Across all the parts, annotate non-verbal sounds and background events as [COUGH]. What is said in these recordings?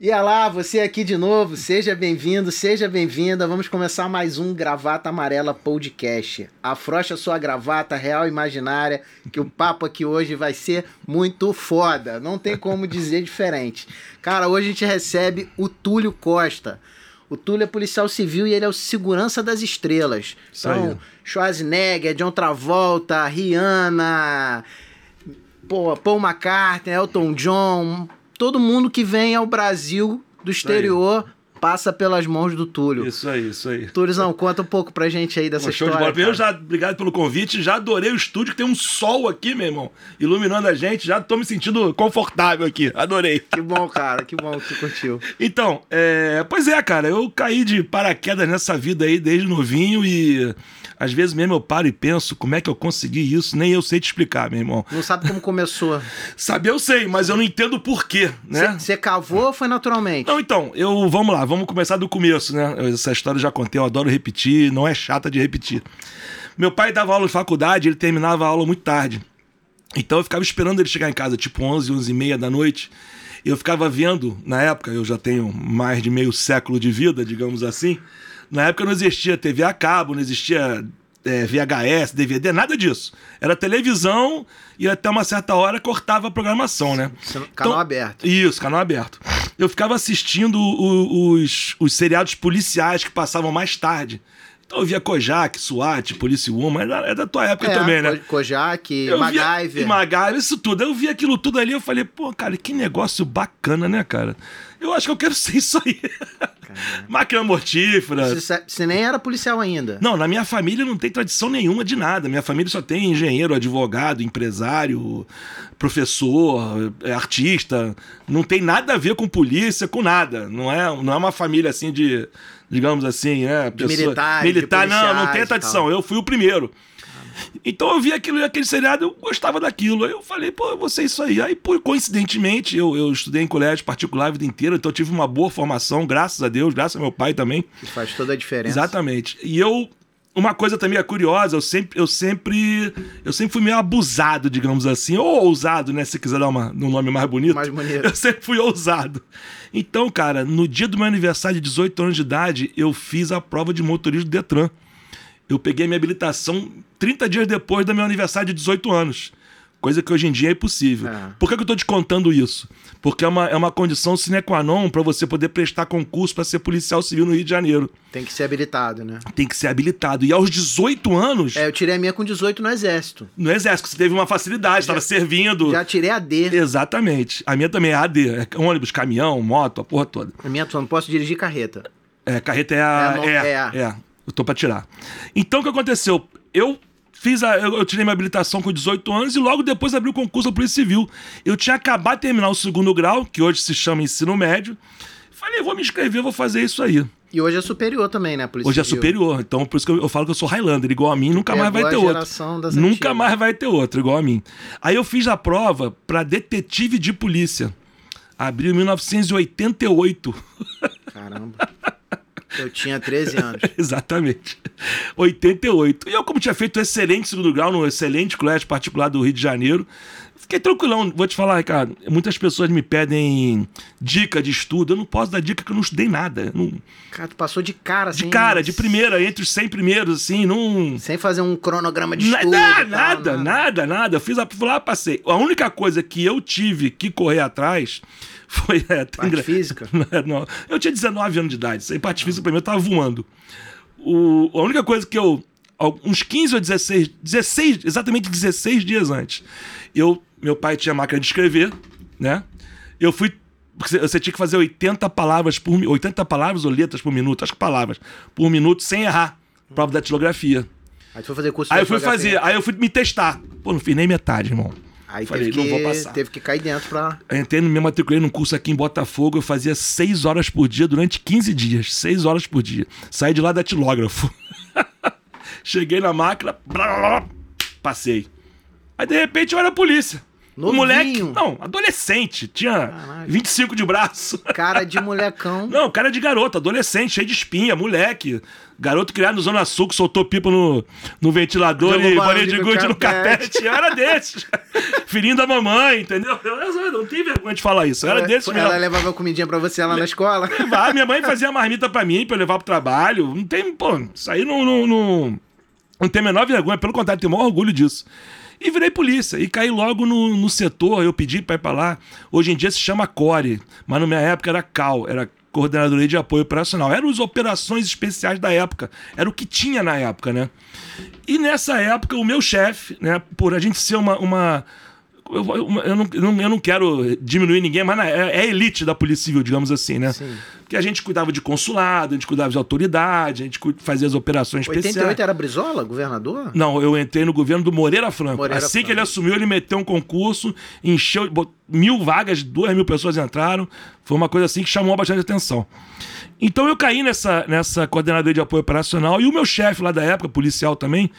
E lá, você aqui de novo, seja bem-vindo, seja bem-vinda. Vamos começar mais um Gravata Amarela Podcast. Afrocha sua gravata real imaginária, que o papo aqui hoje vai ser muito foda. Não tem como dizer diferente. Cara, hoje a gente recebe o Túlio Costa. O Túlio é policial civil e ele é o segurança das estrelas. Aí. Então, Schwarzenegger, John Travolta, Rihanna, Paul McCartney, Elton John, todo mundo que vem ao Brasil do exterior passa pelas mãos do Túlio. Isso aí, isso aí. Túliozão, conta um pouco pra gente aí dessa show história. de bola. Cara. já, obrigado pelo convite. Já adorei o estúdio, que tem um sol aqui, meu irmão, iluminando a gente. Já tô me sentindo confortável aqui. Adorei. Que bom, cara, que bom que tu curtiu. [LAUGHS] Então, é, pois é, cara, eu caí de paraquedas nessa vida aí desde novinho e às vezes mesmo eu paro e penso como é que eu consegui isso, nem eu sei te explicar, meu irmão. Não sabe como começou. [LAUGHS] Saber eu sei, mas eu não entendo o porquê, né? Você cavou ou foi naturalmente? Não, então, eu vamos lá, vamos começar do começo, né? Essa história eu já contei, eu adoro repetir, não é chata de repetir. Meu pai dava aula de faculdade, ele terminava a aula muito tarde. Então eu ficava esperando ele chegar em casa, tipo 11, 11 e meia da noite. Eu ficava vendo, na época, eu já tenho mais de meio século de vida, digamos assim. Na época não existia TV a cabo, não existia é, VHS, DVD, nada disso. Era televisão e até uma certa hora cortava a programação, né? Canal Então- aberto. Isso, canal aberto. Eu ficava assistindo o- os, os seriados policiais que passavam mais tarde. Então eu via Kojak, SWAT, Police Woman, é da, é da tua época também, né? Ko- Kojak, Eu via- MacGyver. e MacGyver, isso tudo. Eu vi aquilo tudo ali, eu falei, pô, cara, que negócio bacana, né, cara? Eu acho que eu quero ser isso aí. Máquina mortífera. Você, você nem era policial ainda. Não, na minha família não tem tradição nenhuma de nada. Minha família só tem engenheiro, advogado, empresário, professor, é, artista. Não tem nada a ver com polícia, com nada. Não é, não é uma família assim de, digamos assim, né? pessoa- militares, de Militar, não, não tem tradição. Eu fui o primeiro. Então eu vi aquilo, aquele seriado, eu gostava daquilo. Aí eu falei, pô, eu vou ser isso aí. Aí, por coincidentemente, eu, eu estudei em colégio particular a vida inteira, então eu tive uma boa formação, graças a Deus, graças ao meu pai também. Que faz toda a diferença. Exatamente. E eu. Uma coisa também é curiosa, eu sempre, eu sempre. Eu sempre fui meio abusado, digamos assim. Ou ousado, né? Se quiser dar uma, um nome mais bonito. Mais bonito. [LAUGHS] Eu sempre fui ousado. Então, cara, no dia do meu aniversário de 18 anos de idade, eu fiz a prova de motorista do Detran. Eu peguei minha habilitação 30 dias depois do meu aniversário de 18 anos. Coisa que hoje em dia é impossível. É. Por que, que eu tô te contando isso? Porque é uma, é uma condição sine qua non para você poder prestar concurso para ser policial civil no Rio de Janeiro. Tem que ser habilitado, né? Tem que ser habilitado. E aos 18 anos, É, eu tirei a minha com 18 no exército. no exército, você teve uma facilidade, estava servindo. Já tirei a D. Exatamente. A minha também é AD. É ônibus, caminhão, moto, a porra toda. A minha só não posso dirigir carreta. É, carreta é a. É a É, é a. é, Eu tô pra tirar. Então o que aconteceu? Eu fiz a. Eu, eu tirei minha habilitação com 18 anos e logo depois abri o concurso da Polícia Civil. Eu tinha acabado de terminar o segundo grau, que hoje se chama ensino médio. Falei, vou me inscrever, vou fazer isso aí. E hoje é superior também, né? Polícia Hoje é Civil. superior. Então, por isso que eu, eu falo que eu sou Highlander. Igual a mim, nunca mais vai ter outro. Nunca antigas. mais vai ter outro, igual a mim. Aí eu fiz a prova pra detetive de polícia. Abriu em 1988. Caramba. [LAUGHS] Eu tinha 13 anos. [LAUGHS] Exatamente. 88. E eu, como tinha feito um excelente segundo grau no excelente colégio particular do Rio de Janeiro, fiquei tranquilão. Vou te falar, Ricardo, muitas pessoas me pedem dica de estudo. Eu não posso dar dica que eu não estudei nada. Não- Cara, tu passou de cara, De assim. cara, de primeira, entre os 100 primeiros, assim, não. Sem fazer um cronograma de estudo. na- e tal, nada, né? nada, nada. Eu fiz a, fui lá, passei. A única coisa que eu tive que correr atrás [LAUGHS] foi. É, Parte gra- física? [LAUGHS] Não. Eu tinha 19 anos de idade. Aí, parte física pra mim, eu tava voando. O, a única coisa que eu. Uns 15 ou 16, 16, exatamente 16 dias antes, eu, meu pai tinha máquina de escrever, né? Eu fui. Você tinha que fazer 80 palavras por mi- 80 palavras ou letras por minuto, acho que palavras, por minuto, sem errar. Prova da datilografia. Aí tu foi fazer curso Aí eu fui fazer, aí eu fui me testar. Pô, não fiz nem metade, irmão. Aí Falei, teve, não vou que, passar. teve que cair dentro pra. Eu entrei, me matriculei num curso aqui em Botafogo, eu fazia 6 horas por dia durante 15 dias. 6 horas por dia. Saí de lá datilógrafo. [LAUGHS] Cheguei na máquina, blá, blá, passei. Aí de repente eu era a polícia. O moleque, não, adolescente, tinha Caraca. 25 de braço. Cara de [LAUGHS] molecão. Não, cara de garoto, adolescente, cheio de espinha, moleque. Garoto criado no Zona Sul, que soltou pipa no, no ventilador Jogou e bolinha de gude no carpete. Eu era desses. [LAUGHS] Filhinho da mamãe, entendeu? Eu não tenho vergonha de falar isso. Eu era desses mesmo. Ela levava comidinha pra você lá na escola? Vai, [LAUGHS] minha mãe fazia marmita pra mim, pra eu levar pro trabalho. Não tem, pô, isso aí não, não, não, não tem a menor vergonha. Pelo contrário, tenho o maior orgulho disso. E virei polícia. E caí logo no, no setor, eu pedi para ir para lá. Hoje em dia se chama CORE, mas na minha época era CAL, era Coordenadoria de Apoio Operacional. Eram as operações especiais da época. Era o que tinha na época, né? E nessa época, o meu chefe, né, por a gente ser uma, uma eu, eu, não, eu não quero diminuir ninguém, mas é, é a elite da Polícia Civil, digamos assim, né? Sim. Porque a gente cuidava de consulado, a gente cuidava de autoridade, a gente fazia as operações 88 especiais. 88 era Brizola, governador? Não, eu entrei no governo do Moreira Franco. Moreira assim Franco. que ele assumiu, ele meteu um concurso, encheu mil vagas, duas mil pessoas entraram. Foi uma coisa assim que chamou bastante atenção. Então eu caí nessa, nessa coordenadoria de apoio operacional e o meu chefe lá da época, policial também,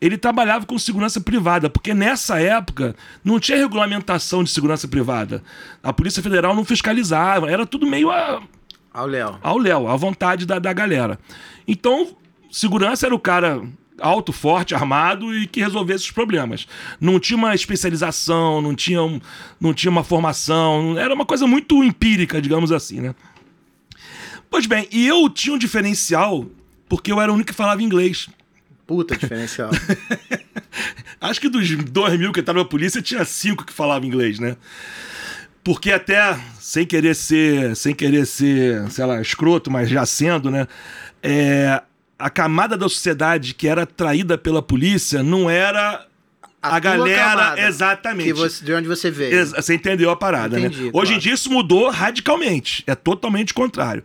ele trabalhava com segurança privada, porque nessa época não tinha regulamentação de segurança privada. A Polícia Federal não fiscalizava, era tudo meio a, ao Léo. Ao Léo, à vontade da, da galera. Então, segurança era o cara alto, forte, armado e que resolvesse os problemas. Não tinha uma especialização, não tinha, um, não tinha uma formação, era uma coisa muito empírica, digamos assim, né? Pois bem, e eu tinha um diferencial porque eu era o único que falava inglês. Puta diferencial. [LAUGHS] Acho que dos dois mil que estavam na polícia, tinha cinco que falavam inglês, né? Porque até, sem querer ser, sem querer ser, sei lá, escroto, mas já sendo, né? É, a camada da sociedade que era atraída pela polícia não era a, a galera, camada, exatamente. Você, de onde você veio. Você entendeu a parada, né? Entendi, né? Claro. Hoje em dia isso mudou radicalmente. É totalmente contrário.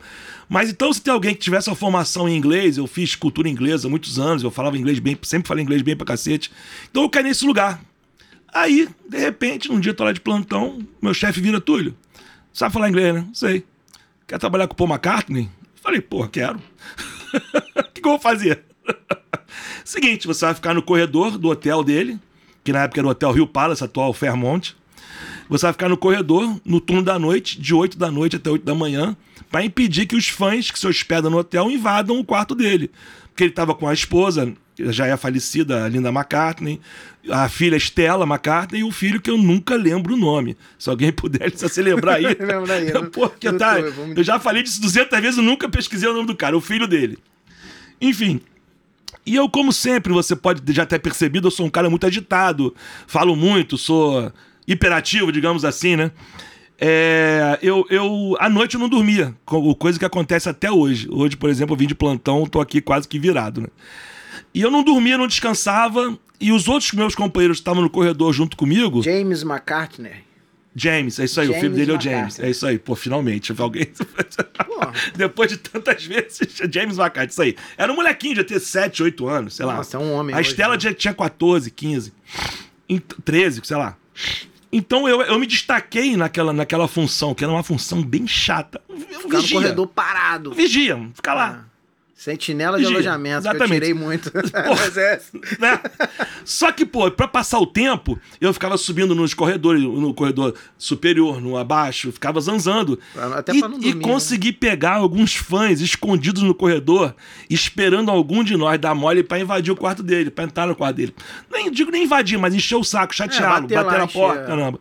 Mas então, se tem alguém que tivesse uma formação em inglês, eu fiz cultura inglesa há muitos anos, eu falava inglês bem, sempre falei inglês bem pra cacete. Então eu caí nesse lugar. Aí, de repente, um dia eu tô lá de plantão, meu chefe vira Túlio. Sabe falar inglês, né? Sei. Quer trabalhar com o Paul McCartney? Falei, pô, quero. [LAUGHS] O que, que eu vou fazer? [LAUGHS] Seguinte, você vai ficar no corredor do hotel dele, que na época era o Hotel Rio Palace, atual Fairmont. Você vai ficar no corredor, no turno da noite, de 8 da noite até 8 da manhã, para impedir que os fãs que se hospedam no hotel invadam o quarto dele. Porque ele estava com a esposa, já é falecida, a Linda McCartney, a filha Stella McCartney e o filho que eu nunca lembro o nome. Se alguém puder se lembrar aí. [LAUGHS] Lembra aí. Porque tá, eu já falei disso 200 vezes e nunca pesquisei o nome do cara, o filho dele. Enfim, e eu, como sempre, você pode já ter percebido, eu sou um cara muito agitado, falo muito, sou hiperativo, digamos assim, né? É, eu, eu, à noite eu não dormia, coisa que acontece até hoje. Hoje, por exemplo, eu vim de plantão, tô aqui quase que virado, né? E eu não dormia, não descansava, e os outros meus companheiros que estavam no corredor junto comigo. James McCartney. James, é isso aí, James o filho dele é o James. É isso aí, pô, finalmente. Alguém. [LAUGHS] Depois de tantas vezes, [LAUGHS] James McCartney, isso aí. Era um molequinho, de ter 7, 8 anos, sei lá. Nossa, é um homem. A hoje, Estela né? já tinha 14, 15, 13, sei lá. Então eu, eu me destaquei naquela, naquela função, que era uma função bem chata. Ficar no corredor parado. Vigia, ficar lá. Ah. Sentinela de alojamento, Exatamente. que eu tirei muito. [LAUGHS] [LAUGHS] Mas é. Né? Só que, pô, pra passar o tempo, eu ficava subindo nos corredores, no corredor superior, no abaixo, ficava zanzando. Até e, pra não dormir, e né? consegui né? pegar alguns fãs escondidos no corredor, esperando algum de nós dar mole para invadir o quarto dele, pra entrar no quarto dele. Nem digo nem invadir, mas encher o saco, chateá-lo, é, bater, bater na porta, caramba.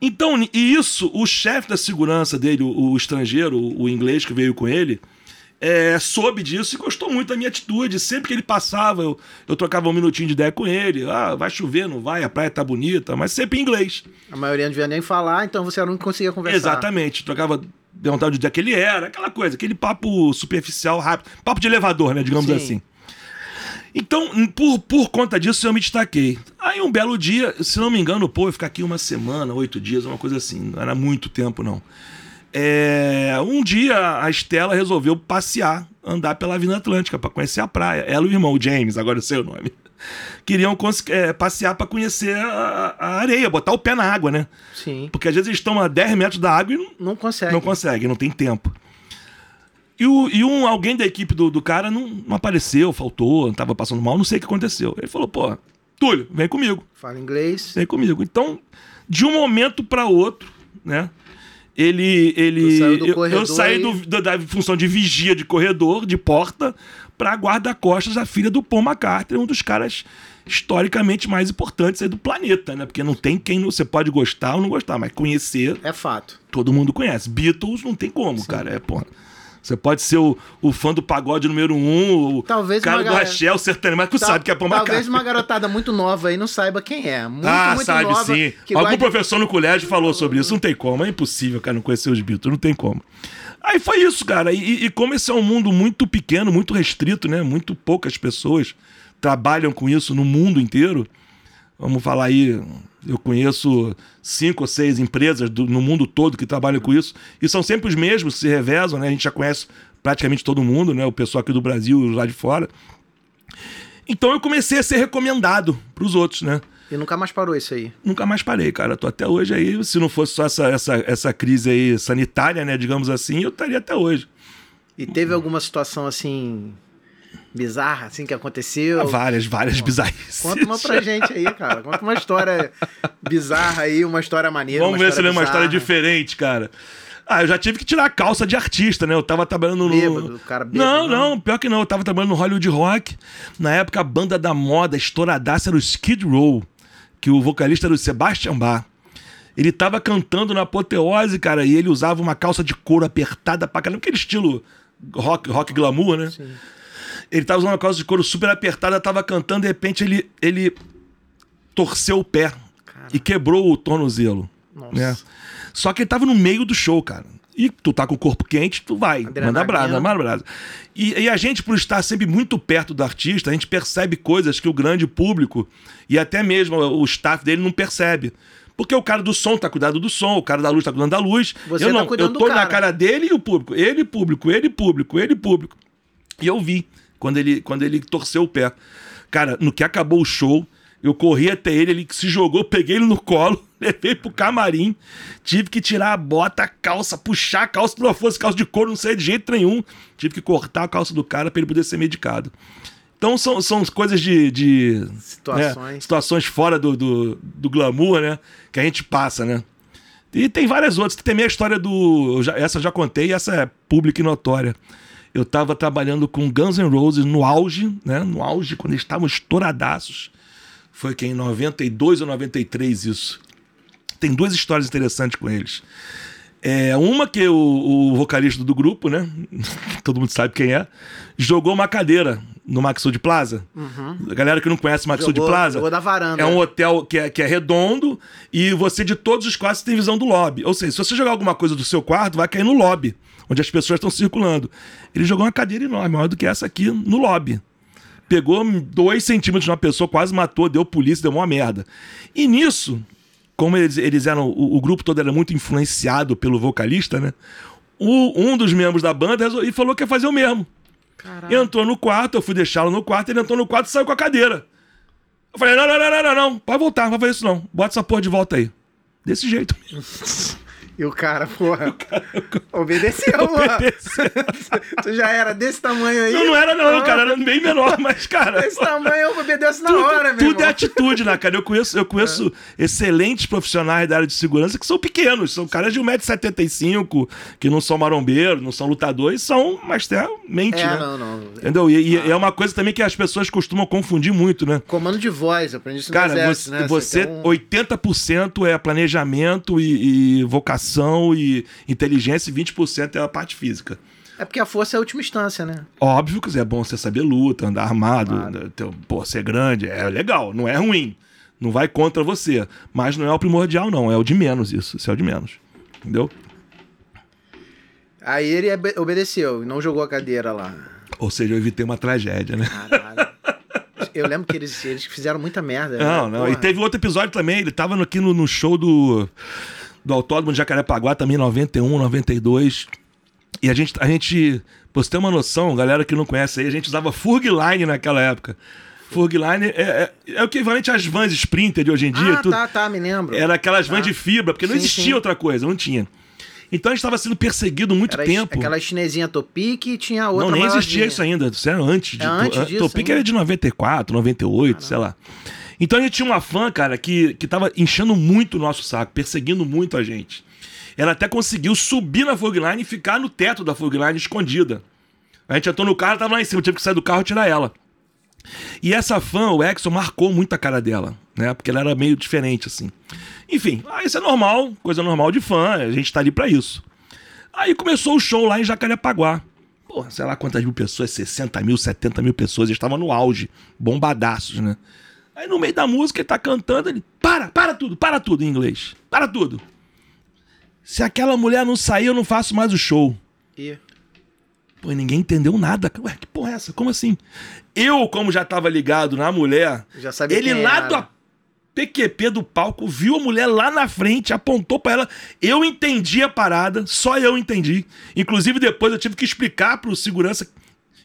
Então, e isso, o chefe da segurança dele, o, o estrangeiro, o, o inglês que veio com ele, é, soube disso e gostou muito da minha atitude. Sempre que ele passava, eu, eu trocava um minutinho de ideia com ele. Ah, vai chover, não vai, a praia tá bonita, mas sempre em inglês. A maioria não devia nem falar, então você não conseguia conversar. Exatamente, trocava perguntava de dia que ele era, aquela coisa, aquele papo superficial, rápido, papo de elevador, né, digamos Sim. assim. Então, por, por conta disso, eu me destaquei. Aí, um belo dia, se não me engano, pô, eu ficar aqui uma semana, oito dias, uma coisa assim. Não era muito tempo, não. É, um dia a Estela resolveu passear, andar pela Avenida Atlântica para conhecer a praia. Ela e o irmão James, agora eu sei o nome. [LAUGHS] Queriam é, passear para conhecer a, a, areia, botar o pé na água, né? Sim. Porque às vezes eles estão a 10 metros da água e não, não consegue. Não consegue, não tem tempo. E, o, e um, alguém da equipe do, do cara não, não apareceu, faltou, não tava passando mal, não sei o que aconteceu. Ele falou, pô, Túlio, vem comigo. Fala inglês. Vem comigo. Então, de um momento para outro, né? Ele. ele eu, eu saí do- da, da função de vigia de corredor, de porta, pra guarda-costas da filha do Paul McCartney, um dos caras historicamente mais importantes aí do planeta, né? Porque não tem quem não, você pode gostar ou não gostar, mas conhecer, É fato. todo mundo conhece. Beatles não tem como, cara. É, porra. Você pode ser o, o fã do pagode número um, o Talvez cara do axé, o sertanejo, mas tu Tal- sabe que é Paul Talvez uma garotada muito nova aí não saiba quem é. Muito, ah, muito sabe nova. sim. Algum guarde- professor no colégio falou sobre isso. Não tem como. É impossível, cara, não conhecer os Beatles. Não tem como. Aí foi isso, cara. E, e como esse é um mundo muito pequeno, muito restrito, né? Muito poucas pessoas trabalham com isso no mundo inteiro. Vamos falar aí, eu conheço cinco ou seis empresas do- no mundo todo que trabalham com isso. E são sempre os mesmos, se revezam, né? A gente já conhece praticamente todo mundo, né? O pessoal aqui do Brasil e lá de fora. Então eu comecei a ser recomendado pros outros, né? E nunca mais parou isso aí. nunca mais parei, cara. Tô até hoje aí. Se não fosse só essa, essa, essa crise aí sanitária, né, digamos assim, eu estaria até hoje. E teve alguma situação assim bizarra assim que aconteceu? Há várias, várias bizarrices. Conta uma pra gente aí, cara. Conta uma história bizarra aí, uma história maneira. Vamos uma ver se ele é uma história diferente, cara. Ah, eu já tive que tirar a calça de artista, né? Eu tava trabalhando no. Bêbado, cara bêbado, Não, não. não, pior que não. Eu tava trabalhando no Hollywood Rock. Na época, a banda da moda estouradaça era o Skid Row, que o vocalista era o Sebastian Bach. Ele tava cantando na apoteose, cara, e ele usava uma calça de couro apertada pra caramba, aquele estilo rock, rock glamour, né? Ele tava usando uma calça de couro super apertada, tava cantando, de repente ele, ele torceu o pé e quebrou o tornozelo. Nossa. Né? Só que ele tava no meio do show, cara. E tu tá com o corpo quente, tu vai. Manda brasa, manda brasa. E, e a gente, por estar sempre muito perto do artista, a gente percebe coisas que o grande público e até mesmo o staff dele não percebe. Porque o cara do som tá cuidando do som, o cara da luz tá cuidando da luz. Você eu tá não, cuidando eu tô na cara dele e o público. Ele público, ele público, ele público. E eu vi quando ele, quando ele torceu o pé. Cara, no que acabou o show, eu corri até ele, ele se jogou, peguei ele no colo, [LAUGHS] levei pro camarim, tive que tirar a bota, a calça, puxar a calça, se não fosse calça de couro, não sei de jeito nenhum. Tive que cortar a calça do cara pra ele poder ser medicado. Então são, são coisas de. de Situações. né, situações fora do, do, do glamour, né? Que a gente passa, né? E tem várias outras. Tem também a história do. já- essa eu já contei, essa é pública e notória. Eu tava trabalhando com Guns N' Roses no auge, né? No auge, quando eles estavam estouradaços. Foi que em 92 ou 93 isso. Tem duas histórias interessantes com eles. É, uma que o, o vocalista do grupo, né? [LAUGHS] Todo mundo sabe quem é, jogou uma cadeira no Maxud Plaza. A galera que não conhece o Maxud Plaza. jogou da varanda. É um hotel que é, que é redondo e você de todos os quartos tem visão do lobby. Ou seja, se você jogar alguma coisa do seu quarto, vai cair no lobby, onde as pessoas estão circulando. Ele jogou uma cadeira enorme, maior do que essa aqui, no lobby. Pegou dois centímetros de uma pessoa, quase matou, deu polícia, deu uma merda. E nisso, como eles, eles eram. O, o grupo todo era muito influenciado pelo vocalista, né? O- um dos membros da banda resol- e falou que ia fazer o mesmo. Caralho. Entrou no quarto, eu fui deixá-lo no quarto, ele entrou no quarto e saiu com a cadeira. Eu falei: não, não, não, não, não, não, pode voltar, não vai fazer isso não. Bota essa porra de volta aí. Desse jeito. [LAUGHS] E o cara, porra, [LAUGHS] obedeceu, mano. [LAUGHS] tu já era desse tamanho aí? Não, não era não, cara, era bem menor, mas, cara. Desse tamanho eu obedeço na Tudo, hora, meu tudo irmão. é atitude, né, cara? Eu conheço, eu conheço excelentes profissionais da área de segurança que são pequenos, são caras de 1,75m, que não são marombeiros, não são lutadores, são, mas tem mente, É, né? não, não. Entendeu? E, e é uma coisa também que as pessoas costumam confundir muito, né? Comando de voz, aprendi isso no Cara, exército, você, né? você tem um- 80% é planejamento e, e vocação e inteligência e 20% é a parte física. É porque a força é a última instância, né? Óbvio que é bom você saber luta, andar armado, né, ter, pô, ser grande, é legal, não é ruim. Não vai contra você. Mas não é o primordial, não. É o de menos isso. Isso é o de menos. Entendeu? Aí ele obe- obedeceu e não jogou a cadeira lá. Ou seja, eu evitei uma tragédia, né? Caralho. Eu lembro que eles, eles fizeram muita merda. Não, né? não. E Porra. teve outro episódio também. Ele tava aqui no, no show do, do Autódromo de Jacarepaguá, também em 91, 92. E a gente, a gente, pra você ter uma noção, galera que não conhece aí, a gente usava Furgline naquela época. Furgline é, é, é o equivalente às vans Sprinter de hoje em dia. Ah, tudo. tá, tá, me lembro. Era aquelas Tá. vans de fibra, porque não Sim, existia sim. outra coisa, não tinha. Então a gente estava sendo perseguido muito Era tempo. aquela chinesinha Topic e tinha outra Não, nem maiorzinha. existia isso ainda. Isso era antes. De, É antes to- disso Topic ainda? era de 94, 98, sei lá. Então a gente tinha uma fã, cara, que, que tava enchendo muito o nosso saco, perseguindo muito a gente. Ela até conseguiu subir na Fogline e ficar no teto da Fogline escondida. A gente entrou no carro, tava lá em cima, tive que sair do carro e tirar ela. E essa fã, o Exxon, marcou muito a cara dela, né? Porque ela era meio diferente, assim. Enfim, ah, isso é normal, coisa normal de fã, a gente tá ali pra isso. Aí começou o show lá em Jacarepaguá. Porra, sei lá quantas mil pessoas, 60 mil, 70 mil pessoas, eles estavam no auge, bombadaços, né? Aí no meio da música ele tá cantando, ele, para, para tudo, para tudo em inglês, para tudo. Se aquela mulher não sair, eu não faço mais o show. E... Pô, ninguém entendeu nada. Ué, que porra é essa? Como assim? Eu, como já tava ligado na mulher, Já sabia ele lá era. do PQP do palco viu a mulher lá na frente, apontou pra ela. Eu entendi a parada, só eu entendi. Inclusive, depois eu tive que explicar pro segurança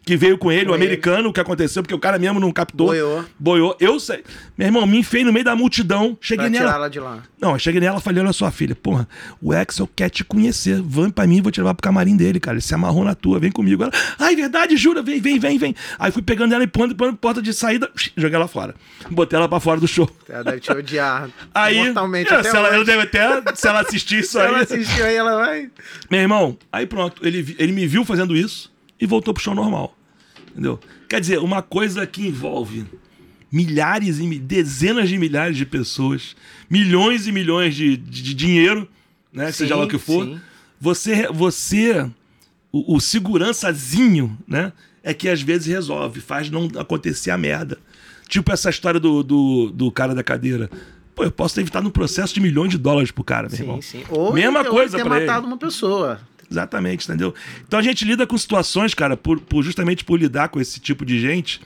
que veio com ele, Com o ele. americano, o que aconteceu, porque o cara mesmo não captou. Boiou. Boiou. Eu sei. Meu irmão, me enfiei no meio da multidão, cheguei Pra nela. tirar ela de lá. Não, eu cheguei nela e falei: olha só, filha, porra, o Axel quer te conhecer. Vem pra mim, vou te levar pro camarim dele, cara. Ele se amarrou na tua, vem comigo. Ela, ai, verdade, jura, vem, vem, vem, vem. Aí fui pegando ela e pondo, pondo porta de saída, joguei ela fora. Botei ela pra fora do show. Ela deve te odiar [LAUGHS] Aí, mortalmente é, até se ela, ela deve até, se ela assistir isso [LAUGHS] Se ela aí. assistiu aí, ela vai... Meu irmão, aí pronto, ele, ele me viu fazendo isso e voltou pro show normal. Entendeu? Quer dizer, uma coisa que envolve milhares e dezenas de milhares de pessoas, milhões e milhões de, de, de dinheiro, né? seja lá o que for. sim. Você, você o, o segurançazinho, né? É que às vezes resolve, faz não acontecer a merda. Tipo essa história do, do, do cara da cadeira. Pô, eu posso ter evitado um processo de milhões de dólares pro cara, meu irmão. Sim, sim. Ou Mesma ou coisa ter pra ele. matado uma pessoa. Exatamente, entendeu? Então a gente lida com situações, cara, por, por- justamente por lidar com esse tipo de gente.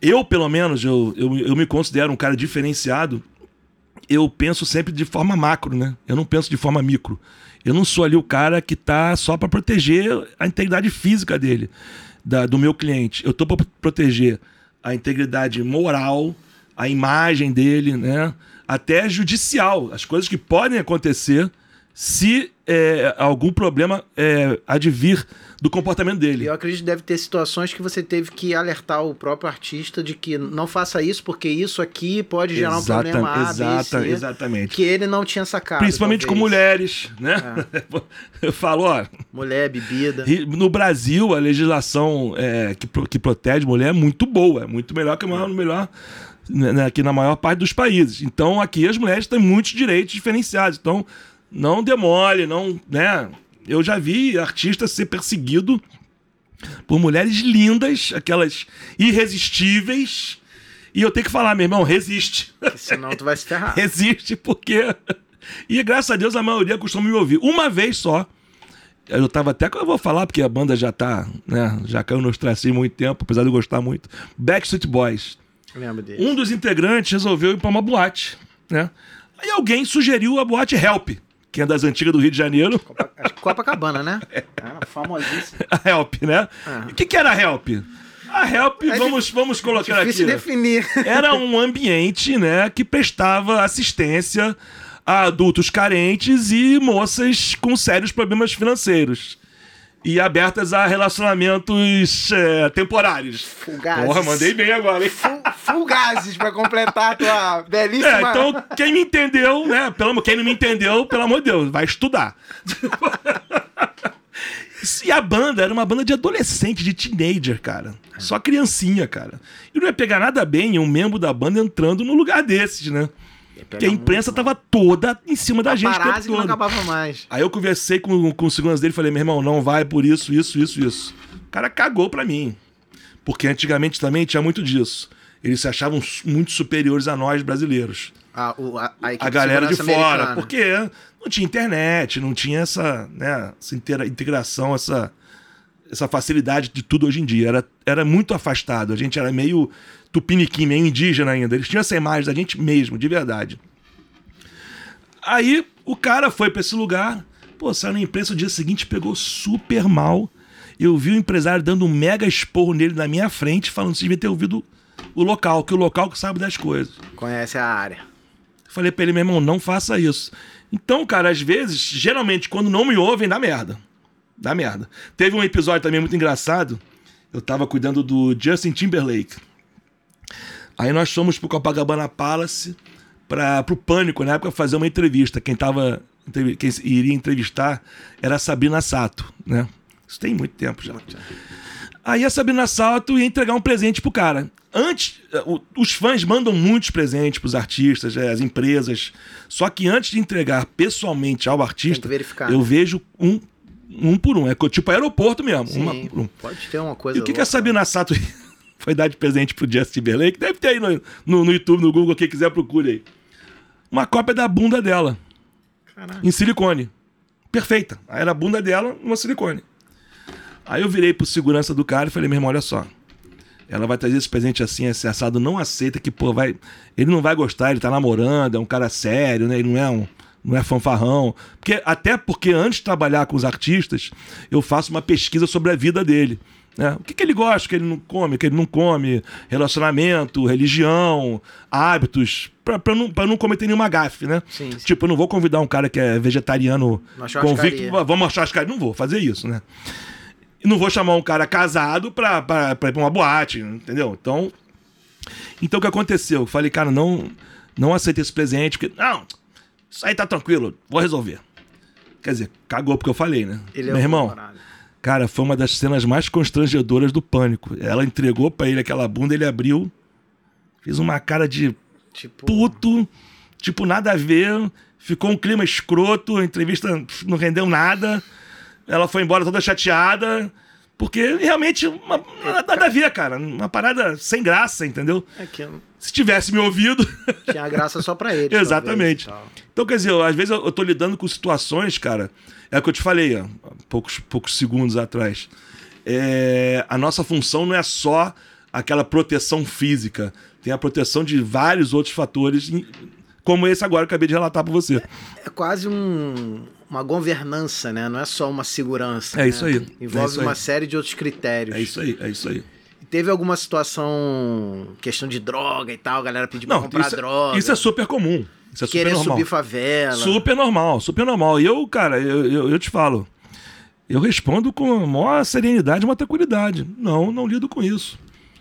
Eu, pelo menos, eu, eu, eu me considero um cara diferenciado. Eu penso sempre de forma macro, né? Eu não penso de forma micro. Eu não sou ali o cara que tá só para proteger a integridade física dele, da- do meu cliente. Eu tô para proteger a integridade moral, a imagem dele, né? Até judicial, as coisas que podem acontecer se é, algum problema é, advir do comportamento dele. eu acredito que deve ter situações que você teve que alertar o próprio artista de que não faça isso, porque isso aqui pode gerar um Exata- problema A, B, exata- C, exatamente. que ele não tinha sacado. Principalmente com talvez. mulheres, né? [LAUGHS] Eu falo, ó, Mulher, bebida. no Brasil a legislação é, que, que protege mulher é muito boa, é muito melhor que a maior, melhor né, que na maior parte dos países. Então aqui as mulheres têm muitos direitos diferenciados. Então não demole, não, né? Eu já vi artista ser perseguido por mulheres lindas, aquelas irresistíveis. E eu tenho que falar, meu irmão, resiste. Senão tu vai se ferrar. [LAUGHS] Existe porque. E graças a Deus a maioria costuma me ouvir. Uma vez só. Eu tava até que eu vou falar, porque a banda já tá, né? Já caiu no ostracismo há muito tempo, apesar de eu gostar muito. Backstreet Boys. Lembra dele. Um dos integrantes resolveu ir pra uma boate, né? Aí alguém sugeriu a boate Help, que é das antigas do Rio de Janeiro. Copa- acho que Copacabana, né? [LAUGHS] Ah, famosíssimo. A Help, né? E o que, que era a Help? A Help, É vamos, vamos colocar aqui. Difícil definir. [LAUGHS] era um ambiente, né, que prestava assistência a adultos carentes e moças com sérios problemas financeiros. E abertas a relacionamentos é, temporários. Fugazes. Porra, mandei bem agora, hein? Fu- Fugazes pra completar a tua belíssima. É, então quem me entendeu, né? Pelo, quem não me entendeu, pelo amor de Deus, vai estudar. E a banda era uma banda de adolescente, de teenager, cara. Só criancinha, cara. E não ia pegar nada bem um membro da banda entrando num lugar desses, né? Porque a imprensa tava toda em cima da gente Paparazzi que não acabava mais. Aí eu conversei com, com o segurança dele e falei, meu irmão, não vai por isso, isso, isso, isso. O cara cagou pra mim. Porque antigamente também tinha muito disso. Eles se achavam muito superiores a nós brasileiros. A, o- a, a A galera de segurança fora. americana. Porque não tinha internet, não tinha essa, né, essa integração, essa, essa facilidade de tudo hoje em dia. Era, era muito afastado. A gente era meio tupiniquim, meio indígena ainda. Eles tinham essa imagem da gente mesmo, de verdade. Aí o cara foi pra esse lugar, pô, saiu na imprensa o dia seguinte, pegou super mal. Eu vi o empresário dando um mega esporro nele na minha frente, falando que você devia ter ouvido o local, que o local que sabe das coisas. Conhece a área. Falei pra ele, meu irmão, não faça isso. Então, cara, às vezes, geralmente, quando não me ouvem, dá merda. Dá merda. Teve um episódio também muito engraçado. Eu tava cuidando do Justin Timberlake. Aí nós fomos pro Copacabana Palace para pro Pânico, na época, fazer uma entrevista. Quem tava. Quem iria entrevistar era a Sabrina Sato, né? Isso tem muito tempo já. Aí a Sabrina Sato ia entregar um presente pro cara. Antes, os fãs mandam muitos presentes pros artistas, eh, as empresas. Só que antes de entregar pessoalmente ao artista, eu né? vejo um, um por um. É tipo aeroporto mesmo. Sim, uma por um. Pode ter uma coisa. E o que, que a Sabrina Sato [LAUGHS] foi dar de presente pro Justin Timberlake? Deve ter aí no, no, no, YouTube, no Google, quem quiser procure aí. Uma cópia da bunda dela. Caraca. Em silicone. Perfeita. Aí era a bunda dela, uma silicone. Aí eu virei pro segurança do cara e falei, meu irmão, olha só ela vai trazer esse presente assim, esse assado, não aceita que, pô, vai. Ele não vai gostar, ele tá namorando, é um cara sério, né? Ele não é um. Não é fanfarrão. Porque, até porque antes de trabalhar com os artistas, eu faço uma pesquisa sobre a vida dele. Né? O que, que ele gosta, o que ele não come, o que ele não come, relacionamento, religião, hábitos, pra, pra, não, pra não cometer nenhuma gafe, né? Sim, sim. Tipo, eu não vou convidar um cara que é vegetariano convicto, vamos achar as caras. Não vou fazer isso, né? E não vou chamar um cara casado pra, pra, pra ir pra uma boate, entendeu? Então. Então o que aconteceu? Eu falei, cara, não, não aceita esse presente, porque. Não, isso aí tá tranquilo, vou resolver. Quer dizer, cagou porque eu falei, né? Ele é Meu é irmão, cara, foi uma das cenas mais constrangedoras do pânico. Ela entregou para ele aquela bunda, ele abriu, fez uma cara de tipo... puto, tipo, nada a ver. Ficou um clima escroto, a entrevista não rendeu nada. Ela foi embora toda chateada. Porque realmente, uma, nada a ver, cara. Uma parada sem graça, entendeu? É que. Se tivesse me ouvido. Tinha graça só pra ele. [LAUGHS] Exatamente. então, quer dizer, às vezes eu, eu tô lidando com situações, cara. É o que eu te falei há poucos, poucos segundos atrás. É, a nossa função não é só aquela proteção física. Tem a proteção de vários outros fatores, como esse agora que eu acabei de relatar para você. É, é quase um uma governança, né? Não é só uma segurança. É né? isso aí. Envolve é isso aí. uma série de outros critérios. É isso aí, é isso aí. Teve alguma situação, questão de droga e tal, a galera pediu pra comprar isso, é- droga. Isso é super comum. Isso é Querer super normal. subir favela. Super normal, super normal. E eu, cara, eu, eu, eu te falo, eu respondo com a maior serenidade e uma tranquilidade. Não, não lido com isso.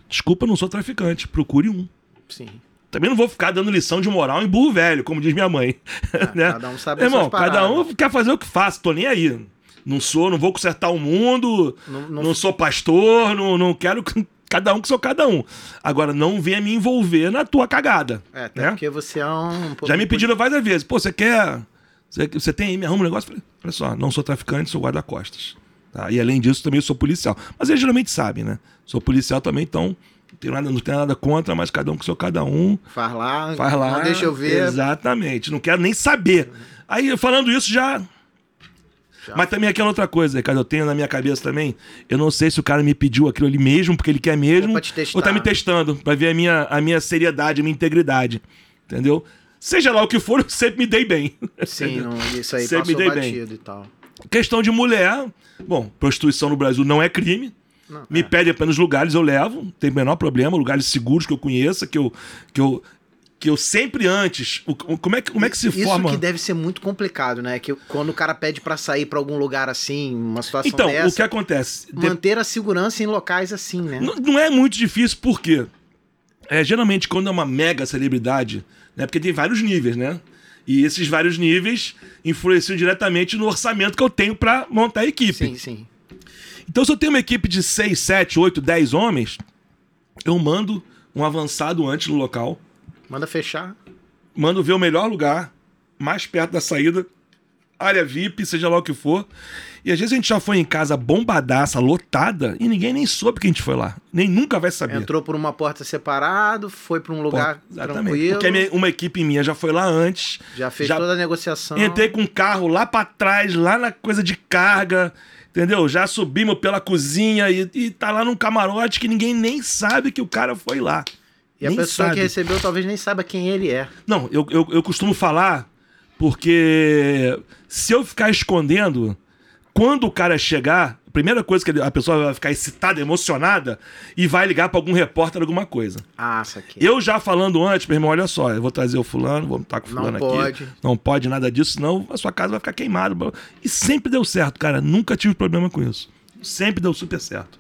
Desculpa, não sou traficante. Procure um. Sim. Também não vou ficar dando lição de moral em burro velho, como diz minha mãe. Ah, [LAUGHS] né? Cada um sabe Irmão, cada um quer fazer o que faz, tô nem aí. Não sou, não vou consertar o mundo, não, não... não sou pastor, não, não quero. [LAUGHS] Cada um que sou cada um. Agora, não venha me envolver na tua cagada. É, até né? porque você é um. Já me pediram várias vezes. Pô, você quer. Você, tem aí, me arruma um negócio? Falei, olha só, não sou traficante, sou guarda-costas. Tá? E além disso, também sou policial. Mas eles geralmente sabem, né? Sou policial também, então tenho nada, não tenho nada contra, mas cada um que sou cada um. Faz lá, faz lá. Não deixa eu ver. Exatamente, não quero nem saber. Aí, falando isso, já. já. Mas também aquela outra coisa, Ricardo, eu tenho na minha cabeça também. Eu não sei se o cara me pediu aquilo ali mesmo, porque ele quer mesmo. Ou, ou tá me testando, pra ver a minha, a minha seriedade, a minha integridade. Entendeu? Seja lá o que for, eu sempre me dei bem. Sim, não, isso aí sempre me dei bem. e tal. Questão de mulher. Bom, prostituição no Brasil não é crime. Não, me é. pede apenas lugares, eu levo, não tem o menor problema, lugares seguros que eu conheça, que eu, que eu, que eu sempre antes. Como, é que, como é que se Isso forma? Isso que deve ser muito complicado, né? Que quando o cara pede para sair para algum lugar assim, uma situação então, dessa. o que acontece? Manter a segurança em locais assim, né? Não, não é muito difícil, por quê? É, geralmente, quando é uma mega celebridade, né? Porque tem vários níveis, né? E esses vários níveis influenciam diretamente no orçamento que eu tenho para montar a equipe. Sim, sim. Então, se eu tenho uma equipe de 6, 7, 8, 10 homens, eu mando um avançado antes no local. Manda fechar. Mando ver o melhor lugar, mais perto da saída, área VIP, seja lá o que for. E às vezes a gente já foi em casa bombadaça, lotada, e ninguém nem soube que a gente foi lá. Nem nunca vai saber. Entrou por uma porta separado, foi para um lugar exatamente. tranquilo. Porque minha, uma equipe minha já foi lá antes. Já fez já toda a negociação. Entrei com um carro lá para trás, lá na coisa de carga. Entendeu? Já subimos pela cozinha e, e tá lá num camarote que ninguém nem sabe que o cara foi lá. E nem a pessoa sabe. que recebeu talvez nem saiba quem ele é. Não, eu, eu, eu costumo falar porque se eu ficar escondendo, quando o cara chegar, a primeira coisa que a pessoa vai ficar excitada, emocionada e vai ligar para algum repórter alguma coisa. Ah, aqui. Eu já falando antes, meu irmão, olha só, eu vou trazer o fulano, vou estar com o fulano Não aqui. Pode. Não pode nada disso, senão a sua casa vai ficar queimada. E sempre deu certo, cara. Nunca tive problema com isso. Sempre deu super certo.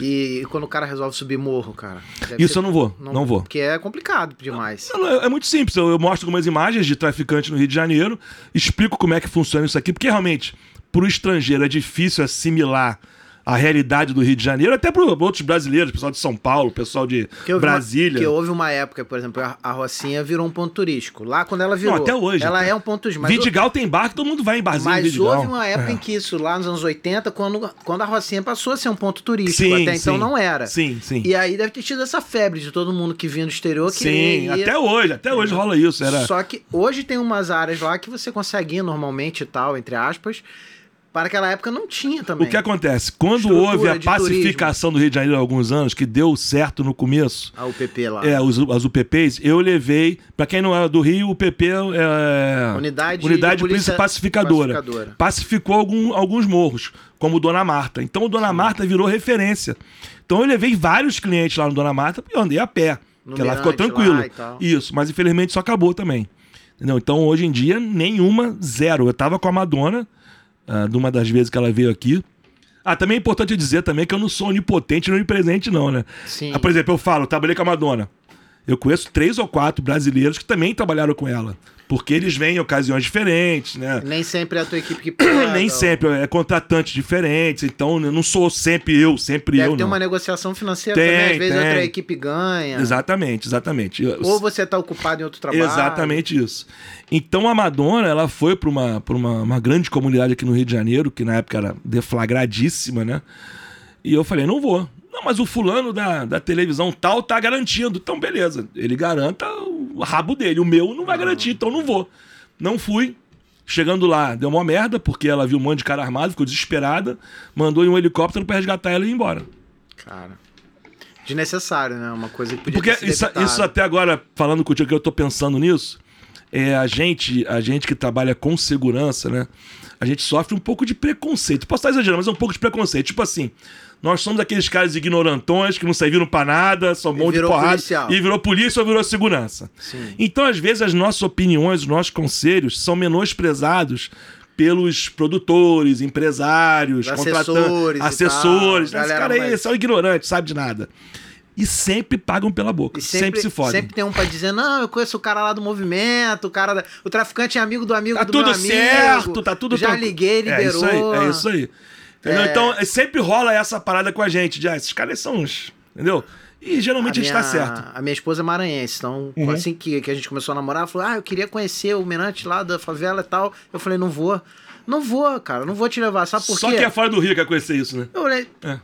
E, quando o cara resolve subir morro, cara? Isso ser... eu não vou, não, não, vou. Porque é complicado demais. Não, não, é muito simples. Eu, eu mostro algumas imagens de traficante no Rio de Janeiro, explico como é que funciona isso aqui, porque realmente, para o estrangeiro, é difícil assimilar a realidade do Rio de Janeiro, até para outros brasileiros, pessoal de São Paulo, pessoal de Brasília. Uma, que houve uma época, por exemplo, a, Rocinha virou um ponto turístico. Lá, quando ela virou. Não, até hoje. Ela é um ponto turístico. Vidigal tem bar que todo mundo vai em barzinho Mas Vidigal. houve uma época é. em que isso, lá nos anos 80, quando, quando a Rocinha passou a ser um ponto turístico. Sim, até então não era. Sim, sim. E aí deve ter tido essa febre de todo mundo que vinha do exterior. Que sim, ia... até hoje. Até hoje rola isso. Era... Só que hoje tem umas áreas lá que você consegue ir normalmente e tal, entre aspas para aquela época não tinha também. O que acontece? Quando Estrutura houve a pacificação turismo. do Rio de Janeiro há alguns anos, que deu certo no começo. A UPP lá. É, os, as UPPs, eu levei. Para quem não é do Rio, o UPP é. Unidade, Unidade de Polícia pacificadora. pacificadora. Pacificou algum, alguns morros, como Dona Marta. Então o Dona Sim. Marta virou referência. Então eu levei vários clientes lá no Dona Marta e eu andei a pé. No porque lá ficou tranquilo. Isso, mas infelizmente isso acabou também. Entendeu? Então hoje em dia, nenhuma, zero. Eu tava com a Madonna uh, de uma das vezes que ela veio aqui. Ah, também é importante dizer também que eu não sou onipotente onipresente, não, né? Sim. Ah, por exemplo, eu falo, trabalhei com a Madonna. Eu conheço três ou quatro brasileiros que também trabalharam com ela. Porque eles vêm em ocasiões diferentes, né? Nem sempre é a tua equipe que paga. [CLEARS THROAT] Nem sempre, é contratantes diferentes, então eu não sou sempre eu, sempre Deve eu. Tem não. uma negociação financeira tem, também, às vezes tem. outra equipe ganha. Exatamente, exatamente. Ou você está ocupado em outro trabalho. Exatamente isso. Então a Madonna, ela foi para uma, uma, uma grande comunidade aqui no Rio de Janeiro, que na época era deflagradíssima, né? E eu falei, não vou. Não, mas o fulano da, da televisão tal tá garantindo. Então, beleza. Ele garanta o rabo dele. O meu não vai garantir, então não vou. Não fui. Chegando lá, deu uma merda, porque ela viu um monte de cara armado, ficou desesperada, mandou em um helicóptero para resgatar ela e ir embora. Cara. Desnecessário, né? Uma coisa que podia Porque isso, isso, até agora, falando contigo, que eu tô pensando nisso, é a gente, a gente que trabalha com segurança, né? A gente sofre um pouco de preconceito. Posso estar exagerando, mas é um pouco de preconceito. Tipo assim, nós somos aqueles caras ignorantões que não serviram para nada, só um monte de porrada. Policial. E virou polícia ou virou segurança. Sim. Então, às vezes, as nossas opiniões, os nossos conselhos são menosprezados pelos produtores, empresários, assessores. Assessores. Esse cara aí mais... são ignorantes, sabe de nada e sempre pagam pela boca. Sempre, sempre se fodem. Sempre tem um pra dizer, não, eu conheço o cara lá do movimento, o cara da... O traficante é amigo do amigo tá do tudo meu amigo. certo, tá tudo Já liguei, liberou. É isso aí, é isso aí. Entendeu? É... Então, sempre rola essa parada com a gente, de, ah, esses caras são uns. Entendeu? E geralmente a, a gente tá certo. A minha esposa é maranhense, então uhum. assim que, que a gente começou a namorar, ela falou: Ah, eu queria conhecer o Menante lá da favela e tal. Eu falei: Não vou. Não vou, cara, não vou te levar. Sabe por Só quê? que é fora do Rio quer conhecer isso, né? Eu falei. É.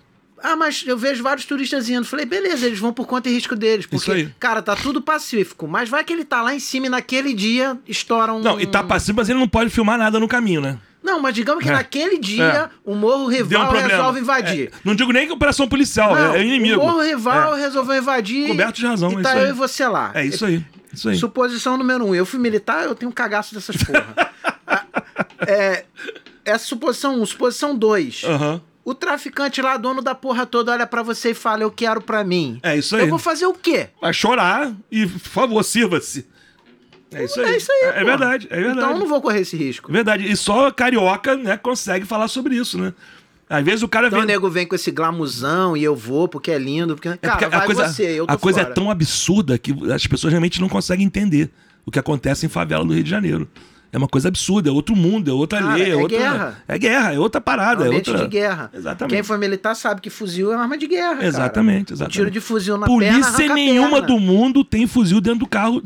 Ah, mas eu vejo vários turistas indo. Falei, beleza, eles vão por conta e risco deles. Porque, cara, tá tudo pacífico. Mas vai que ele tá lá em cima e naquele dia estoura um. Não, e tá pacífico, mas ele não pode filmar nada no caminho, né? Não, mas digamos que é. naquele dia é. o Morro Rival um resolve invadir. É. Não digo nem que operação policial, não, é inimigo. O Morro Rival é. resolveu invadir. Coberto de razão, e tá eu e você lá. É isso aí. Isso aí. Suposição número um. Eu fui militar, eu tenho um cagaço dessas porra. [LAUGHS] é, essa suposição um. Suposição dois. Aham. Uhum. O traficante lá, dono da porra toda, olha para você e fala: Eu quero para mim. É isso aí. Eu vou fazer o quê? Vai chorar e, por favor, sirva-se. É isso aí. É isso aí. É, é verdade, é verdade. Então eu não vou correr esse risco. Verdade. E só carioca, né, consegue falar sobre isso, né? Às vezes o cara então vem. O nego vem com esse glamuzão e eu vou porque é lindo. Porque... Cara, é porque a coisa, você, A coisa fora. é tão absurda que as pessoas realmente não conseguem entender o que acontece em favela do Rio de Janeiro. É uma coisa absurda, é outro mundo, é outra Cara, lei, é, é outra. Guerra. É guerra, é outra parada. É um ambiente outra... de guerra. Exatamente. Quem for militar sabe que fuzil é uma arma de guerra. Exatamente, cara. exatamente. Um tiro de fuzil na Polícia perna, nenhuma perna. do mundo tem fuzil dentro do carro.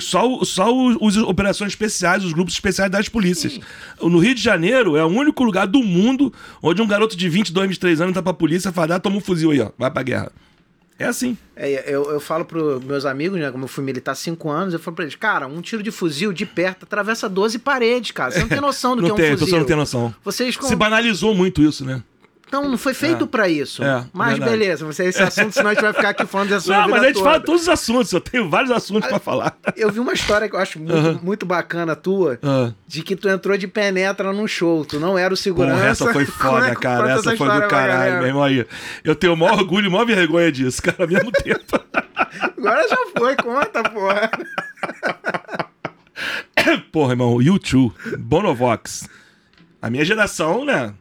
Só, só os, operações especiais, os grupos especiais das polícias. Sim. No Rio de Janeiro é o único lugar do mundo onde um garoto de 22, 23 anos tá pra polícia fala: ah, toma um fuzil aí, ó, vai pra guerra. É assim. É, eu, eu falo pros meus amigos, né? Como eu fui militar cinco anos, eu falo pra eles, cara, um tiro de fuzil de perto atravessa 12 paredes, cara. Você não tem noção do [LAUGHS] que tem, é um fuzil. Você não tem noção. Vocês com... Se banalizou muito isso, né? Então, não foi feito é. para isso. É, mas verdade. beleza, você esse assunto, senão a gente vai ficar aqui falando dessa [LAUGHS] Não, mas a gente toda. fala todos os assuntos, eu tenho vários assuntos para falar. Eu vi uma história que eu acho muito, muito bacana tua, -huh. de que tu entrou de penetra num show, tu não era o segurança. Porra, essa foi [LAUGHS] foda, é, cara, essa foi do caralho, meu irmão aí. Eu tenho o maior orgulho e maior vergonha disso, cara, ao mesmo tempo. [LAUGHS] Agora já foi, conta, porra. [COUGHS] Porra, irmão, YouTube, Bonovox. A minha geração, né?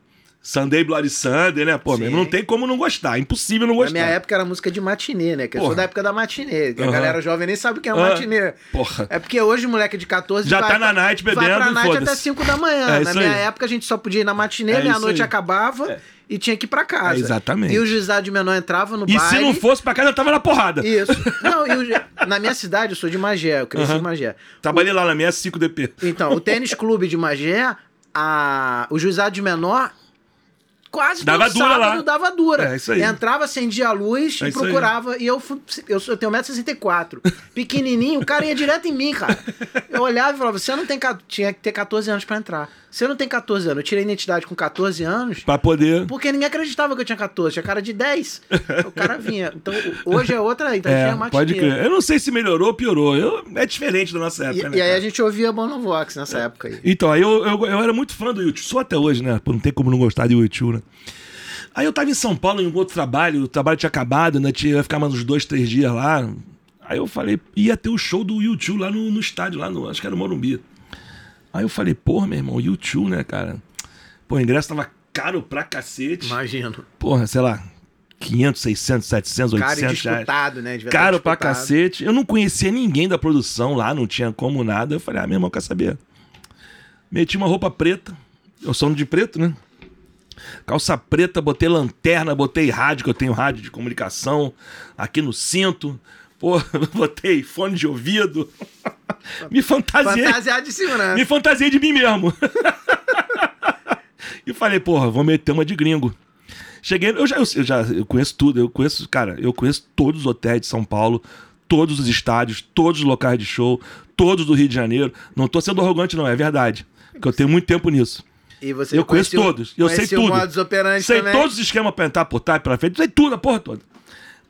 Sunday Bloody Sunday, né? Pô, mesmo, não tem como não gostar. É impossível não Na gostar. minha época era música de matinê, né? Que eu sou da época da matinê. Que a Aham. galera jovem nem sabe o que é Ah, matinê. porra. É porque hoje, moleque de 14 Já vai tá na pra- night Vai bebendo pra e night até 5 da manhã. É na minha aí. época a gente só podia ir na matinê, É meia-noite acabava e tinha que ir pra casa. É, exatamente. E o juizado de menor entrava no E baile. se não fosse pra casa, eu tava na porrada. Isso. [LAUGHS] Não, e o na minha cidade, eu sou de Magé, eu cresci Aham. em Magé. Trabalhei lá na minha 5DP. Então, o tênis clube de Magé, a... o juizado de menor quase Dava todo dura sábado lá. dava dura. É, isso aí. Entrava, acendia a luz É e procurava. E eu, fui- eu, sou- eu tenho 1,64m. Pequenininho, o cara ia direto em mim, cara. Eu olhava e falava, você não tem... Tinha que ter 14 anos pra entrar. Você não tem 14 anos. Eu tirei identidade com 14 anos... Pra poder. Porque ninguém acreditava que eu tinha 14, tinha cara de 10. O cara vinha. Então, hoje é outra, então É, pode crer. Eu não sei se melhorou ou piorou. Eu, é diferente da nossa E, época, né? e aí cara? a gente ouvia Bonovox nessa época aí. Então, aí eu, eu, eu era muito fã do YouTube, só até hoje, né? Pô, Não tem como não gostar de YouTube, né? Aí eu tava em São Paulo em um outro trabalho, o trabalho tinha acabado, né? Tinha, ia ficar mais uns dois, três dias lá. Aí eu falei, ia ter o show do YouTube lá no, no estádio, lá no, acho que era no Morumbi. Aí eu falei, porra, meu irmão, YouTube, né, cara? Pô, o ingresso tava caro pra cacete. Imagino. Porra, sei lá, 500, 600, 700, Cara 800 reais. disputado, né? Devia Caro estar pra disputado. cacete. Eu não conhecia ninguém da produção lá, não tinha como nada. Eu falei, ah, meu irmão, quer saber? Meti uma roupa preta. Eu sou de preto, né? Calça preta, botei lanterna, botei rádio, que eu tenho rádio de comunicação aqui no cinto. Pô, [LAUGHS] botei fone de ouvido. [LAUGHS] Me fantasiei. Fantasiado de segurança. Me fantasiei de mim mesmo. [LAUGHS] e falei, porra, vou meter uma de gringo. Cheguei, eu já, eu, eu já eu conheço tudo, eu conheço, cara, eu conheço todos os hotéis de São Paulo, todos os estádios, todos os locais de show, todos do Rio de Janeiro. Não tô sendo arrogante, não, é verdade. Porque eu tenho muito tempo nisso. E você Eu conheço o- todos, eu sei tudo. modus operandi Sei também. todos os esquemas pra entrar por trás, pela frente, sei tudo, a porra toda.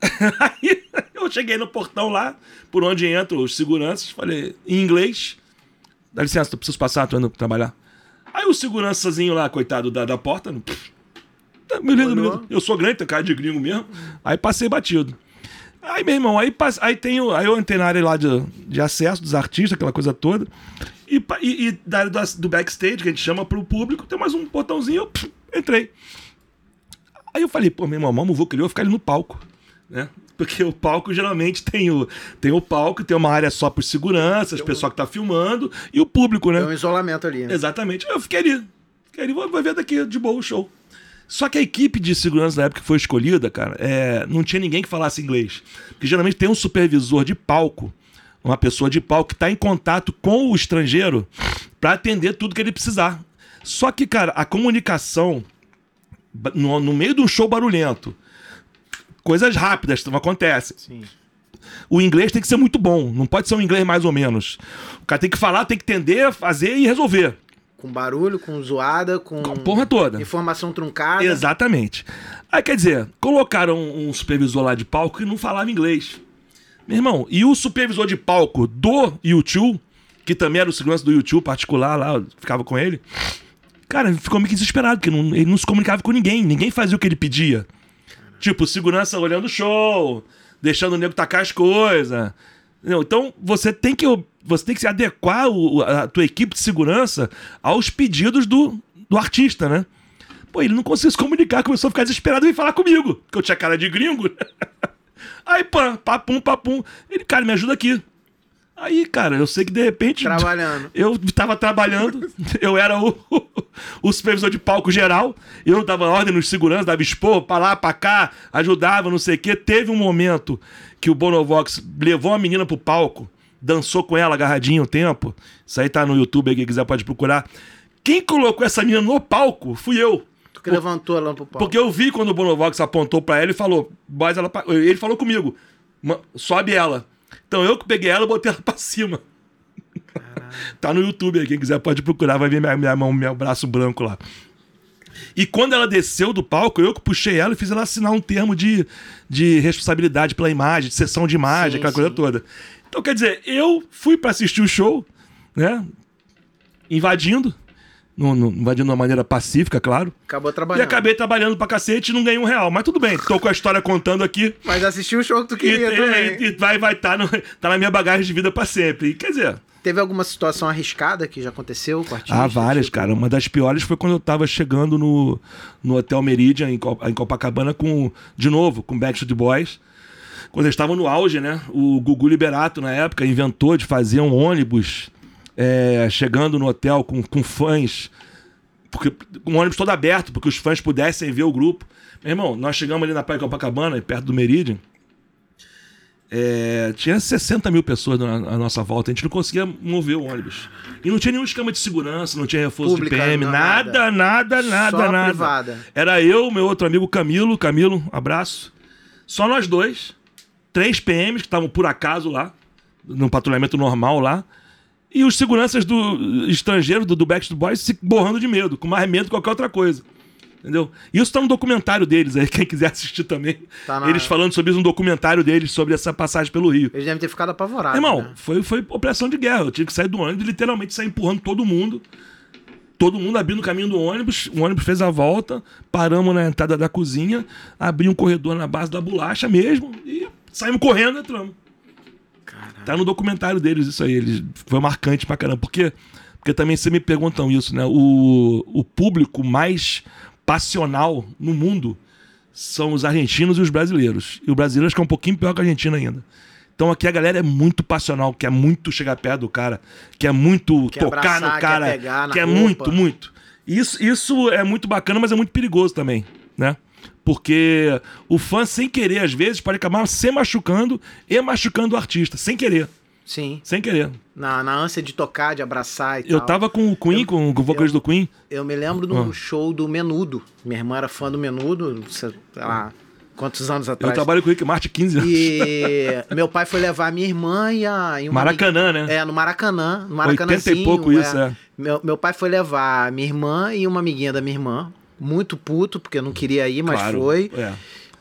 [LAUGHS] Aí eu cheguei no portão lá, por onde entram os seguranças, falei em inglês. Dá licença, eu preciso passar, tô indo trabalhar. Aí o segurançazinho lá, coitado da, da porta, não- tá, beleza, Olhou. beleza. Eu sou grande, tenho cara de gringo mesmo. Aí passei batido. Aí, meu irmão, aí, aí, tem o- aí eu entrei na área lá de, de acesso dos artistas, aquela coisa toda. E, e, e da área do, do backstage, que a gente chama pro público, tem mais um botãozinho, eu pff, entrei. Aí eu falei, pô, meu irmão, vamos vou que vou ficar ali no palco, né? Porque o palco geralmente tem o, tem o palco, tem uma área só para seguranças, pessoal que tá filmando e o público, né? Tem um isolamento ali. né? Exatamente. Eu fiquei ali. Fiquei ali, vou, vou ver daqui de boa o show. Só que a equipe de segurança na época que foi escolhida, cara, é, não tinha ninguém que falasse inglês. Porque geralmente tem um supervisor de palco, uma pessoa de palco que está em contato com o estrangeiro para atender tudo que ele precisar. Só que, cara, a comunicação no, no meio de um show barulhento, coisas rápidas não acontecem. Sim. O inglês tem que ser muito bom, não pode ser um inglês mais ou menos. O cara tem que falar, tem que entender, fazer e resolver. Com barulho, com zoada, com Com a porra toda. informação truncada. Exatamente. Aí quer dizer, colocaram um supervisor lá de palco que não falava inglês. Meu irmão, e o supervisor de palco do YouTube, que também era o segurança do YouTube particular lá, eu ficava com ele. Cara, ficou meio que desesperado, porque não- ele não se comunicava com ninguém, ninguém fazia o que ele pedia. Tipo, segurança olhando o show, deixando o nego tacar as coisas. Então, você tem que você tem que se adequar o- a tua equipe de segurança aos pedidos do, do artista, né? Pô, ele não conseguia se comunicar, começou a ficar desesperado e veio falar comigo, porque eu tinha cara de gringo. [LAUGHS] Aí, pá, papum, papum. Ele, cara, me ajuda aqui. Aí, cara, eu sei que de repente. Trabalhando. Eu tava trabalhando, [LAUGHS] eu era o, o supervisor de palco geral, eu dava ordem nos seguranças, dava expor pra lá, pra cá, ajudava, não sei o quê. Teve um momento que o Bonovox levou a menina pro palco, dançou com ela agarradinho um tempo. Isso aí tá no YouTube, quem quiser pode procurar. Quem colocou essa menina no palco fui eu. Tu que levantou ela pro palco. Porque eu vi quando o Bonovox apontou pra ela e falou, "Boys, ela pa-" ele falou comigo, "Ma- sobe ela. Então eu que peguei ela e botei ela [LAUGHS] pra cima. tá no YouTube quem quiser pode procurar, vai ver minha, minha mão, meu braço branco lá. E quando ela desceu do palco, eu que puxei ela e fiz ela assinar um termo de, de responsabilidade pela imagem, de sessão de imagem, Sim, aquela coisa sim. toda. Então, quer dizer, eu fui pra assistir o show, né? Invadindo, no- no- invadindo de uma maneira pacífica, claro. Acabou E trabalhando. acabei trabalhando pra cacete e não ganhei um real. Mas tudo bem, tô com a história contando aqui. Mas assistiu o show que tu E, queria também. e- e vai, vai tá, no- tá na minha bagagem de vida pra sempre. E, quer dizer, Teve alguma situação arriscada que já aconteceu com artistas? Ah, várias, tipo- cara. Uma das piores foi quando eu tava chegando no, no Hotel Meridian, em Copacabana, com, de novo, com Backstreet Boys. Quando eles estavam no auge, né? O Gugu Liberato, na época, inventou de fazer um ônibus é, chegando no hotel com, com fãs. Porque, um ônibus todo aberto, porque os fãs pudessem ver o grupo. Meu irmão, nós chegamos ali na Praia de Copacabana, perto do Meridian. É, tinha 60 mil pessoas na, à nossa volta, a gente não conseguia mover o ônibus. E não tinha nenhum esquema de segurança, não tinha reforço Pública, de PM, não, nada, nada, nada, Só nada. privada. Era eu, meu outro amigo Camilo, Camilo, abraço. Só nós dois, três PMs que estavam por acaso lá, num patrulhamento normal lá. E os seguranças do estrangeiros do, do Backstreet Boys se borrando de medo, com mais medo que qualquer outra coisa. Entendeu? Isso tá no documentário deles aí, [LAUGHS] quem quiser assistir também. Tá na- Eles falando sobre isso, um documentário deles sobre essa passagem pelo Rio. Eles devem ter ficado apavorados. Irmão, né? foi, foi operação de guerra. Eu tive que sair do ônibus e literalmente sair empurrando todo mundo. Todo mundo abrindo o caminho do ônibus. O ônibus fez a volta. Paramos na entrada da cozinha. Abri um corredor na base da bolacha mesmo. E saímos correndo entramos. Tá no documentário deles isso aí. Eles, foi marcante pra caramba. Porque, porque também sempre me perguntam isso, né? O, o público mais passional no mundo são os argentinos e os brasileiros. E o brasileiro acho que é um pouquinho pior que a Argentina ainda. Então aqui a galera é muito passional, quer muito chegar perto do cara, quer muito Quer tocar abraçar, no quer cara, pegar na quer roupa. muito, muito. Isso, isso é muito bacana, mas é muito perigoso também, né? Porque o fã, sem querer, às vezes, pode acabar se machucando e machucando o artista, sem querer, Sim. sem querer. Na, na ânsia de tocar, de abraçar e Eu tal. tava com o Queen, com o vocalista do Queen. Eu me lembro do Ah. show do Menudo. Minha irmã era fã do Menudo, sei lá, quantos anos Eu atrás. trabalho com o Rick Martin 15 anos. E meu pai foi levar a minha irmã e a. E Maracanã, amiga- né? É, no Maracanã. No 80 Maracanãzinho. e pouco isso, é. Meu, meu pai foi levar a minha irmã e uma amiguinha da minha irmã. Muito puto, porque não queria ir, mas Claro, foi. É.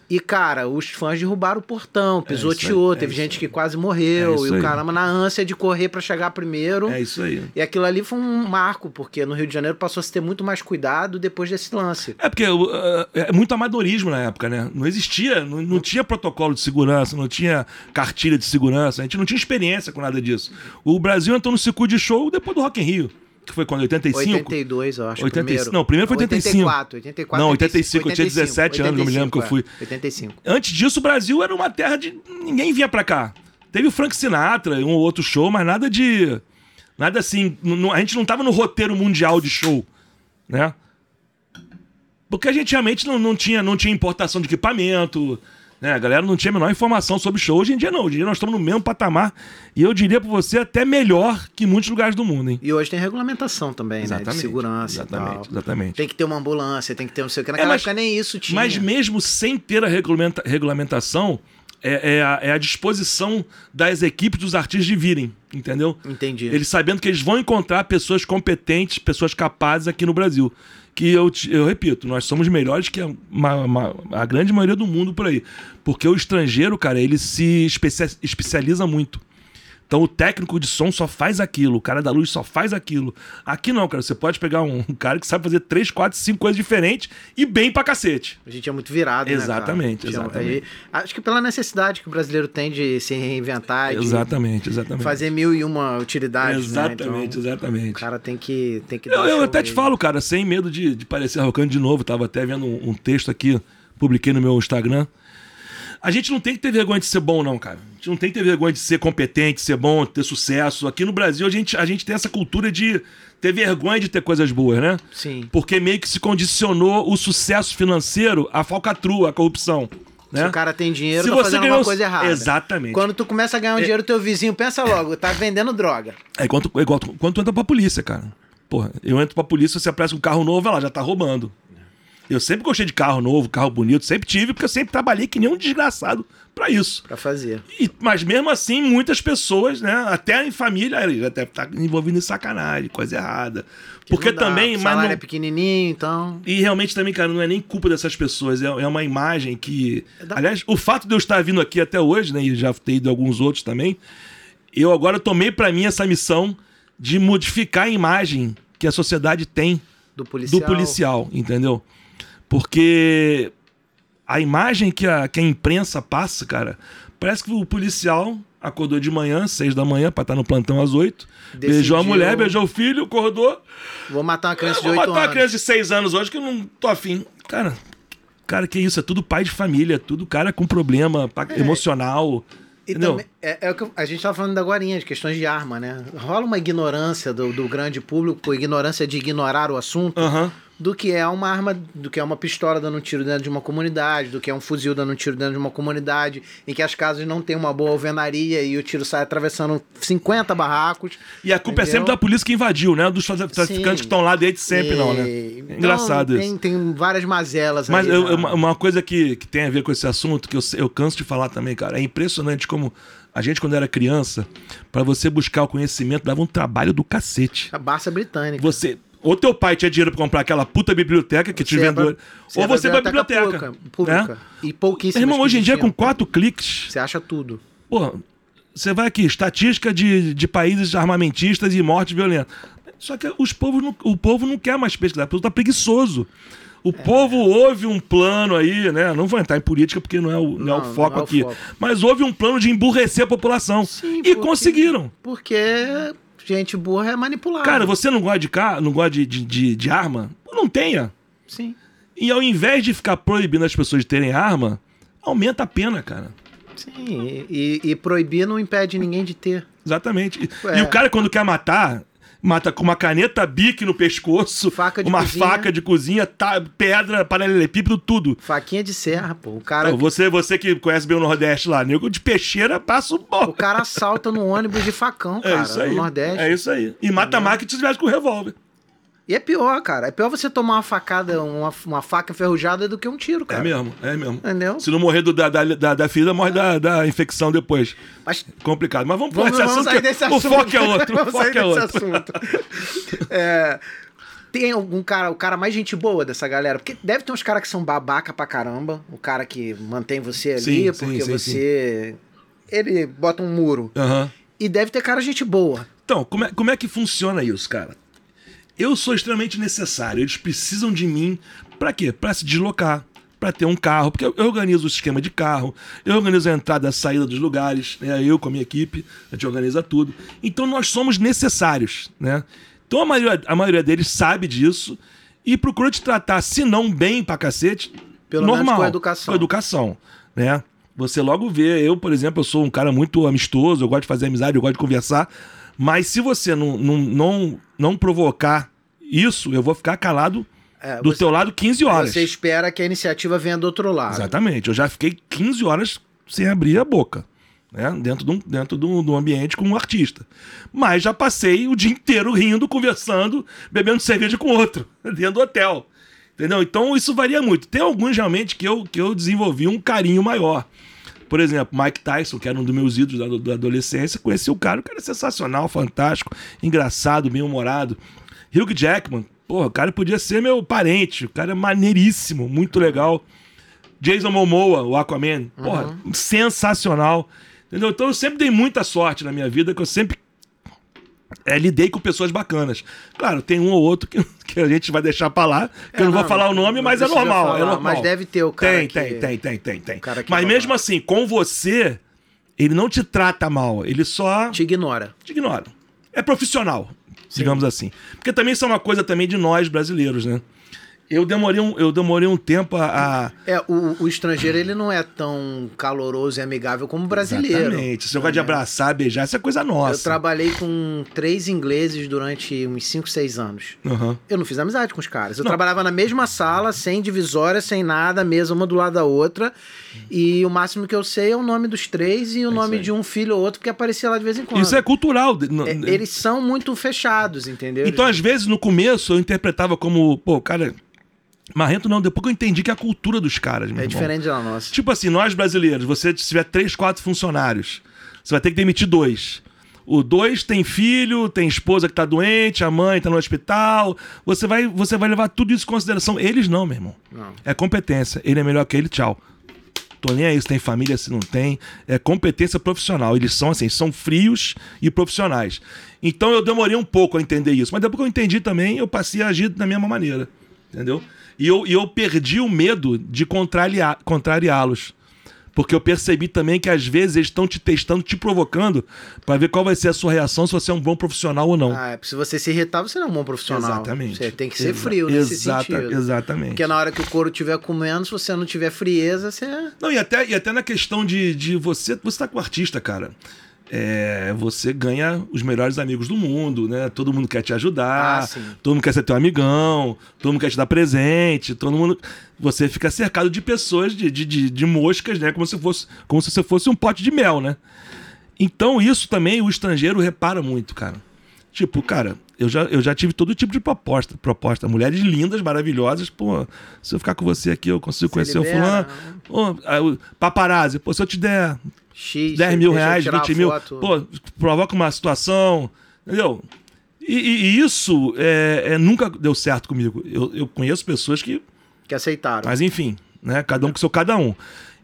E, cara, os fãs derrubaram o portão, pisoteou, isso aí, é teve isso gente que quase É morreu. isso e o caramba, na ânsia de correr pra chegar primeiro. É isso aí. E aquilo ali foi um marco, porque no Rio de Janeiro passou a se ter muito mais cuidado depois desse lance. É porque uh, é muito amadorismo na época, né? Não existia, não, não tinha protocolo de segurança, não tinha cartilha de segurança, a gente não tinha experiência com nada disso. O Brasil entrou no circuito de show depois do Rock in Rio, que foi quando? 85? 82, eu acho. 85, primeiro. não, primeiro foi 85. 84, 84. Não, 85, eu tinha 17 anos, eu me lembro que eu fui. é, 85. Antes disso, o Brasil era uma terra de. ninguém vinha pra cá. Teve o Frank Sinatra, um ou outro show, mas nada de. Nada assim. não- a gente não tava no roteiro mundial de show, né? Porque a gente realmente não, não, tinha, não tinha importação de equipamento, né? A galera não tinha a menor informação sobre show. Hoje em dia não, hoje em dia nós estamos no mesmo patamar. E eu diria pra você até melhor que muitos lugares do mundo, hein? E hoje tem regulamentação também, né? De segurança Exatamente, tal. exatamente. Tem que ter uma ambulância, tem que ter não sei o que. Naquela mas- época nem isso tinha. Mas mesmo sem ter a regulamenta- regulamentação, é, é a, é a disposição das equipes dos artistas de virem, entendeu? Entendi. Eles sabendo que eles vão encontrar pessoas competentes, pessoas capazes aqui no Brasil. Que eu, eu repito, nós somos melhores que a, a grande maioria do mundo por aí. Porque o estrangeiro, cara, ele se especia- especializa muito. Então o técnico de som só faz aquilo, o cara da luz só faz aquilo. Aqui não, cara. Você pode pegar um, [LAUGHS] um cara que sabe fazer três, quatro, cinco coisas diferentes e bem pra cacete. A gente é muito virado, Exatamente, né, cara? exatamente. Aí, acho que pela necessidade que o brasileiro tem de se reinventar, de Exatamente, exatamente. fazer mil e uma utilidades, né? Exatamente, Então, exatamente. o cara tem que, tem que Eu, dar eu até te mesmo. falo, cara, sem medo de, de parecer arrogante de novo. Tava até vendo um, um texto aqui, publiquei no meu Instagram. A gente não tem que ter vergonha de ser bom, não, cara. A gente não tem que ter vergonha de ser competente, ser bom, ter sucesso. Aqui no Brasil, a gente, a gente tem essa cultura de ter vergonha de ter coisas boas, né? Sim. Porque meio que se condicionou o sucesso financeiro à falcatrua, à corrupção. Né? Se o cara tem dinheiro, Se tá você fazendo ganhou- alguma coisa errada. Exatamente. Quando tu começa a ganhar um dinheiro, teu vizinho pensa logo, tá vendendo droga. É igual, tu- é igual tu- quando tu entra pra polícia, cara. Porra, eu entro pra polícia, você aparece com um carro novo, lá, já tá roubando. Eu sempre gostei de carro novo, carro bonito, sempre tive, porque eu sempre trabalhei que nem um desgraçado pra isso. Pra fazer. E- mas mesmo assim, muitas pessoas, né, até em família, já deve estar envolvido em sacanagem, coisa errada. Porque Não dá, também, o mas salário não, é pequenininho, então... e realmente também, cara, não é nem culpa dessas pessoas, é, é uma imagem que. da- Aliás, o fato de eu estar vindo aqui até hoje, né, e já ter ido alguns outros também, eu agora tomei pra mim essa missão de modificar a imagem que a sociedade tem Do policial. do policial, entendeu? Porque a imagem que a, que a imprensa passa, cara, parece que o policial acordou de manhã, seis da manhã, pra estar no plantão às oito. Beijou a Decidiu- mulher, beijou o filho, acordou. Vou matar uma criança de Vou 8 matar uma anos. criança de seis anos hoje que eu não tô afim. Cara, cara, que isso? É tudo pai de família, tudo cara com problema pa- emocional. E entendeu? também, é, é o que a gente tava falando agora, de questões de arma, né? Rola uma ignorância do, do grande público, ignorância de ignorar o assunto, Aham. Do que é uma arma, do que é uma pistola dando um tiro dentro de uma comunidade, do que é um fuzil dando um tiro dentro de uma comunidade, em que as casas não têm uma boa alvenaria e o tiro sai atravessando 50 barracos. E a culpa é Entendeu? sempre da polícia que invadiu, né? Dos tra- traficantes que estão lá desde sempre, não, né? E- É engraçado então, isso. tem, tem várias mazelas Mas aí eu- eu- uma, coisa que, que tem a ver com esse assunto, que eu, eu canso de falar também, cara, é impressionante como a gente, quando era criança, pra você buscar o conhecimento, dava um trabalho do cacete. A Barça Britânica. Você. Ou teu pai tinha dinheiro pra comprar aquela puta biblioteca que te Você ia vendeu. Ou ia você vai pra biblioteca biblioteca. pública. né? E pouquíssimas. Irmão, hoje em dia, com quatro cliques, Você acha tudo. Pô, você vai aqui, estatística de, de países armamentistas e morte violenta. Só que os povos não, o povo não quer mais pesquisar, o povo tá preguiçoso. O povo houve um plano aí, né? Não vou entrar em política porque não é o, não é o Não, foco não é o aqui. foco. Mas houve um plano de emburrecer a população. Sim, e porque- conseguiram. Porque gente burra é manipulada. Cara, você não gosta de carro, não gosta de, de, de, de arma? Não tenha. Sim. E ao invés de ficar proibindo as pessoas de terem arma, aumenta a pena, cara. Sim. E, e proibir não impede ninguém de ter. Exatamente. É. E o cara, quando quer matar, mata com uma caneta bique no pescoço, Faca de uma cozinha. faca de cozinha, tá, pedra, paralelepípedo, tudo. Faquinha de serra, pô. O cara, Então, você, você que conhece bem o Nordeste lá, nego de peixeira passa o o bom. cara assalta no ônibus de facão, cara. É isso aí. No Nordeste. É isso aí. E mata a máquina se tivesse com revólver. E é pior, cara. É pior você tomar uma facada, uma, uma faca enferrujada do que um tiro, cara. É mesmo, é mesmo. Entendeu? Se não morrer do- da, da, da, da ferida, morre da, da infecção depois. Mas Complicado. Mas vamos pular vamos, esse vamos assunto. desse o assunto. foco é outro. O vamos foco sair é outro. assunto. É, tem algum cara, o cara mais gente boa dessa galera? Porque deve ter uns caras que são babaca pra caramba. O cara que mantém você ali, Sim, sim, porque sim, você. Ele bota um muro. Aham. E deve ter cara gente boa. Então, como é, como é que funciona isso, cara? Eu sou extremamente necessário. Eles precisam de mim pra quê? Pra se deslocar, pra ter um carro, porque eu organizo o esquema de carro, eu organizo a entrada e a saída dos lugares, né? Eu com a minha equipe, a gente organiza tudo. Então nós somos necessários, né? Então a maioria, a maioria deles sabe disso e procura te tratar, se não bem pra cacete, Pelo menos normal, com educação. Com educação, né? Você logo vê, eu, por exemplo, eu sou um cara muito amistoso, eu gosto de fazer amizade, eu gosto de conversar, mas se você não, não, não, não provocar isso, eu vou ficar calado É, do você- teu lado 15 horas. Você espera que a iniciativa venha do outro lado. Exatamente. Eu já fiquei 15 horas sem abrir a boca. Né? Dentro, de um, dentro de, um, de um ambiente com um artista. Mas já passei o dia inteiro rindo, conversando, bebendo cerveja com outro, [LAUGHS] dentro do hotel. Entendeu? Então isso varia muito. Tem alguns realmente que eu, que eu desenvolvi um carinho maior. Por exemplo, Mike Tyson, que era um dos meus ídolos da, da adolescência, conheci o cara, o cara é sensacional, fantástico, engraçado, bem-humorado. Hugh Jackman, porra, o cara podia ser meu parente, o cara é maneiríssimo, muito legal. Jason Momoa, o Aquaman, porra, sensacional. Entendeu? Então eu sempre dei muita sorte na minha vida, que eu sempre é, lidei com pessoas bacanas. Claro, tem um ou outro que, [LAUGHS] que a gente vai deixar pra lá, que eu não, vou não, falar o nome, mas é normal, é falar, normal. mas deve ter o cara Tem, que- tem, tem, tem, tem, tem. Mas é mesmo assim, com você, ele não te trata mal, ele só Te ignora. te ignora. É profissional, digamos assim. Porque também isso é uma coisa também de nós brasileiros, né? Eu demorei um, eu demorei um tempo a. a- É, o, o estrangeiro ele não é tão caloroso e amigável como o brasileiro. Exatamente. Esse negócio de abraçar, beijar, isso é coisa nossa. Eu trabalhei com três ingleses durante uns 5, 6 anos. Aham. Eu não fiz amizade com os caras. Eu Não. trabalhava na mesma sala, sem divisória, sem nada, mesa uma do lado da outra. E o máximo que eu sei é o nome dos três e o nome aí. de um filho ou outro que aparecia lá de vez em quando. Isso é cultural. É, eles são muito fechados, entendeu? Então, às vezes, no começo, eu interpretava como, pô, cara. Marrento não, depois que eu entendi que é a cultura dos caras, meu é irmão. diferente da nossa. Tipo assim, nós brasileiros, você se tiver três, quatro funcionários, você vai ter que demitir dois. O dois tem filho, tem esposa que tá doente, a mãe tá no hospital. Você vai, você vai levar tudo isso em consideração. Eles não, meu irmão. Não. É competência. Ele é melhor que ele, tchau. Tô nem aí se tem família, se não tem. É competência profissional. Eles são assim, são frios e profissionais. Então eu demorei um pouco a entender isso. Mas depois que eu entendi também, eu passei a agir da mesma maneira. Entendeu? E eu, e eu perdi o medo de contrariá-los. Porque eu percebi também que às vezes eles estão te testando, te provocando, pra ver qual vai ser a sua reação, se você é um bom profissional ou não. Ah, é, se você se irritar, você não é um bom profissional. Exatamente. Você tem que ser Exa- frio nesse exata- sentido. Exatamente. Porque na hora que o couro estiver comendo, se você não tiver frieza, você. Não, e até, e até na questão de, de você. Você tá com o artista, cara. É, você ganha os melhores amigos do mundo, né? Todo mundo quer te ajudar, Ah, todo mundo quer ser teu amigão, todo mundo quer te dar presente, todo mundo. Você fica cercado de pessoas, de, de, de, de moscas, né? Como se, fosse, como se você fosse um pote de mel, né? Então, isso também o estrangeiro repara muito, cara. Tipo, cara, eu já, eu já tive todo tipo de proposta. proposta. Mulheres lindas, maravilhosas. Pô, se eu ficar com você aqui, eu consigo conhecer libera, o fulano. O paparazzi, pô, se eu te der X. 10 mil reais, tirar 20 a mil, foto. pô, provoca uma situação, entendeu? E, e- isso é, é, nunca deu certo comigo. Eu, eu conheço pessoas que, Que aceitaram. mas enfim, né? Cada um com seu cada um.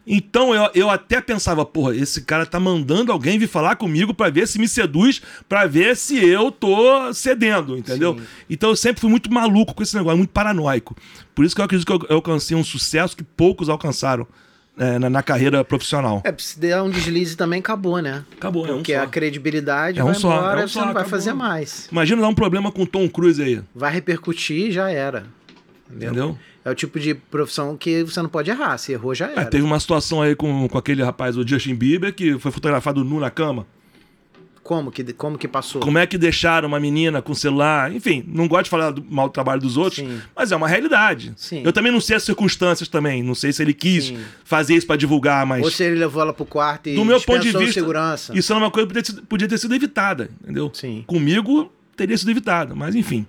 Então eu, eu até pensava, porra, esse cara tá mandando alguém vir falar comigo pra ver se me seduz, pra ver se eu tô cedendo, entendeu? Sim. Então eu sempre fui muito maluco com esse negócio, muito paranoico. Por isso que eu acredito que eu, eu alcancei um sucesso que poucos alcançaram é, na, na carreira profissional. É, se der um deslize também acabou, né? Acabou, é um Porque só. a credibilidade É um vai só, embora, é um você só, não vai acabou. fazer mais. Imagina dar um problema com o Tom Cruise aí, Vai repercutir e já era. Entendeu? entendeu? É o tipo de profissão que você não pode errar. Se errou, já É, era. teve uma situação aí com, com aquele rapaz, o Justin Bieber, que foi fotografado nu na cama. Como, que, como que passou? Como é que deixaram uma menina com celular? Enfim, não gosto de falar do mau trabalho dos outros, Sim. mas é uma realidade. Sim. Eu também não sei as circunstâncias também. Não sei se ele quis Sim. fazer isso pra divulgar, mas. Ou se ele levou ela pro quarto e do meu ponto de vista, segurança. isso é uma coisa que podia, ter- podia ter sido evitada, entendeu? Sim. Comigo teria sido evitada, mas enfim.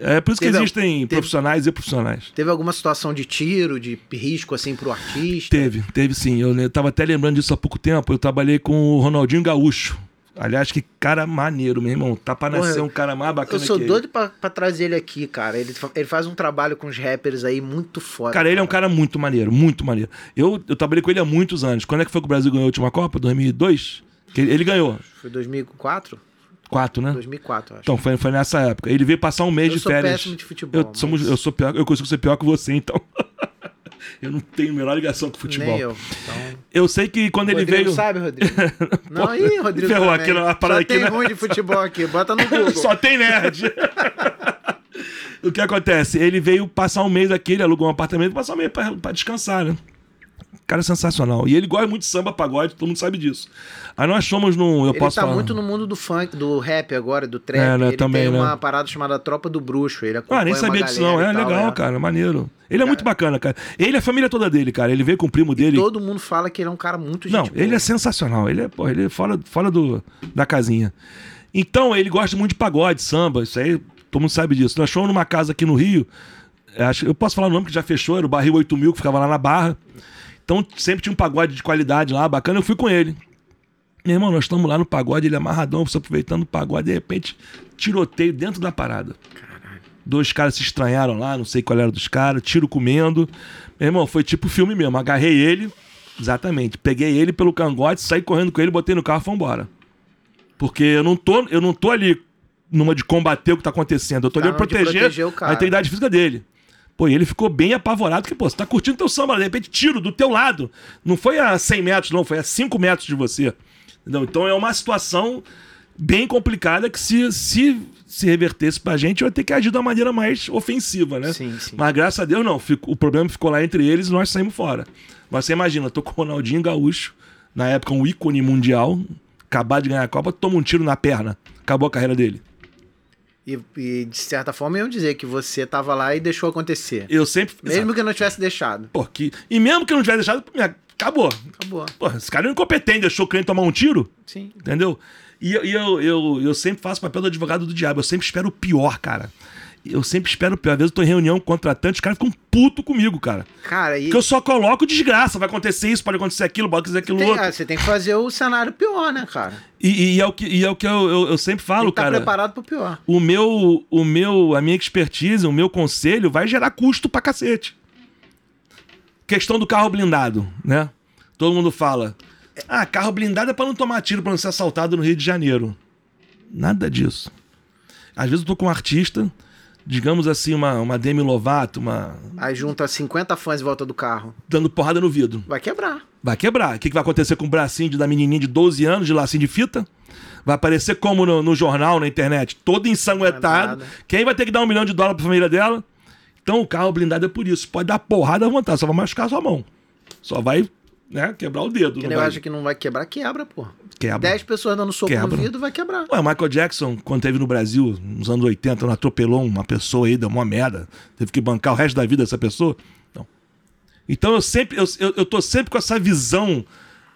É por isso que Teve- existem teve- profissionais e profissionais. Teve alguma situação de tiro, de risco, assim, pro artista? Teve, teve sim. Eu, eu tava até lembrando disso há pouco tempo. Eu trabalhei com o Ronaldinho Gaúcho. Aliás, que cara maneiro, meu irmão. Tá pra Porra, nascer um cara mais bacana Eu sou ele. doido pra, pra trazer ele aqui, cara. Ele, ele faz um trabalho com os rappers aí muito foda. Cara, ele é um cara muito maneiro, muito maneiro. Eu, eu trabalhei com ele há muitos anos. Quando é que foi que o Brasil ganhou a última Copa? 2002? Que ele, ele ganhou. Foi 2004? Quatro, né? 2004, eu acho. Então, foi, foi nessa época. Ele veio passar um mês eu de sou férias. péssimo de futebol. eu, somos, mas eu sou pior, eu consigo ser pior que você, então. [LAUGHS] [LAUGHS] eu não tenho a menor ligação com futebol. Nem eu. Então... Eu sei que quando ele veio. sabe, Rodrigo? [LAUGHS] Não, aí, Rodrigo. Ferrou também. parada Só aqui, tem né? ruim de futebol aqui. Bota no Google. [LAUGHS] Só tem nerd. o que acontece? Ele veio passar um mês aqui, ele alugou um apartamento passar um mês pra, pra descansar, né? Cara sensacional. E ele gosta muito de samba, pagode, todo mundo sabe disso. Aí nós fomos num. Eu Ele posso tá falar. muito no mundo do funk, do rap agora, do trap. É, né, Ele também, tem né? uma parada chamada Tropa do Bruxo. Ele Ah, nem sabia disso não. É e tal, legal, é. cara. Maneiro. Ele é muito bacana, cara. Ele e a família toda dele, cara. Ele veio com o primo dele. Todo mundo fala que ele é um cara muito Não, ele é sensacional. Ele é, porra, ele é fora, fora do, da casinha. Então, ele gosta muito de pagode, samba. Isso aí, todo mundo sabe disso. Nós fomos numa casa aqui no Rio. é, acho- Eu posso falar o nome que já fechou, era o Barril 8000, que ficava lá na Barra. Então, sempre tinha um pagode de qualidade lá, bacana. Eu fui com ele. Meu irmão, nós estamos lá no pagode, ele é amarradão, você aproveitando o pagode, de repente, tiroteio dentro da parada. Dois caras se estranharam lá, não sei qual era dos caras, tiro comendo. Meu irmão, foi tipo filme mesmo. Agarrei ele, exatamente. Peguei ele pelo cangote, saí correndo com ele, botei no carro e fomos embora. Porque eu não tô, eu não tô ali numa de combater o que tá acontecendo. Eu tô Tá ali pra onde proteger, proteger a integridade física dele. Pô, e ele ficou bem apavorado, que, pô, você tá curtindo teu samba, de repente tiro do teu lado. Não foi a 100 metros, não, foi a 5 metros de você. Entendeu? Então é uma situação bem complicada que se, se, se revertesse pra gente, eu ia ter que agir de uma maneira mais ofensiva, né? Sim, sim. Mas graças a Deus não, Fico- o problema ficou lá entre eles e nós saímos fora. Mas você imagina, tô com o Ronaldinho Gaúcho, na época um ícone mundial, acabar de ganhar a Copa, toma um tiro na perna. Acabou a carreira dele. E, e, de certa forma iam dizer que você tava lá e deixou acontecer. Eu sempre. Mesmo que não tivesse deixado. Pô, que... E mesmo que eu não tivesse deixado, acabou. Acabou. Pô, esse cara é incompetente, deixou o cliente tomar um tiro, Sim. entendeu? E, eu- eu, eu, eu sempre faço o papel do advogado do diabo. Eu sempre espero o pior, cara. Eu sempre espero o pior. Às vezes eu tô em reunião com contratante, os caras ficam puto comigo, cara. Cara, e Porque eu só coloco desgraça. Vai acontecer isso, pode acontecer aquilo, pode acontecer aquilo tem- outro. ah, você tem que fazer o cenário pior, né, cara? E, e é o que, e é o que eu, eu, eu sempre Tem falo, que estar cara. preparado pro pior. O meu, o meu, a minha expertise, o meu conselho vai gerar custo pra cacete. Questão do carro blindado, né? Todo mundo fala: "Ah, carro blindado é pra não tomar tiro, pra não ser assaltado no Rio de Janeiro". Nada disso. Às vezes eu tô com um artista, digamos assim, uma, uma Demi Lovato, uma Aí junta 50 fãs em volta do carro. dando porrada no vidro. Vai quebrar. Vai quebrar. O que, que vai acontecer com o bracinho de- da menininha de 12 anos, de lacinho de fita? Vai aparecer como no, no jornal, na internet, todo ensanguentado. Nada. Quem vai ter que dar um milhão de dólares pra família dela? Então o carro blindado é por isso. Pode dar porrada à vontade, só vai machucar sua mão. Só vai, né, quebrar o dedo. Que não eu vai... acho que não vai quebrar, quebra, pô. Quebra. 10 pessoas dando soco Quebra. no vidro, vai quebrar. Ué, o Michael Jackson, quando teve no Brasil, nos anos 80, não atropelou uma pessoa aí, deu uma merda. Teve que bancar o resto da vida dessa pessoa. Não. Então eu sempre, eu, eu, eu tô sempre com essa visão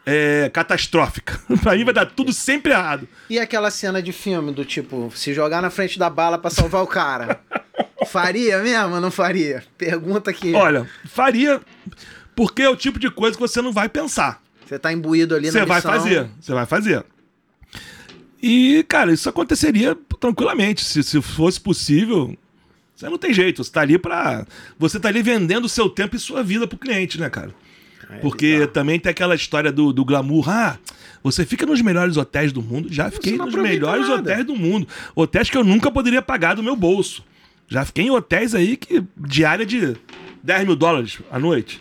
é, catastrófica. [LAUGHS] pra mim vai dar tudo sempre errado. E aquela cena de filme do tipo, se jogar na frente da bala pra salvar o cara. [LAUGHS] faria mesmo ou não faria? Pergunta aqui. Olha, faria, porque é o tipo de coisa que você não vai pensar. Você tá imbuído ali Você na vai missão. fazer, você vai fazer. E, cara, isso aconteceria tranquilamente. Se, se fosse possível, você não tem jeito. Você tá ali pra. Você tá ali vendendo o seu tempo e sua vida pro cliente, né, cara? É Porque também tem aquela história do, do glamour. Ah, você fica nos melhores hotéis do mundo. Já fiquei nos melhores nada. hotéis do mundo. Hotéis que eu nunca poderia pagar do meu bolso. Já fiquei em hotéis aí que diária de 10 mil dólares à noite.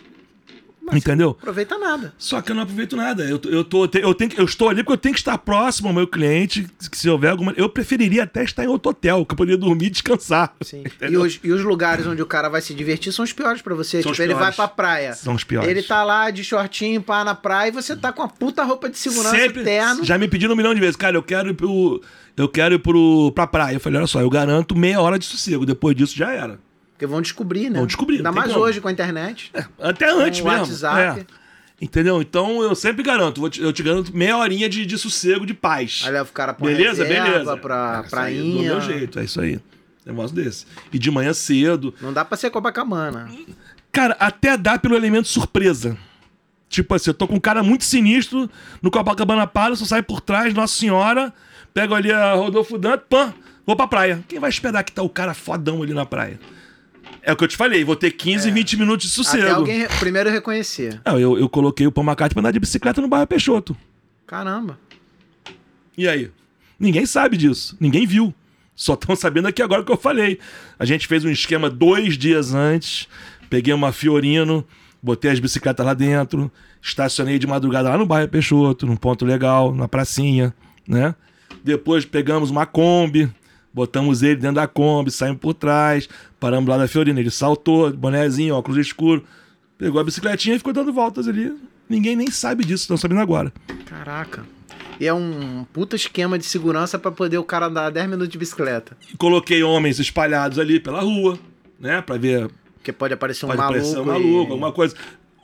Entendeu? Aproveita nada. Só que eu não aproveito nada. Eu, eu, tô, eu, tenho, eu estou ali porque eu tenho que estar próximo ao meu cliente. que Se houver alguma. Eu preferiria até estar em outro hotel, que eu poderia dormir e descansar. Sim. [LAUGHS] E os, e os lugares onde o cara vai se divertir são os piores pra você. São tipo, ele vai pra praia. São os piores. Ele tá lá de shortinho, pá, na praia, e você tá com a puta roupa de segurança Sempre. terno. Já me pediram um milhão de vezes, cara, eu quero ir pro. Eu quero ir pro, pra praia. Eu falei, olha só, eu garanto meia hora de sossego. Depois disso já era. Porque vão descobrir, né? Vão descobrir, Ainda mais como. hoje com a internet. Até antes Com mesmo. WhatsApp. É. Entendeu? Então eu sempre garanto. te- eu te garanto meia horinha de, de sossego, de paz. Aí leva o cara pra Beleza, beleza. pra É aí, Do prainha. meu jeito, é isso aí. Negócio desse. E de manhã cedo. Não dá pra ser Copacabana. Cara, até dá pelo elemento surpresa. Tipo assim, eu tô com um cara muito sinistro no Copacabana Palace, eu saio por trás, Nossa Senhora, pego ali a Rodolfo Dante, pã, vou pra praia. Quem vai esperar que tá o cara fodão ali na praia? É o que eu te falei, vou ter 15, 20 minutos de sossego. Até alguém re- primeiro reconhecer. Não, eu, eu coloquei o Paul McCartney pra andar de bicicleta no bairro Peixoto. Caramba. E aí? Ninguém sabe disso. Ninguém viu. Só estão sabendo aqui agora que eu falei. A gente fez um esquema dois dias antes. Peguei uma Fiorino, botei as bicicletas lá dentro, estacionei de madrugada lá no bairro Peixoto, num ponto legal, na pracinha, né? Depois pegamos uma Kombi, botamos ele dentro da Kombi, saímos por trás, paramos lá na Fiorino. Ele saltou, bonezinho, óculos escuro, pegou a bicicletinha e ficou dando voltas ali. Ninguém nem sabe disso, estão sabendo agora. Caraca. E é um puta esquema de segurança pra poder o cara andar 10 minutos de bicicleta. E coloquei homens espalhados ali pela rua, né? Pra ver. Porque pode aparecer um Pode maluco. parecer um e- maluco, alguma coisa.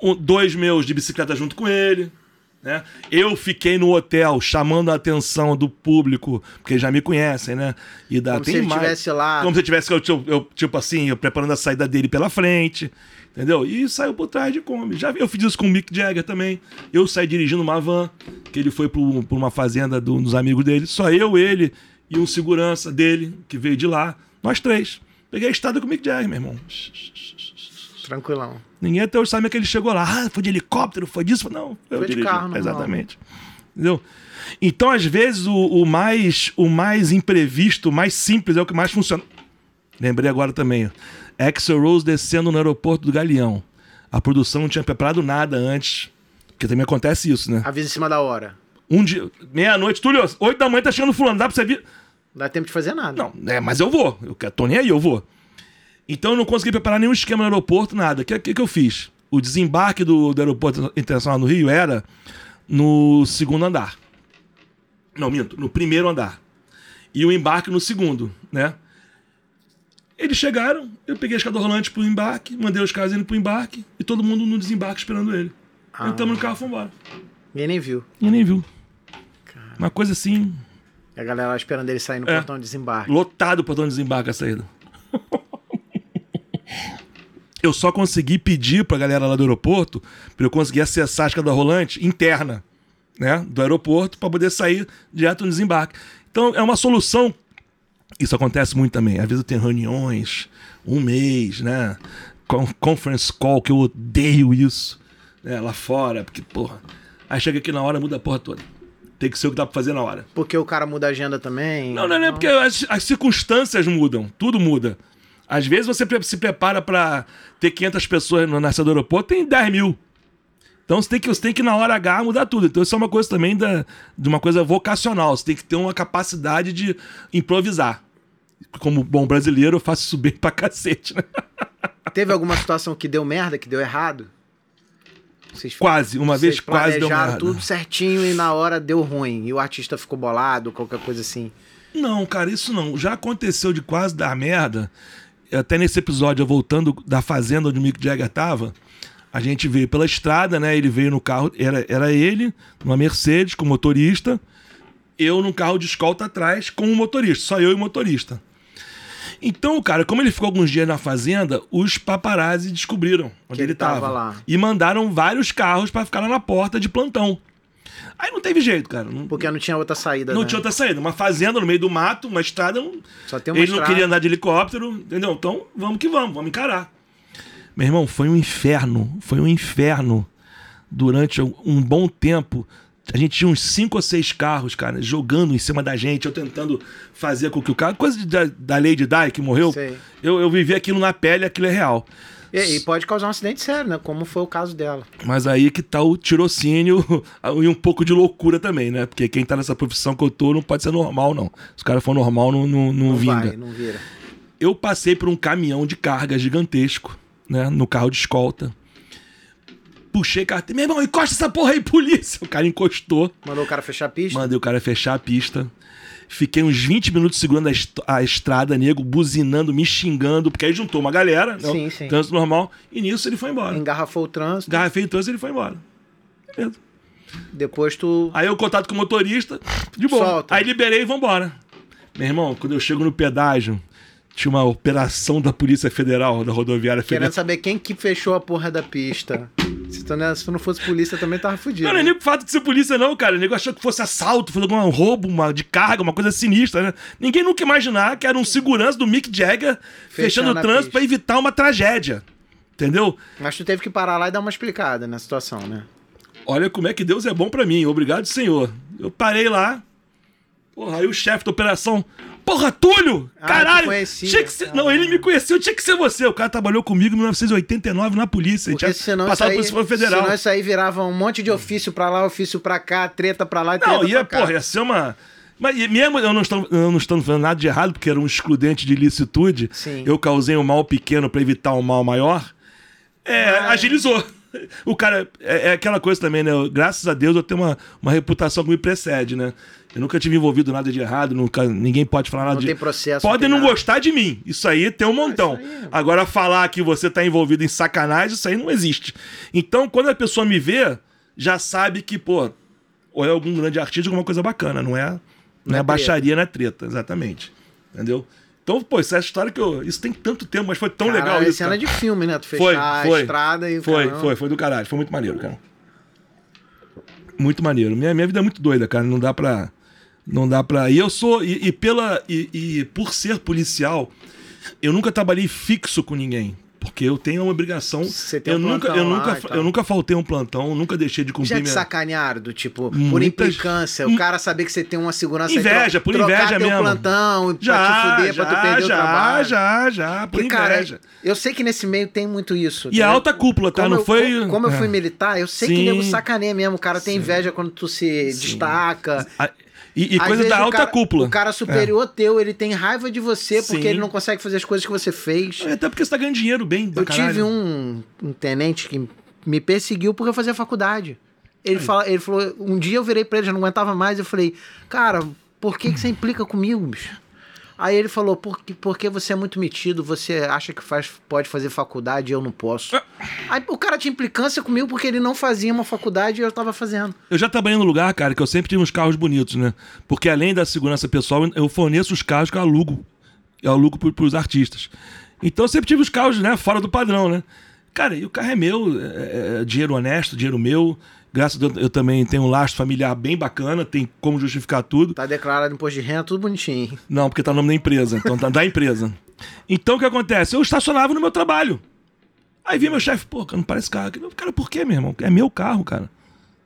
Um- dois meus de bicicleta junto com ele. Né? Eu fiquei no hotel chamando a atenção do público, porque já me conhecem, né? E da, Como se ele mais- estivesse lá. Como se tivesse, eu, eu- tipo assim, eu preparando a saída dele pela frente. Entendeu? E saiu por trás de Kombi. Já, eu fiz isso com o Mick Jagger também. Eu saí dirigindo uma van, que ele foi por uma fazenda do- dos amigos dele. Só eu, ele e um segurança dele, que veio de lá. Nós três. Peguei a estrada com o Mick Jagger, meu irmão. Tranquilão. Ninguém até hoje sabe que ele chegou lá. Ah, foi de helicóptero, foi disso? Não, Foi de dirigi. carro, normal. Exatamente. Entendeu? Então, às vezes, o, o mais, o mais imprevisto, o mais simples é o que mais funciona. Lembrei agora também. ó. Axel Rose descendo no aeroporto do Galeão. A produção não tinha preparado nada antes. Porque também acontece isso, né? Avisa em cima da hora. Um dia, meia-noite, Túlio, oito da manhã tá chegando fulano, dá pra você vir? Não dá tempo de fazer nada. Não, é, mas eu vou. Eu tô nem aí, eu vou. Então eu não consegui preparar nenhum esquema no aeroporto, nada. O que, que, que eu fiz? O desembarque do, do aeroporto internacional no Rio era no segundo andar. Não, minto, no primeiro andar. E o embarque no segundo, né? Eles chegaram, eu peguei a escada rolante pro embarque, mandei os caras indo pro embarque e todo mundo no desembarque esperando ele. Ah. Entramos no carro e fomos embora. Ninguém nem viu. E nem viu. Uma coisa assim, E a galera lá esperando ele sair no É. portão de desembarque. Lotado o portão de desembarque a saída. Eu só consegui pedir pra galera lá do aeroporto pra eu conseguir acessar a escada rolante interna, né, do aeroporto pra poder sair direto no desembarque. Então é uma solução. Isso acontece muito também. Às vezes eu tenho reuniões, um mês, né? con- Conference call, que eu odeio isso. Né, lá fora, porque, porra. Aí chega aqui na hora, muda a porra toda. Tem que ser o que dá pra fazer na hora. Porque o cara muda a agenda também. Não, não, não, é porque as, as circunstâncias mudam, tudo muda. Às vezes você se prepara pra ter 500 pessoas no, na saída do aeroporto, tem 10 mil. Então você tem, que, você tem que, na hora H, mudar tudo. Então isso é uma coisa também da, de uma coisa vocacional. Você tem que ter uma capacidade de improvisar. Como bom brasileiro, eu faço isso bem pra cacete, né? [LAUGHS] Teve alguma situação que deu merda, que deu errado? Vocês, quase, uma vez quase deu merda. tudo certinho e na hora deu ruim. E o artista ficou bolado, qualquer coisa assim. Não, cara, isso não. Já aconteceu de quase dar merda. Até nesse episódio, voltando da fazenda onde o Mick Jagger tava, a gente veio pela estrada, né? Ele veio no carro, era, era ele, numa Mercedes, com motorista. Eu num carro de escolta atrás com o motorista, só eu e o motorista. Então, cara, como ele ficou alguns dias na fazenda, os paparazzi descobriram onde ele, estava lá. E mandaram vários carros para ficar lá na porta de plantão. Aí não teve jeito, cara. Não, Porque não tinha outra saída. Não né? tinha outra saída. Uma fazenda no meio do mato, uma estrada. Só tem uma ele estrada. não queria andar de helicóptero, entendeu? Então vamos que vamos, vamos encarar. Meu irmão, foi um inferno. Foi um inferno durante um bom tempo a gente tinha uns cinco ou seis carros, cara, jogando em cima da gente, eu tentando fazer com que o carro. Coisa da, da Lady Di que morreu. Eu, eu vivi aquilo na pele, aquilo é real. E, e, pode causar um acidente sério, né? Como foi o caso dela. Mas aí que tá o tirocínio [LAUGHS] e um pouco de loucura também, né? Porque quem tá nessa profissão que eu tô não pode ser normal, não. Se o cara for normal, não, não, não, não vinga. Vai, não vira. Eu passei por um caminhão de carga gigantesco, né? No carro de escolta puxei carteira. Meu irmão, encosta essa porra aí, [LAUGHS] polícia. O cara encostou. Mandou o cara fechar a pista? Mandei o cara fechar a pista. Fiquei uns 20 minutos segurando a, est a estrada, nego, buzinando, me xingando, porque aí juntou uma galera, né? sim, sim. trânsito normal, e nisso ele foi embora. Engarrafou o trânsito. Engarrafei o trânsito e ele foi embora. Beleza. Depois tu. Aí eu contato com o motorista, de boa. Solta. Aí liberei e vambora. Meu irmão, quando eu chego no pedágio, tinha uma operação da Polícia Federal, da Rodoviária Federal. Querendo saber quem que fechou a porra da pista. Se tu, se tu não fosse polícia, também tava fudido. Não, não é nem o fato de ser polícia, não, cara. O nego achou que fosse assalto, foi algum roubo uma, de carga, uma coisa sinistra, né? Ninguém nunca imaginar que era um segurança do Mick Jagger fechando, fechando o trânsito para evitar uma tragédia. Entendeu? Mas tu teve que parar lá e dar uma explicada na situação, né? Olha como é que Deus é bom para mim. Obrigado, Senhor. Eu parei lá. Porra, aí o chefe da operação. Porra, Túlio! Ah, caralho! Tinha que ser... Não, ele me conheceu, tinha que ser você. O cara trabalhou comigo em 1989 na polícia. Porque senão passado isso aí, por Federal. Senão isso aí virava um monte de ofício pra lá, ofício pra cá, treta pra lá e treta não, ia, pra cá. Porra, ia ser uma. Mas mesmo eu não estou, eu não estou falando nada de errado, porque era um excludente de ilicitude, Sim. eu causei um mal pequeno para evitar um mal maior, é, agilizou. O cara, é, é, aquela coisa também, né? Graças a Deus eu tenho uma, uma reputação que me precede, né? Eu nunca tive envolvido nada de errado, nunca, ninguém pode falar nada não de. Tem processo. Podem não nada. gostar de mim. Isso aí tem um montão. Aí, Agora, falar que você tá envolvido em sacanagem, isso aí não existe. Então, quando a pessoa me vê, já sabe que, pô, ou é algum grande artista, alguma coisa bacana, não é, não, não é, é baixaria, não é treta, exatamente. Entendeu? Então, pô, essa é história que eu. Isso tem tanto tempo, mas foi tão Caralho, legal isso. cena de filme, né? Tu fechar foi, foi, a estrada e. Foi, caramba. foi, foi do caralho. Foi muito maneiro, cara. Muito maneiro. Minha, minha vida é muito doida, cara. Não dá pra. Não dá pra. E eu sou. E, e pela. E, e por ser policial, eu nunca trabalhei fixo com ninguém. Porque eu tenho uma obrigação. Você tem eu um nunca, eu nunca, eu nunca faltei um plantão, nunca deixei de cumprir. Já te minha... sacanearam, do tipo, Muitas... por implicância, o cara saber que você tem uma segurança Inveja, por inveja teu mesmo. plantão já, pra te fuder, já, pra tu perder já, o trabalho. Já, já, por Porque, inveja. Cara, eu sei que nesse meio tem muito isso. E a alta cúpula, tá? Como não eu, foi. Como, é. eu fui militar, eu sei Sim. que nego sacaneia mesmo. O cara tem Sim. inveja quando tu se Sim. destaca. A... E, e coisa da alta cara, cúpula. O cara superior é. teu, ele tem raiva de você porque Sim. ele não consegue fazer as coisas que você fez. É, até porque você tá ganhando dinheiro bem Eu caralho. tive um, um tenente que me perseguiu porque eu fazia faculdade. Ele, fala, ele falou, um dia eu virei pra ele, já não aguentava mais, eu falei, cara, por que, que você implica comigo, bicho? Aí ele falou, porque, porque você é muito metido, você acha que faz, pode fazer faculdade e eu não posso. É. Aí o cara tinha implicância comigo porque ele não fazia uma faculdade e eu tava fazendo. Eu já trabalhei no lugar, cara, que eu sempre tive uns carros bonitos, né? Porque além da segurança pessoal, eu forneço os carros que eu alugo. Eu alugo pro, pros artistas. Então eu sempre tive os carros, né, fora do padrão, né? Cara, e o carro é meu, é, é dinheiro honesto, dinheiro meu. Graças a Deus eu também tenho um lastro familiar bem bacana, tem como justificar tudo. Tá declarado imposto de renda, tudo bonitinho. Não, porque tá no nome da empresa, então tá da empresa. Então o que acontece? Eu estacionava no meu trabalho. Aí vinha meu chefe, pô, não parece carro. Cara, por quê, meu irmão? É meu carro, cara.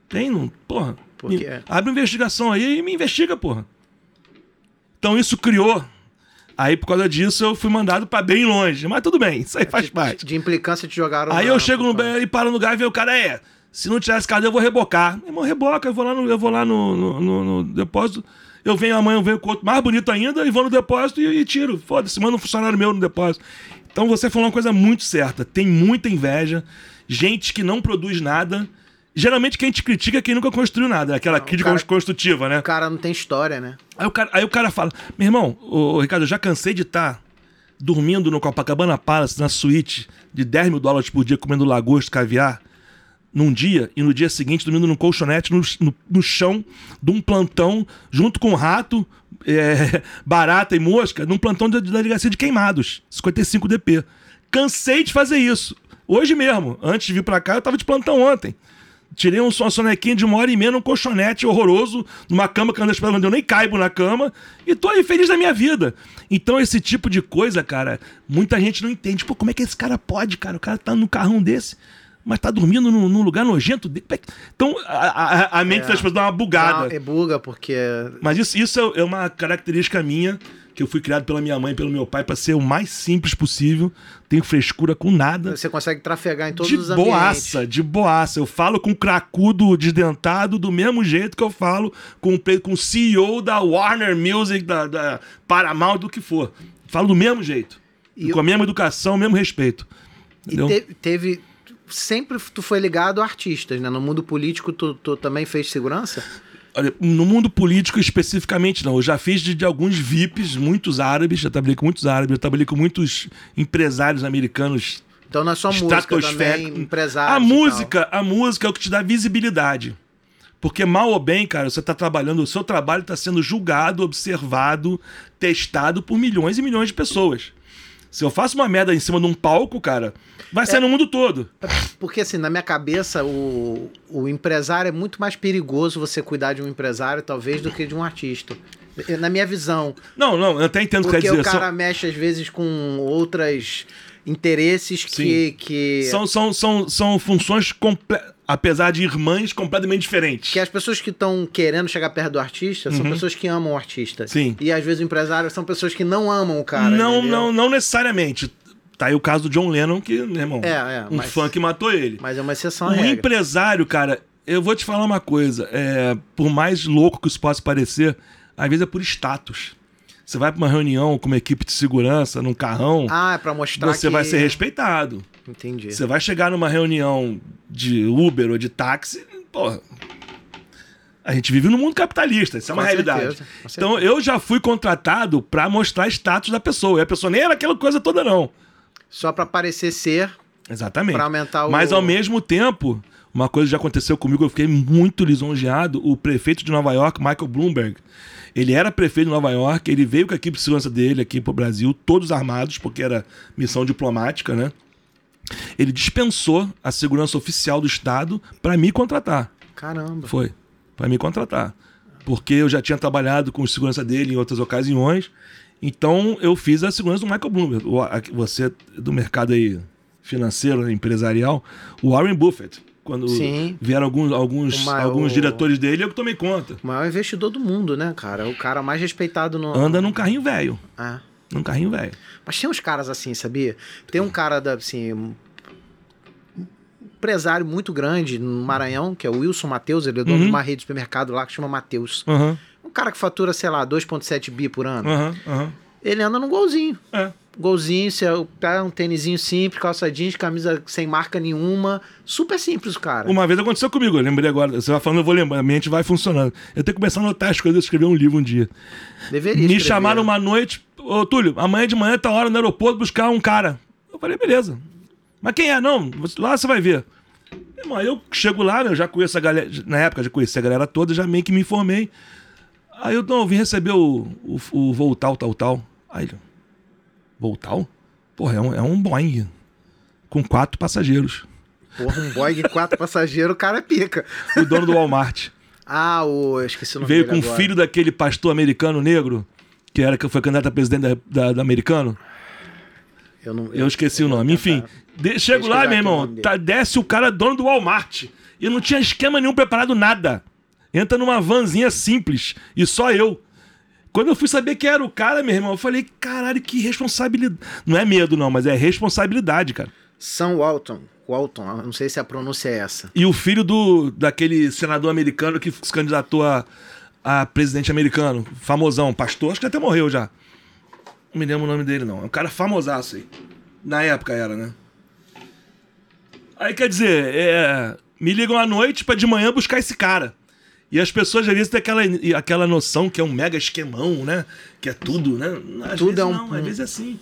Tem, não. Porra. Por quê? Abre uma investigação aí e me investiga, porra. Então isso criou. Aí por causa disso eu fui mandado para bem longe. Mas tudo bem, isso aí faz de, parte. De implicância te jogaram. Aí eu chego no e paro no lugar e vê o cara, é Se não tirar esse cartão, eu vou rebocar. Meu irmão, reboca, eu vou lá no, eu vou lá no, no, no, no depósito. Eu venho amanhã, eu venho com outro mais bonito ainda e vou no depósito e, e tiro. Foda-se, manda um funcionário meu no depósito. Então você falou uma coisa muito certa. Tem muita inveja, gente que não produz nada. Geralmente quem te critica é quem nunca construiu nada, aquela Não, crítica cara- construtiva, né? O cara não tem história, né? Aí o cara, aí o cara fala: Meu irmão, ô, Ricardo, eu já cansei de estar dormindo no Copacabana Palace, na suíte, de 10 mil dólares por dia, comendo lagosta, caviar, num dia, e no dia seguinte dormindo num colchonete no, no, no chão de um plantão, junto com rato, é, [LAUGHS] barata e mosca, num plantão da da delegacia de queimados, 55 DP. Cansei de fazer isso. Hoje mesmo, antes de vir pra cá, eu tava de plantão ontem. Tirei um, uma sonequinha de uma hora e meia num colchonete horroroso, numa cama que anda esperando, eu nem caibo na cama, e tô aí feliz da minha vida. Então, esse tipo de coisa, cara, muita gente não entende. Pô, como é que esse cara pode, cara? O cara tá num carrão desse, mas tá dormindo num, num lugar nojento. de- é Então, a, a- a mente É. das pessoas dá uma bugada. Não, é buga, porque. Mas isso, isso é- é uma característica minha, que eu fui criado pela minha mãe e pelo meu pai pra ser o mais simples possível. Tenho frescura com nada Você consegue trafegar em todos de os ambientes. boaça, de boaça. Eu falo com cracudo desdentado do mesmo jeito que eu falo com, o com o CEO da Warner Music, da, da Paramount, do que for. Falo do mesmo jeito. E com eu- a mesma educação, o mesmo respeito. E te- teve. Sempre tu foi ligado a artistas, né? No mundo político, tu, tu também fez segurança? Olha, no mundo político especificamente, não. Eu já fiz de, de alguns VIPs, muitos árabes, já trabalhei com muitos árabes, já trabalhei com muitos empresários americanos Então não é só música também, empresário. A música, a música é o que te dá visibilidade. Porque mal ou bem, cara, você tá trabalhando, o seu trabalho está sendo julgado, observado, testado por milhões e milhões de pessoas. Se eu faço uma merda em cima de um palco, cara, vai É. sair no mundo todo. Porque assim, na minha cabeça, o, o empresário é muito mais perigoso você cuidar de um empresário, talvez, do que de um artista. Na minha visão. Não, não, eu até entendo o que Porque quer dizer. o cara mexe, às vezes, com outras interesses que. que... São, são, são, são funções, comple... apesar de irmãs, completamente diferentes. Que as pessoas que estão querendo chegar perto do artista são pessoas que amam o artista. Uhum. Sim. E às vezes o empresário são pessoas que não amam o cara. não, entendeu? não, não necessariamente. Tá aí o caso do John Lennon, que, meu irmão, É, é, um mas- fã que matou ele. Mas é uma exceção O empresário, cara, eu vou te falar uma coisa. É, por mais louco que isso possa parecer, às vezes é por status. Você vai pra uma reunião com uma equipe de segurança, num carrão, Ah, é pra mostrar você que... vai ser respeitado. Entendi. Você vai chegar numa reunião de Uber ou de táxi, porra. A gente vive num mundo capitalista, isso é uma Com realidade. certeza, com Então eu já fui contratado pra mostrar status da pessoa. E a pessoa nem era aquela coisa toda, não. Só pra parecer ser, Exatamente. pra aumentar o... Mas ao mesmo tempo, uma coisa já aconteceu comigo, eu fiquei muito lisonjeado. O prefeito de Nova York, Michael Bloomberg, ele era prefeito de Nova York, ele veio com a equipe de segurança dele aqui pro Brasil, todos armados, porque era missão diplomática, né? Ele dispensou a segurança oficial do Estado para me contratar. Caramba. Foi. Para me contratar. Porque eu já tinha trabalhado com segurança dele em outras ocasiões. Então eu fiz a segurança do Michael Bloomberg. Você é do mercado aí financeiro, empresarial, o Warren Buffett. Quando Sim. vieram alguns, alguns, maior- alguns diretores dele, eu que tomei conta. O maior investidor do mundo, né, cara? O cara mais respeitado no... Anda num carrinho velho. Ah. Num carrinho velho. Mas tem uns caras assim, sabia? Tem um cara da, assim, um empresário muito grande no Maranhão, que é o Wilson Matheus, ele é dono Uhum. de uma rede de supermercado lá que chama Matheus. Aham, Um cara que fatura, sei lá, 2.7 bi por ano. aham, aham. Ele anda num golzinho. É. Golzinho, você pega um tênisinho simples, calça jeans, camisa sem marca nenhuma. Super simples cara. Uma vez aconteceu comigo, eu lembrei agora. Você vai falando, eu vou lembrar, a mente vai funcionando. Eu tenho que começar a anotar as coisas, escrever um livro um dia. Deveria Me escrever. chamaram uma noite, ô Túlio, amanhã de manhã tá hora no aeroporto buscar um cara. Eu falei, beleza. Mas quem é? Não, lá você vai ver. Irmão, aí eu chego lá, né, eu já conheço a galera, na época já conheci a galera toda, já meio que me informei. Aí eu, não, eu vim receber o, o, o voo tal, tal, tal. Aí ele, voo tal? Porra, é um, é um Boeing com quatro passageiros. Porra, um Boeing quatro passageiros, o cara é pica. O dono do Walmart. Ah, o. Eu esqueci o nome Veio com o filho daquele pastor americano negro, que era que foi candidato a presidente da, da- da americano. Eu, não, Eu esqueci o nome. Enfim, de- chego lá, meu irmão, tá- desce o cara dono do Walmart. E não tinha esquema nenhum preparado, nada. Entra numa vanzinha simples e só eu. Quando eu fui saber que era o cara, meu irmão, eu falei, caralho, que responsabilidade. Não é medo, não, mas é responsabilidade, cara. Sam Walton. Walton, não sei se a pronúncia é essa. E o filho do daquele senador americano que se candidatou a, a presidente americano, famosão, pastor, acho que até morreu já. Não me lembro o nome dele, não. É um cara famosaço aí. Na época era, né? Aí quer dizer, é, me ligam à noite pra de manhã buscar esse cara. E as pessoas às vezes têm aquela, aquela noção que é um mega esquemão, né? Que é tudo, né? Às Tudo é um- não, às vezes é assim.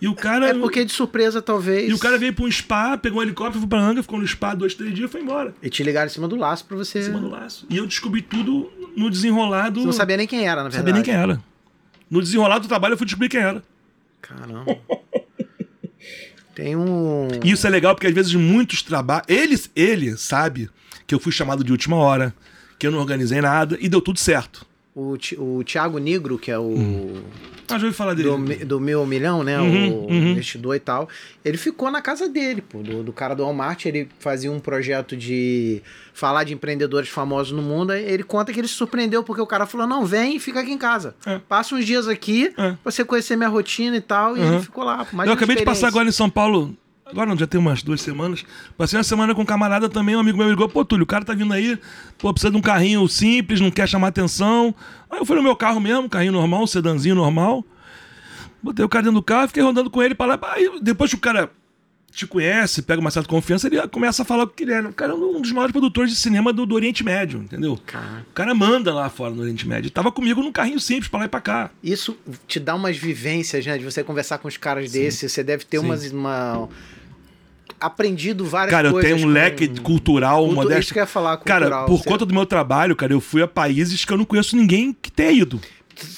E o cara. É porque de surpresa, talvez. E o cara veio pra um spa, pegou um helicóptero, foi pra Anga, ficou no spa dois, três dias e foi embora. E te ligaram em cima do laço pra você. Em cima do laço. E eu descobri tudo no desenrolado. Você não sabia nem quem era, na Não verdade. sabia nem quem era. No desenrolado do trabalho eu fui descobrir quem era. Caramba. [LAUGHS] Tem um. E isso é legal porque às vezes muitos trabalhos. Ele, ele sabe que eu fui chamado de última hora, que eu não organizei nada e deu tudo certo. O, Ti- o Thiago Negro, que é o. Ah, já ouvi falar dele. Do, do meu milhão, né? Uhum, o uhum. investidor e tal. Ele ficou na casa dele, pô. Do, do cara do Walmart. Ele fazia um projeto de falar de empreendedores famosos no mundo. Ele conta que ele se surpreendeu porque o cara falou: não, vem e fica aqui em casa. É. Passa uns dias aqui É. pra você conhecer minha rotina e tal. E Uhum. ele ficou lá. Eu acabei de passar agora em São Paulo. Agora não, já tem umas duas semanas. Passei uma semana com um camarada também, um amigo meu ligou, pô, Túlio, o cara tá vindo aí, pô, precisa de um carrinho simples, não quer chamar atenção. Aí eu fui no meu carro mesmo, carrinho normal, um sedanzinho normal. Botei o cara dentro do carro, fiquei rodando com ele para lá. Aí depois que o cara te conhece, pega uma certa confiança, ele começa a falar o que ele é. O cara é um dos maiores produtores de cinema do, do Oriente Médio, entendeu? Cara, O cara manda lá fora no Oriente Médio. Tava comigo num carrinho simples pra lá e pra cá. Isso te dá umas vivências, né? De você conversar com os caras desses. Você deve ter Sim. umas. Uma... Aprendido várias Cara, eu coisas. tenho um leque cultural, Cultu- modesto. Isso que eu ia falar, Cara, cultural. por Você- conta do meu trabalho, cara, eu fui a países que eu não conheço ninguém que tenha ido.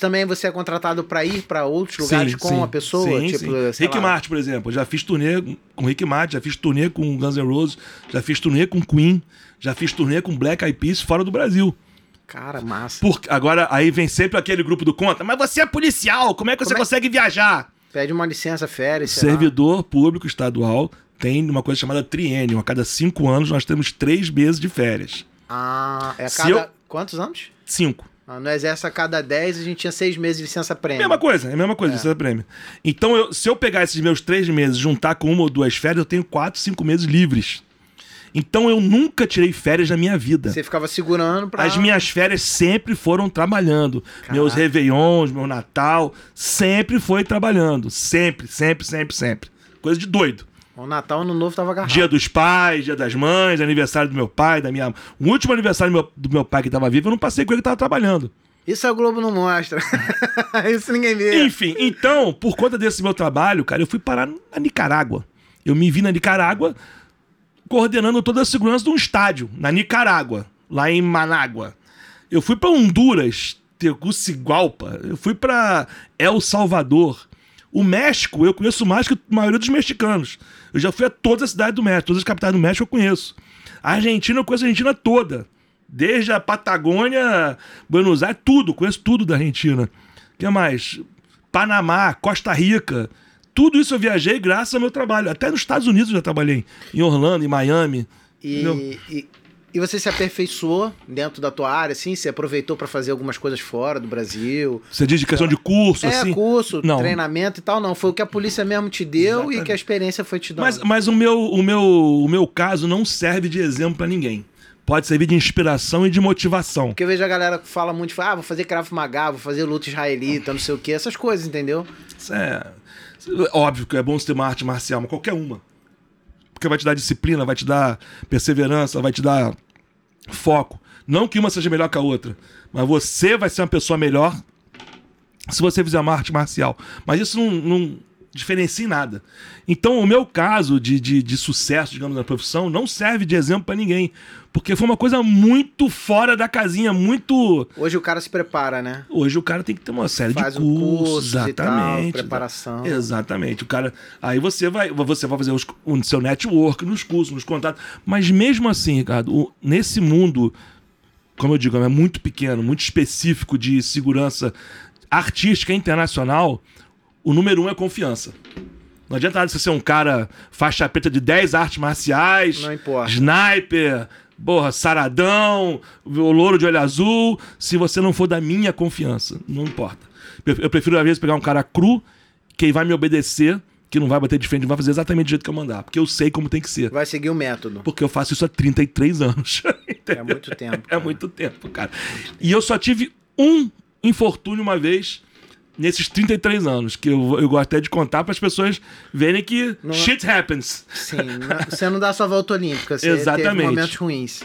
Também você é contratado pra ir pra outros lugares com a pessoa? Sim, tipo, sim. Rick lá. Martin, por exemplo. Eu já fiz turnê com Rick Martin, já fiz turnê com Guns N' Roses, já fiz turnê com Queen, já fiz turnê com Black Eyed Peas fora do Brasil. Cara, massa. Por, agora, aí vem sempre aquele grupo do conta, mas você é policial, como é que você Como é- consegue viajar? Pede uma licença, férias, sei lá. Servidor público estadual tem uma coisa chamada triênio. A cada cinco anos nós temos três meses de férias. Ah, é a cada... eu- Quantos anos? Cinco. Ah, No exército, a cada 10, a gente tinha seis meses de licença prêmio. Mesma coisa, é a mesma coisa, é prêmio. Então, eu- se eu pegar esses meus três meses, juntar com uma ou duas férias, eu tenho quatro, cinco meses livres. Então, eu nunca tirei férias na minha vida. Você ficava segurando pra... As minhas férias sempre foram trabalhando. Meus Caraca. réveillons, meu Natal, sempre foi trabalhando. Sempre, sempre, sempre, sempre. Coisa de doido. O Natal, Ano Novo tava agarrado. Dia dos pais, dia das mães, aniversário do meu pai, da minha. O último aniversário do meu, do meu pai que estava vivo, eu não passei com ele que estava trabalhando. Isso a Globo não mostra. [LAUGHS] Isso ninguém vê. Enfim, então, por conta desse meu trabalho, cara, eu fui parar na Nicarágua. Eu me vi na Nicarágua coordenando toda a segurança de um estádio, na Nicarágua, lá em Manágua. Eu fui pra Honduras, Tegucigalpa, eu fui pra El Salvador. O México, eu conheço mais que a maioria dos mexicanos. Eu já fui a todas as cidades do México, todas as capitais do México eu conheço. A Argentina, eu conheço a Argentina toda. Desde a Patagônia, Buenos Aires, tudo, conheço tudo da Argentina. O que mais? Panamá, Costa Rica. Tudo isso eu viajei graças ao meu trabalho. Até nos Estados Unidos eu já trabalhei. Em Orlando, em Miami. E, e, e você se aperfeiçoou dentro da tua área, assim? Você aproveitou pra fazer algumas coisas fora do Brasil? Você diz de questão de curso, é, assim? curso, Não. treinamento e tal, não. Foi o que a polícia mesmo te deu Exatamente. e que a experiência foi te dando. Mas, mas o, meu, o, meu, o meu caso não serve de exemplo pra ninguém. Pode servir de inspiração e de motivação. Porque eu vejo a galera que fala muito, fala, ah, vou fazer Krav Maga, vou fazer luta israelita, não sei o que, essas coisas, entendeu? Isso é. Óbvio que é bom você ter uma arte marcial, mas qualquer uma. Porque vai te dar disciplina, vai te dar perseverança, vai te dar foco. Não que uma seja melhor que a outra, mas você vai ser uma pessoa melhor se você fizer uma arte marcial. Mas isso não, não diferencia em nada. Então, o meu caso de, de, de sucesso, digamos, na profissão, não serve de exemplo pra ninguém. Porque foi uma coisa muito fora da casinha, muito. Hoje o cara se prepara, né? Hoje o cara tem que ter uma série Faz de um cursos, curso e tal, exatamente. preparação. Exatamente. O cara, aí você vai, você vai fazer os- o seu network nos cursos, nos contatos, mas mesmo assim, Ricardo, o- nesse mundo, como eu digo, é muito pequeno, muito específico de segurança artística internacional, o número um é confiança. Não adianta nada você ser um cara faixa preta de 10 artes marciais, Não importa. sniper, porra, saradão, o louro de olho azul, se você não for da minha confiança. Não importa. Eu eu prefiro, às vezes, pegar um cara cru, que vai me obedecer, que não vai bater de frente, vai fazer exatamente do jeito que eu mandar. Porque eu sei como tem que ser. Vai seguir o método. Porque eu faço isso há 33 anos. [LAUGHS] é muito tempo. Cara. É muito tempo, cara. E eu só tive um infortúnio uma vez nesses 33 anos, que eu, eu gosto até de contar para as pessoas verem que não, shit happens. Sim, você não dá sua volta olímpica, você Exatamente. teve momentos ruins.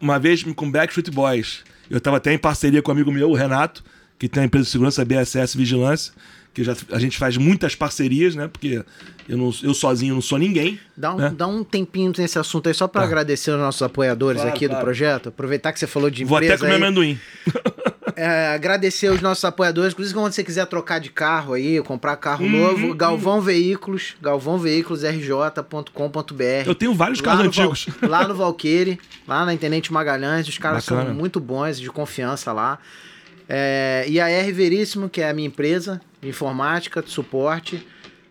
Uma vez com Backstreet Boys, eu estava até em parceria com um amigo meu, o Renato, que tem a empresa de segurança BSS Vigilância, que já, a gente faz muitas parcerias, né? Porque eu, não, eu sozinho não sou ninguém. Dá um, né? dá um tempinho nesse assunto aí, só para tá. agradecer aos nossos apoiadores claro, aqui claro. do projeto. Aproveitar que você falou de empresa Vou até comer aí. amendoim. [LAUGHS] É, agradecer os nossos apoiadores. Inclusive, quando você quiser trocar de carro aí, comprar carro uhum, novo, Galvão. Veículos, galvãoveiculosrj.com.br. Eu tenho vários carros antigos. Val, lá no Valqueire, lá na Intendente Magalhães. Os caras Bacana. são muito bons, de confiança lá. É, e a R Veríssimo, que é a minha empresa de informática, de suporte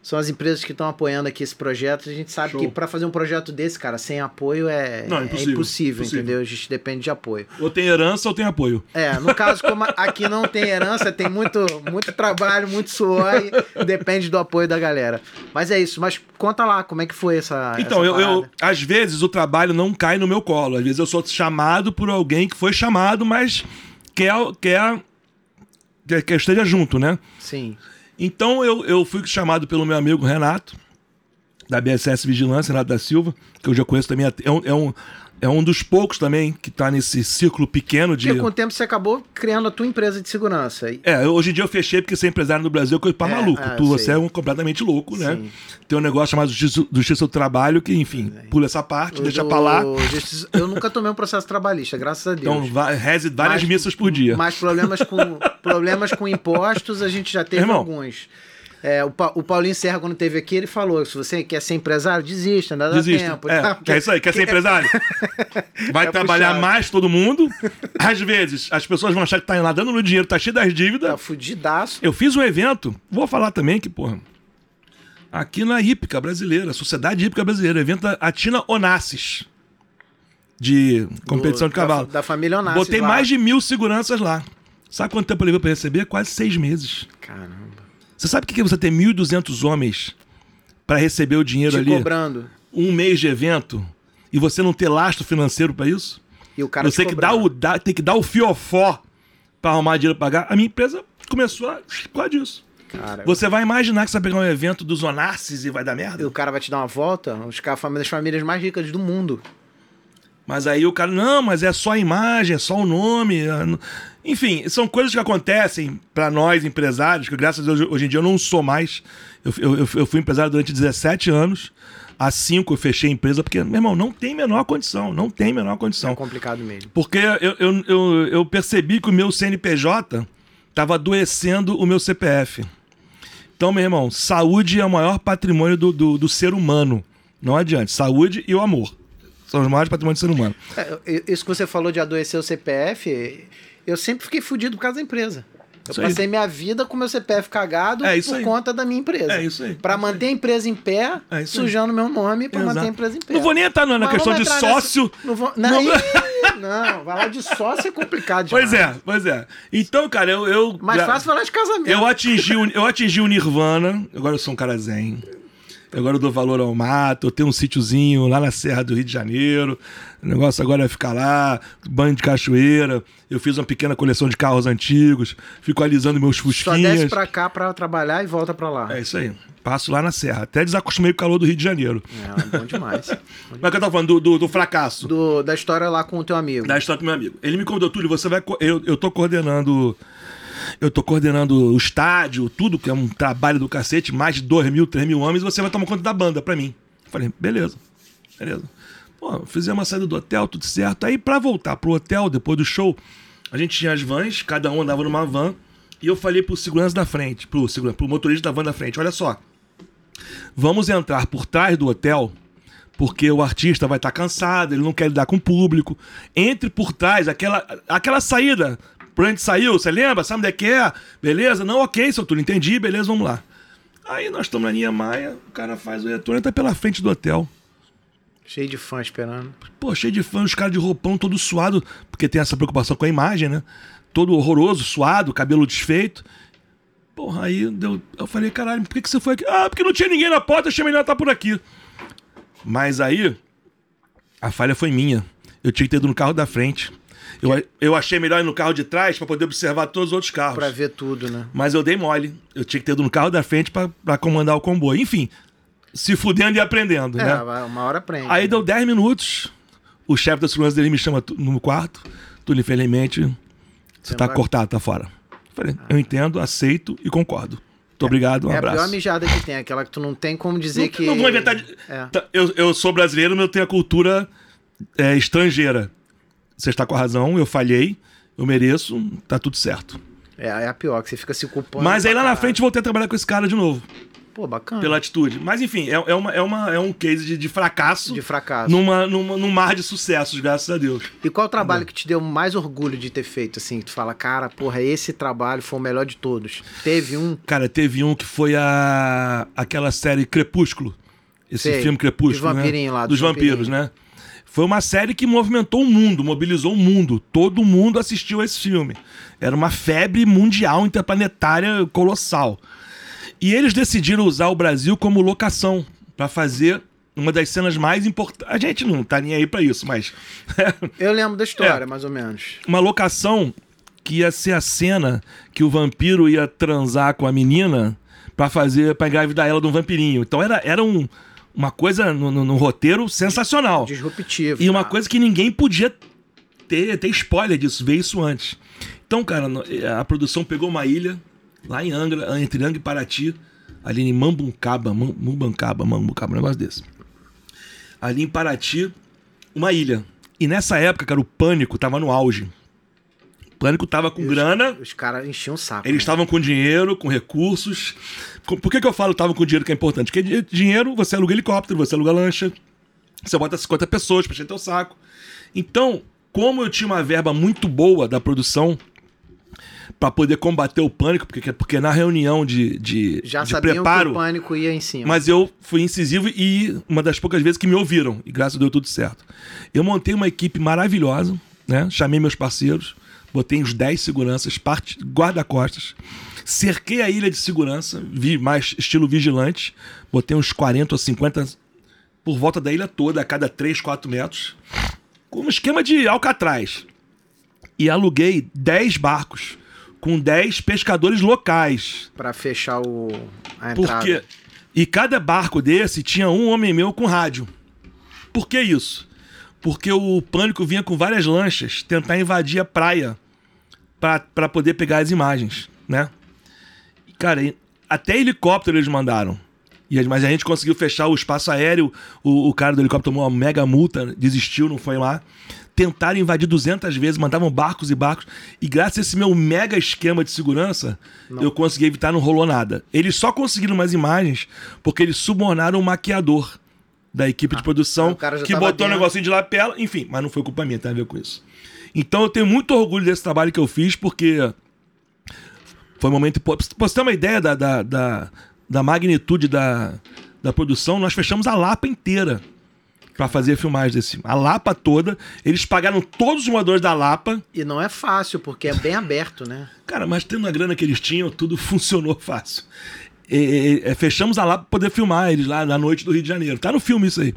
são as empresas que estão apoiando aqui esse projeto. A gente sabe Show. que para fazer um projeto desse, cara, sem apoio é, Não, é impossível, é impossível, entendeu? A gente depende de apoio. Ou tem herança ou tem apoio. É, no caso, como aqui não tem herança, tem muito, muito trabalho, muito suor e depende do apoio da galera. Mas é isso, mas conta lá como é que foi essa. Então, essa eu, eu, às vezes o trabalho não cai no meu colo. Às vezes eu sou chamado por alguém que foi chamado, mas quer, quer, quer que esteja junto, né? Sim. Então eu, eu fui chamado pelo meu amigo Renato, da BSS Vigilância, Renato da Silva, que eu já conheço também. É um, é um, é um dos poucos também que está nesse círculo pequeno de. Porque com o tempo você acabou criando a tua empresa de segurança. É, hoje em dia eu fechei porque ser empresário no Brasil é coisa pra é, maluco. É, tu, você é um completamente louco, né? Sim. Tem um negócio chamado Justiça, Justiça do Trabalho que, enfim, é. pula essa parte, deixa pra lá. Justiça, eu nunca tomei um processo trabalhista, graças a Deus. Então, reze várias mas, missas por dia. Mas problemas com, problemas com impostos a gente já teve Irmão, alguns. É, o, pa o Paulinho Serra, quando teve aqui, ele falou: se você quer ser empresário, desista, nada desista. tempo. É, tá? é isso aí, quer ser empresário? [LAUGHS] Vai trabalhar puxado. mais todo mundo. Às vezes, as pessoas vão achar que tá lá dando no dinheiro, tá cheio das dívidas. Tá fudidaço. Eu fiz um evento, vou falar também que, porra. Aqui na Hípica Brasileira, Sociedade Hípica Brasileira, evento Atina Onassis. De competição Do, de cavalo. Da, da família Onassis. Botei lá. mais de mil seguranças lá. Sabe quanto tempo eu levei pra receber? Quase seis meses. Caramba. Você sabe o que é você ter 1.200 homens para receber o dinheiro Te ali? cobrando. Um mês de evento e você não ter lastro financeiro para isso? E o cara você que dá o, dá, tem que dar o fiofó para arrumar dinheiro para pagar. A minha empresa começou a por disso. Cara, você vai imaginar que você vai pegar um evento dos Onassis e vai dar merda? E o cara vai te dar uma volta? Os caras das famílias mais ricas do mundo. Mas aí o cara, não, mas é só a imagem, é só o nome. Enfim, são coisas que acontecem para nós empresários, que graças a Deus hoje em dia eu não sou mais. Eu, eu, eu fui empresário durante 17 anos. Há cinco eu fechei a empresa, porque, meu irmão, não tem menor condição, não tem menor condição. É complicado mesmo. Porque eu, eu, eu, eu percebi que o meu CNPJ estava adoecendo o meu CPF. Então, meu irmão, saúde é o maior patrimônio do, do, do ser humano. Não adianta. Saúde e o amor. São os maiores patrimônios do ser humano. É, isso que você falou de adoecer o CPF, eu sempre fiquei fudido por causa da empresa. Eu isso passei aí. minha vida com meu CPF cagado é por aí. conta da minha empresa. É isso aí. Pra manter a empresa em pé, é sujando meu nome pra Exato. manter a empresa em pé. Não vou nem entrar na questão de sócio. Nessa... Não, vou... não, não... não, falar de sócio é complicado demais. Pois é, pois é. Então, cara, eu. eu Mais já... fácil falar de casamento. Eu atingi, o, eu atingi o Nirvana, agora eu sou um cara zen. Agora eu dou valor ao mato, eu tenho um sítiozinho lá na Serra do Rio de Janeiro. O negócio agora é ficar lá, banho de cachoeira. Eu fiz uma pequena coleção de carros antigos, fico alisando meus fusquinhas. Só desce pra cá pra trabalhar e volta pra lá. É isso aí. Passo lá na Serra. Até desacostumei com o calor do Rio de Janeiro. É, bom demais. [LAUGHS] Mas que eu tava falando do, do, do fracasso. Do, da história lá com o teu amigo. Da história com o meu amigo. Ele me convidou, Túlio, você vai. Eu, eu tô coordenando eu tô coordenando o estádio, tudo, que é um trabalho do cacete, mais de 2 mil, 3 mil homens, você vai tomar conta da banda pra mim. Falei, beleza, beleza. Pô, fizemos uma saída do hotel, tudo certo. Aí, pra voltar pro hotel, depois do show, a gente tinha as vans, cada um andava numa van, e eu falei pro segurança da frente, pro, segurança, pro motorista da van da frente, olha só, vamos entrar por trás do hotel, porque o artista vai estar tá cansado, ele não quer lidar com o público. Entre por trás, aquela, aquela saída por onde saiu, você lembra? Sabe onde é que é? Beleza? Não, ok, seu Túlio, entendi, beleza, vamos lá. Aí nós estamos na linha Maia, o cara faz o retorno e tá pela frente do hotel. Cheio de fã esperando. Pô, cheio de fã, os caras de roupão todo suado, porque tem essa preocupação com a imagem, né? Todo horroroso, suado, cabelo desfeito. Porra, aí deu, eu falei, caralho, por que, que você foi aqui? Ah, porque não tinha ninguém na porta, achei melhor estar por aqui. Mas aí, a falha foi minha. Eu tinha que ter ido no carro da frente. Eu, eu achei melhor ir no carro de trás para poder observar todos os outros carros. Pra ver tudo, né? Mas eu dei mole. Eu tinha que ter ido no carro da frente pra comandar o comboio. Enfim, se fudendo e aprendendo, É, né? uma hora aprende. Aí deu 10 minutos, o chefe da segurança dele me chama no quarto. Túlio, infelizmente, você Você tá vai- cortado, tá fora. Falei, eu entendo, aceito e concordo. Muito obrigado, um é a abraço. pior mijada que tem, aquela que tu não tem como dizer não, que. não vou inventar. De... É. Tá, Eu, eu sou brasileiro, mas eu tenho a cultura é, estrangeira. Você está com a razão, eu falhei, eu mereço, tá tudo certo. É, é a pior, que você fica se culpando. Mas aí lá na frente voltei a trabalhar com esse cara de novo, Pô, bacana. pela atitude. Mas enfim, é, é, uma, é, uma, é um case de, de fracasso De fracasso. numa, numa, num mar de sucessos, graças a Deus. E qual o trabalho que te deu mais orgulho de ter feito, assim? Que tu fala, cara, porra, esse trabalho foi o melhor de todos. Teve um. Cara, teve um que foi a aquela série Crepúsculo. Esse Sei, filme Crepúsculo, dos né? vampirinhos lá, dos dos vampiros, vampirinhos. né? Foi uma série que movimentou o mundo, mobilizou o mundo. Todo mundo assistiu a esse filme. Era uma febre mundial, interplanetária, colossal. E eles decidiram usar o Brasil como locação para fazer uma das cenas mais importantes. A gente não tá nem aí para isso, mas [LAUGHS] Eu lembro da história, É. mais ou menos. uma locação que ia ser a cena que o vampiro ia transar com a menina pra fazer para engravidar ela de um vampirinho. Então era, era um, uma coisa no, no- no roteiro sensacional. Disruptivo. E uma tá? coisa que ninguém podia ter, ter spoiler disso, ver isso antes. Então, cara, no- a produção pegou uma ilha lá em Angra, entre Angra e Paraty, ali em Mambucaba, Mam- Mambucaba, Mambucaba, um negócio desse. Ali em Paraty, uma ilha. E nessa época, cara, o pânico tava no auge. O pânico tava com grana, Os caras enchiam o saco. eles né? estavam com dinheiro, com recursos. Por que, que eu falo estavam com dinheiro que é importante? Porque di- dinheiro, você aluga helicóptero, você aluga lancha, você bota 50 pessoas pra encher teu saco. Então, como eu tinha uma verba muito boa da produção pra poder combater o pânico, porque, porque na reunião de, de, Já de preparo. que o pânico ia em cima. Mas eu fui incisivo e uma das poucas vezes que me ouviram. E graças a Deus deu tudo certo. Eu montei uma equipe maravilhosa, né? Chamei meus parceiros, botei uns 10 seguranças, parte- guarda-costas, cerquei a ilha de segurança, vi mais estilo vigilante, botei uns 40 ou 50 por volta da ilha toda, a cada 3, 4 metros, com um esquema de alcatraz. E aluguei 10 barcos com 10 pescadores locais. Pra fechar o... a entrada. Porque. E cada barco desse tinha um homem meu com rádio. Por que isso? Porque o pânico vinha com várias lanchas tentar invadir a praia para poder pegar as imagens, né? E, Cara, até helicóptero eles mandaram. E, mas a gente conseguiu fechar o espaço aéreo. O, o cara do helicóptero tomou uma mega multa, desistiu, não foi lá. Tentaram invadir 200 vezes, mandavam barcos e barcos. E graças a esse meu mega esquema de segurança, eu consegui evitar, não rolou nada. Eles só conseguiram umas imagens porque eles subornaram o maquiador da equipe de produção ah, o cara já que botou um negocinho de lapela. Enfim, mas não foi culpa minha, tem a ver com isso. Então eu tenho muito orgulho desse trabalho que eu fiz, porque foi um momento. Pra você ter uma ideia da, da, da, da magnitude da, da produção, nós fechamos a Lapa inteira pra fazer filmagem desse. A Lapa toda. Eles pagaram todos os moradores da Lapa. E não é fácil, porque é bem aberto, né? [LAUGHS] Cara, mas tendo a grana que eles tinham, tudo [LAUGHS] funcionou fácil. E- e- e- fechamos a Lapa pra poder filmar eles lá na noite do Rio de Janeiro. Tá no filme isso aí.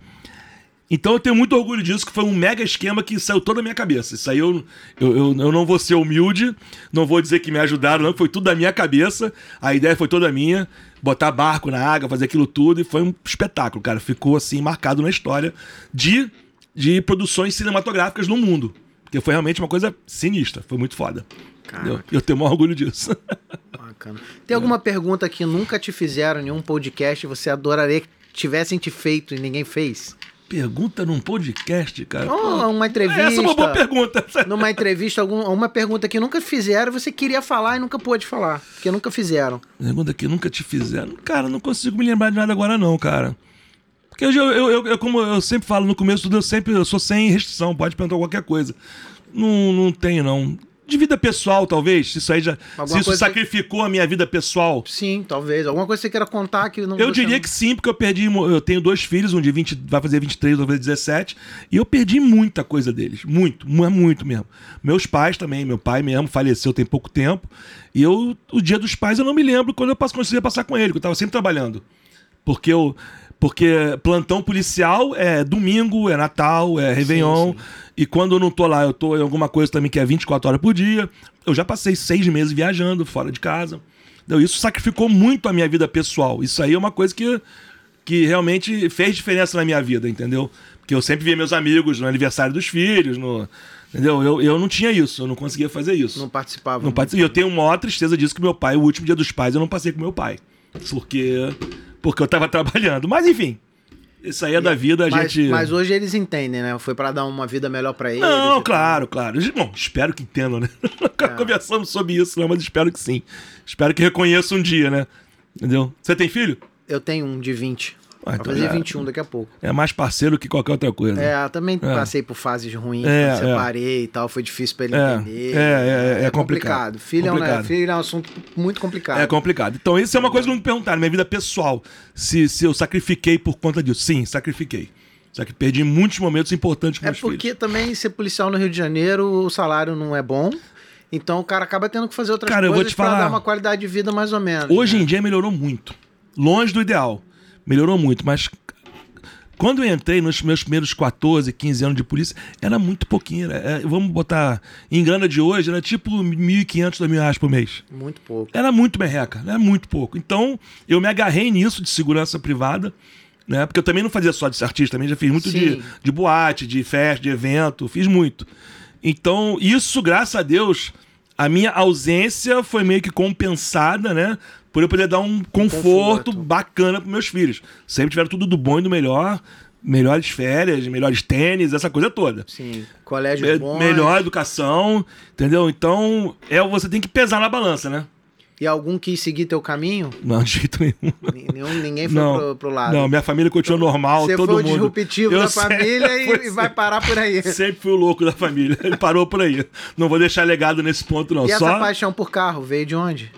Então eu tenho muito orgulho disso, que foi um mega esquema que saiu toda da minha cabeça. Isso aí eu, eu, eu, eu não vou ser humilde, não vou dizer que me ajudaram, não, foi tudo da minha cabeça. A ideia foi toda minha. Botar barco na água, fazer aquilo tudo, e foi um espetáculo, cara. Ficou assim, marcado na história de, de produções cinematográficas no mundo. Porque foi realmente uma coisa sinistra, foi muito foda. Eu tenho maior orgulho disso. Bacana. Tem alguma pergunta que nunca te fizeram em nenhum podcast e você adoraria que tivessem te feito e ninguém fez? Pergunta num podcast, cara. Ou uma entrevista. Essa é uma boa pergunta. [LAUGHS] Numa entrevista, algum, uma pergunta que nunca fizeram você queria falar e nunca pôde falar. Porque nunca fizeram. Pergunta que nunca te fizeram. Cara, não consigo me lembrar de nada agora, não, cara. Porque eu, eu, eu, eu- como eu sempre falo no começo, eu sempre eu sou sem restrição, pode perguntar qualquer coisa. Não, não tenho, não. De vida pessoal, talvez. Isso aí já. Alguma se isso sacrificou a minha vida pessoal. Sim, talvez. Alguma coisa que você queira contar que não Eu diria que sim, porque eu perdi. Eu tenho dois filhos, um de 20, vai fazer 23, outro vai fazer 17. E eu perdi muita coisa deles. Muito, mu- muito mesmo. Meus pais também. Meu pai mesmo faleceu tem pouco tempo. E eu, o dia dos pais, eu não me lembro quando eu conseguia passar com ele, porque eu tava sempre trabalhando. Porque eu. Porque plantão policial é domingo, é Natal, é Réveillon. sim. E quando eu não tô lá, eu tô em alguma coisa também que é 24 horas por dia. Eu já passei seis meses viajando fora de casa. Então, isso sacrificou muito a minha vida pessoal. Isso aí é uma coisa que, que realmente fez diferença na minha vida, entendeu? Porque eu sempre via meus amigos no aniversário dos filhos, no, entendeu? Eu, eu não tinha isso, eu não conseguia fazer isso. não participava. Não. E eu tenho maior tristeza disso que meu pai, o último dia dos pais, eu não passei com meu pai. Porque, porque eu tava [LAUGHS] trabalhando. Mas enfim, isso aí é da vida, a mas, gente. mas hoje eles entendem, né? Foi pra dar uma vida melhor pra eles. Não, claro, claro. Bom, espero que entendam, né? [LAUGHS] Nunca É. conversamos sobre isso, né? Mas espero que sim. Espero que reconheçam um dia, né? Entendeu? Você tem filho? Eu tenho um de 20. Ah, Vai então fazer já- 21 daqui a pouco. É mais parceiro que qualquer outra coisa. É, também passei por fases ruins, É, quando separei e tal, foi difícil pra ele É, entender. é, é, é complicado. Filho, É um, Complicado. filho é um assunto muito complicado. É complicado. Então, isso é uma coisa que não me perguntaram, minha vida pessoal. Se, se eu sacrifiquei por conta disso. Sim, sacrifiquei. Só que perdi muitos momentos importantes com É porque filhos. também ser policial no Rio de Janeiro, o salário não é bom. Então o cara acaba tendo que fazer outras Cara, eu vou coisas falar. dar uma qualidade de vida mais ou menos. Hoje né? em dia melhorou muito. Longe do ideal. Melhorou muito, mas quando eu entrei nos meus primeiros 14, 15 anos de polícia, era muito pouquinho. Era, é, vamos botar em grana de hoje, era tipo 1.500, 2.000 reais por mês. Muito pouco. Era muito merreca, era muito pouco. Então, eu me agarrei nisso de segurança privada, né? Porque eu também não fazia só de artista, também já fiz muito de, de boate, de festa, de evento, fiz muito. Então, isso, graças a Deus, a minha ausência foi meio que compensada, né? Por eu poder dar um conforto, Conforto. bacana para meus filhos. Sempre tiveram tudo do bom e do melhor. Melhores férias, melhores tênis, essa coisa toda. Sim. Colégio Me- bom. melhor educação, entendeu? Então, é, você tem que pesar na balança, né? E algum quis seguir teu caminho? Não, de jeito nenhum. Nenhum, ninguém foi Não, pro, pro lado. não, minha família continua normal, Você todo foi o mundo. disruptivo Eu da sempre família e- [LAUGHS] fui e, vai parar por aí. [LAUGHS] Sempre fui o louco da família. Ele parou por aí. Não vou deixar legado nesse ponto, não. E Só. essa paixão por carro veio de onde?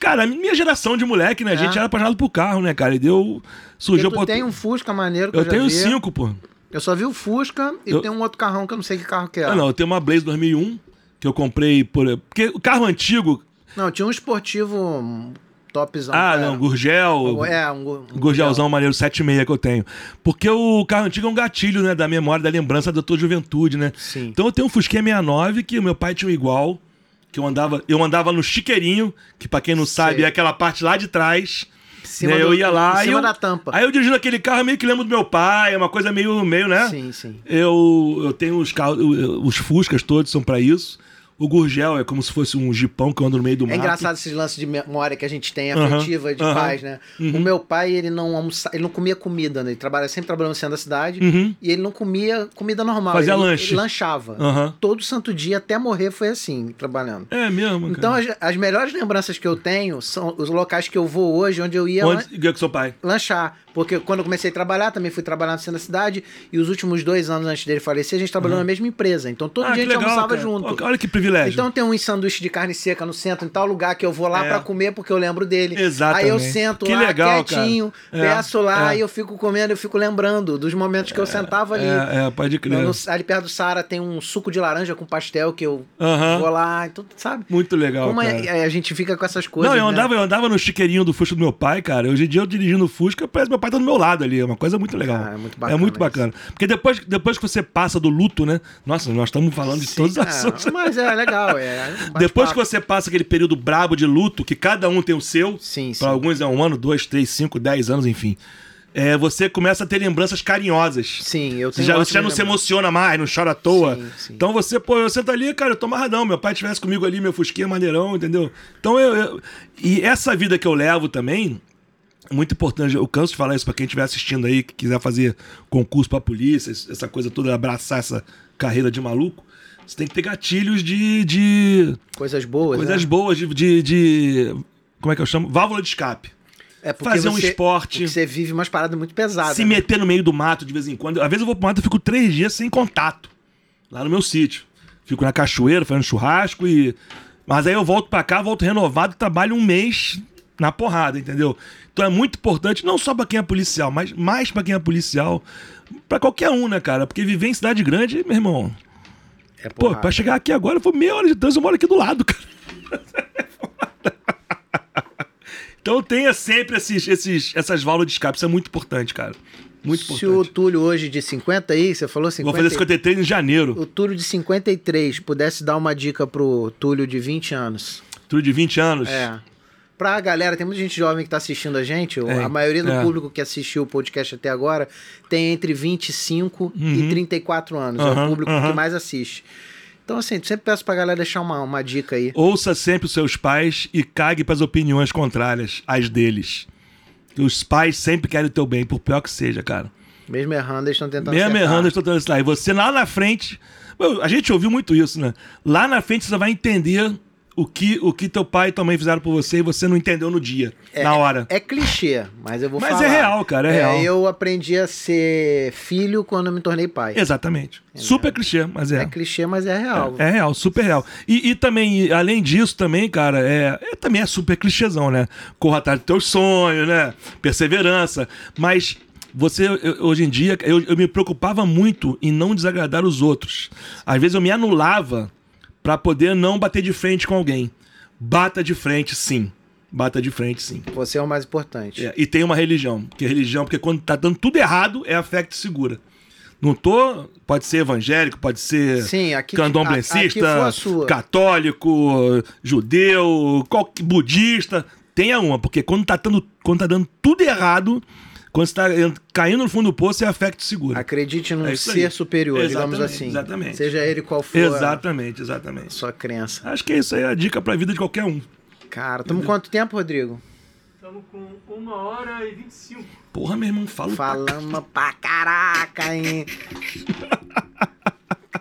Cara, a minha geração de moleque, né? A É. gente era apaixonado por carro, né, cara? E deu. Porque Surgiu tu a tem um Fusca maneiro que eu, Eu tenho vi. cinco, pô. Eu só vi o Fusca e Eu- tem um outro carrão que eu não sei que carro que é. Ah, não, eu tenho uma Blaze 2001 que eu comprei por. Porque o carro antigo. Não, tinha um esportivo topzão. Ah, não, Gurgel. É, um, um Gurgelzão maneiro 76 que eu tenho. Porque o carro antigo é um gatilho, né? Da memória, da lembrança da tua juventude, né? Sim. Então eu tenho um Fusquinha 69 que o meu pai tinha um igual. Que eu andava, eu andava no chiqueirinho, que pra quem não sabe Sei. é aquela parte lá de trás. Né? do- eu ia lá em e cima eu, da tampa. Aí eu dirigindo aquele carro meio que lembro do meu pai, é uma coisa meio, meio né? Sim, sim. Eu, eu tenho os carros, os Fuscas todos são pra isso. O Gurgel é como se fosse um jipão que eu ando no meio do mato. É engraçado esses lances de memória que a gente tem, afetiva, de aham. paz, né? O meu pai, ele não almoça, ele não comia comida, né? Ele trabalha, sempre trabalhou no centro da cidade Uhum. e ele não comia comida normal. Fazia ele, lanche. Ele lanchava. Todo santo dia, até morrer, foi assim, trabalhando. É mesmo, Então, as, as melhores lembranças que eu tenho são os locais que eu vou hoje, onde eu ia Onde que é com seu pai? lanchar. Porque quando eu comecei a trabalhar, também fui trabalhar no centro da cidade. E os últimos dois anos antes dele falecer, a gente trabalhou na mesma empresa. Então todo Ah, dia a gente legal, almoçava cara. junto. Olha que privilégio. Então tem um sanduíche de carne seca no centro, em tal lugar que eu vou lá É. pra comer porque eu lembro dele. Exatamente. Aí eu sento Que lá legal, quietinho, cara. É, peço lá é. e eu fico comendo, eu fico lembrando dos momentos que eu sentava ali. É, é, pode crer. No- ali perto do Sara tem um suco de laranja com pastel que eu vou lá, então, sabe? Muito legal, Como cara. é- a, gente fica com essas coisas. Não, eu né? andava, eu andava no chiqueirinho do Fusca do meu pai, cara. Hoje em dia eu dirigindo o Fusca, parece que meu pai tá do meu lado ali. É uma coisa muito legal. Ah, é muito bacana É muito isso. bacana. Porque depois, depois que você passa do luto, né? Nossa, nós estamos falando de Sim, todos os é, assuntos. Mas é legal, é. [LAUGHS] Depois que você passa aquele período brabo de luto, que cada um tem o seu, para alguns é um ano, dois, três, cinco, dez anos, enfim. É, você começa a ter lembranças carinhosas. Sim, eu Você tenho já, você já não se emociona mais, não chora à toa. Sim, sim. Então você, pô, eu sento ali, cara, eu tô amarradão. Meu pai estivesse comigo ali, meu fusquinha maneirão, entendeu? Então eu, eu- E essa vida que eu levo também, é muito importante. Eu canso de falar isso pra quem estiver assistindo aí, que quiser fazer concurso pra polícia, essa coisa toda, abraçar essa carreira de maluco. Você tem que ter gatilhos de. de Coisas boas. coisas né? boas, de, de, de- Como é que eu chamo? Válvula de escape. É porque fazer um você- esporte. porque Você vive umas paradas muito pesadas. se né? meter no meio do mato de vez em quando. Às vezes eu vou pro mato e fico três dias sem contato. Lá no meu sítio. Fico na cachoeira fazendo churrasco e. Mas aí eu volto pra cá, volto renovado, trabalho um mês na porrada, entendeu? Então é muito importante, não só pra quem é policial, mas mais pra quem é policial, pra qualquer um, né, cara? Porque viver em cidade grande, meu irmão. É Pô, pra chegar aqui agora foi meia hora de trânsito, eu moro aqui do lado, cara. [LAUGHS] Então tenha sempre esses, esses, essas válvulas de escape, isso é muito importante, cara. Muito Se o importante. Túlio hoje de 50 aí, você falou 50. Vou fazer 53 em janeiro. O Túlio de 53 pudesse dar uma dica pro Túlio de 20 anos. Tudo de 20 anos. É. Pra galera, tem muita gente jovem que tá assistindo a gente. É, a maioria do é. público que assistiu o podcast até agora tem entre 25 e 34 anos. é Uhum, o público uhum. que mais assiste. Então, assim, sempre peço pra galera deixar uma, uma dica aí. Ouça sempre os seus pais e cague pras opiniões contrárias às deles. Os pais sempre querem o teu bem, por pior que seja, cara. Mesmo errando, eles estão tentando Mesmo acertar. errando, eles estão tentando acertar. E você lá na frente. A gente ouviu muito isso, né? Lá na frente você vai entender o que, o que teu pai e tua mãe fizeram por você e você não entendeu no dia, na hora. É clichê, mas eu vou Mas falar. é real, cara, é real. Eu aprendi a ser filho quando eu me tornei pai. Exatamente. Super clichê, mas É é. clichê, mas é real. É real, super real. E, e também, além disso, também, cara, é, é- também é super clichêzão, né? Corra atrás dos teus sonhos, né? Perseverança. Mas você, hoje em dia, eu, eu me preocupava muito em não desagradar os outros. Às vezes eu me anulava pra poder não bater de frente com alguém. Bata de frente, sim. Bata de frente, sim. Você é o mais importante. É, e tem uma religião. Que é religião, porque quando tá dando tudo errado, é a fé que te segura. Não tô. Pode ser evangélico, pode ser Sim, aqui- candomblessista, a- aqui católico, judeu, budista. Tenha uma, porque quando tá, dando, quando tá dando tudo errado, quando você tá en- caindo no fundo do poço, é a fé que te segura. Acredite num É ser aí. superior, digamos Exatamente, assim. exatamente. Seja ele qual for Exatamente, a exatamente. sua crença. Acho que isso aí é a dica pra vida de qualquer um. Cara, estamos quanto tempo, Rodrigo? Estamos com 1 hora e 25. Porra, meu irmão, fala pra Falamos pra caraca, hein? [LAUGHS]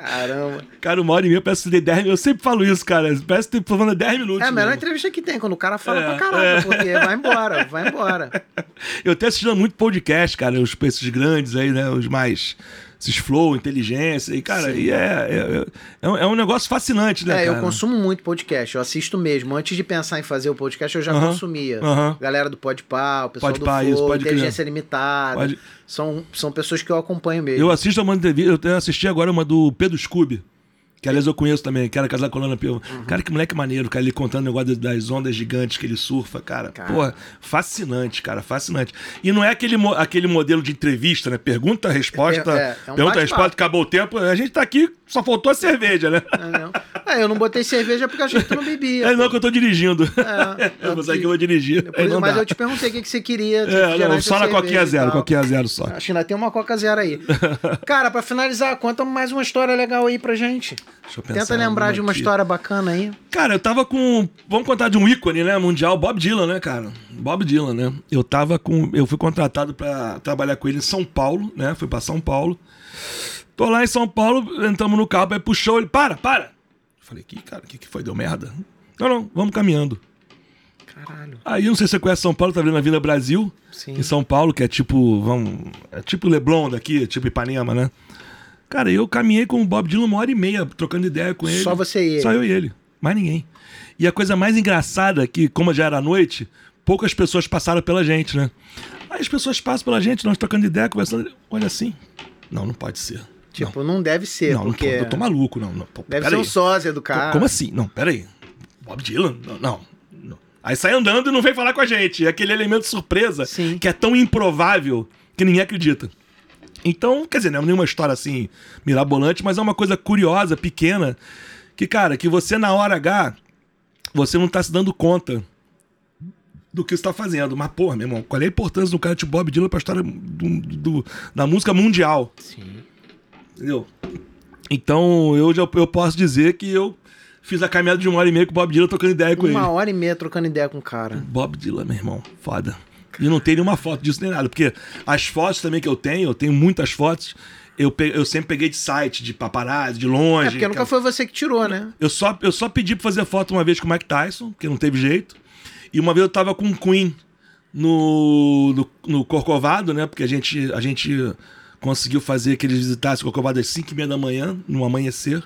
Caramba. Cara, uma hora e meia, parece que tem 10 minutos. Eu sempre falo isso, cara. Parece que tô falando 10 minutos. É a melhor mesmo. entrevista que tem, quando o cara fala É, pra caraca, é. porque vai embora, vai embora. [LAUGHS] Eu tenho assistido muito podcast, cara, os esses grandes aí, né? Os mais. Esses flow, inteligência. E, cara, Sim. e é, é, é, um- é um negócio fascinante, né? É, eu cara? consumo muito podcast, eu assisto mesmo. Antes de pensar em fazer o podcast, eu já consumia. aham. Galera do Podpah, o pessoal Podpah, do Flow, isso. Inteligência Limitada. Pode- São, são pessoas que eu acompanho mesmo. Eu assisto uma entrevista, eu tenho- assisti agora uma do Pedro Scooby. Que aliás eu conheço também, que era casado com a Lana Piova. Uhum. Cara, que moleque maneiro, cara, ele contando o negócio das ondas gigantes que ele surfa, cara. Cara. Porra, fascinante, cara, fascinante. E não é aquele, mo- aquele modelo de entrevista, né? Pergunta, resposta, É, é, é um pergunta, resposta, acabou o tempo. A gente tá aqui, só faltou a cerveja, né? Entendeu? É, eu não botei cerveja porque achei que tu não bebia. É não que eu tô dirigindo. É, [LAUGHS] eu vou sair que eu vou dirigir. Depois- não mas dá. eu te perguntei o que, que você queria. É, não, só na Coquinha Zero. Coquinha Zero só. Acho que ainda tem uma Coca Zero aí. Cara, pra finalizar, conta mais uma história legal aí pra gente. Deixa eu pensar Tenta lembrar de uma aqui. história bacana aí. Cara, eu tava com. Vamos contar de um ícone, né? Mundial, Bob Dylan, né, cara? Bob Dylan, né? Eu tava com. Eu fui contratado pra trabalhar com ele em São Paulo, né? Fui pra São Paulo. Tô lá em São Paulo, entramos no carro, aí puxou ele, para, para! Eu falei, que cara, o que, que foi? Deu merda? Não, não, vamos caminhando. Caralho. Aí, não sei se você conhece São Paulo, tá vendo na Vila Brasil, Sim. em São Paulo, que é tipo, vamos, é tipo Leblon daqui, tipo Ipanema, né? Cara, eu caminhei com o Bob Dylan uma hora e meia, trocando ideia com ele. Só você e ele. Só eu e ele, mais ninguém. E a coisa mais engraçada é que, como já era noite, poucas pessoas passaram pela gente, né? Aí as pessoas passam pela gente, nós trocando ideia, conversando, olha assim, não, não pode ser. Tipo, não, deve ser, não, não, porque. tô, eu tô maluco, não. não Deve ser um aí. sósia do cara. Como assim? Não, peraí. Bob Dylan? Não, não, não. Aí sai andando e não vem falar com a gente. É aquele elemento surpresa Sim. que é tão improvável que ninguém acredita. Então, quer dizer, não é nenhuma história assim mirabolante, mas é uma coisa curiosa, pequena, que, cara, que você na hora H, você não tá se dando conta do que você tá fazendo. Mas, porra, meu irmão, qual é a importância do cara de Bob Dylan pra história do- do- da música mundial? Sim. Entendeu? Então, eu já eu posso dizer que eu fiz a caminhada de uma hora e meia com o Bob Dylan trocando ideia com Uma ele. hora e meia trocando ideia com o cara. Bob Dylan, meu irmão, foda. E não tem nenhuma foto disso nem nada, porque as fotos também que eu tenho, eu tenho muitas fotos, eu, pe- eu sempre peguei de site, de paparazzi, de longe. É porque nunca foi você que tirou, né? Eu só, eu só pedi pra fazer foto uma vez com o Mike Tyson, porque não teve jeito. E uma vez eu tava com o Queen no, no, no Corcovado, né? Porque a gente, a gente conseguiu fazer que eles visitassem o Corcovado às 5 e meia da manhã, no amanhecer.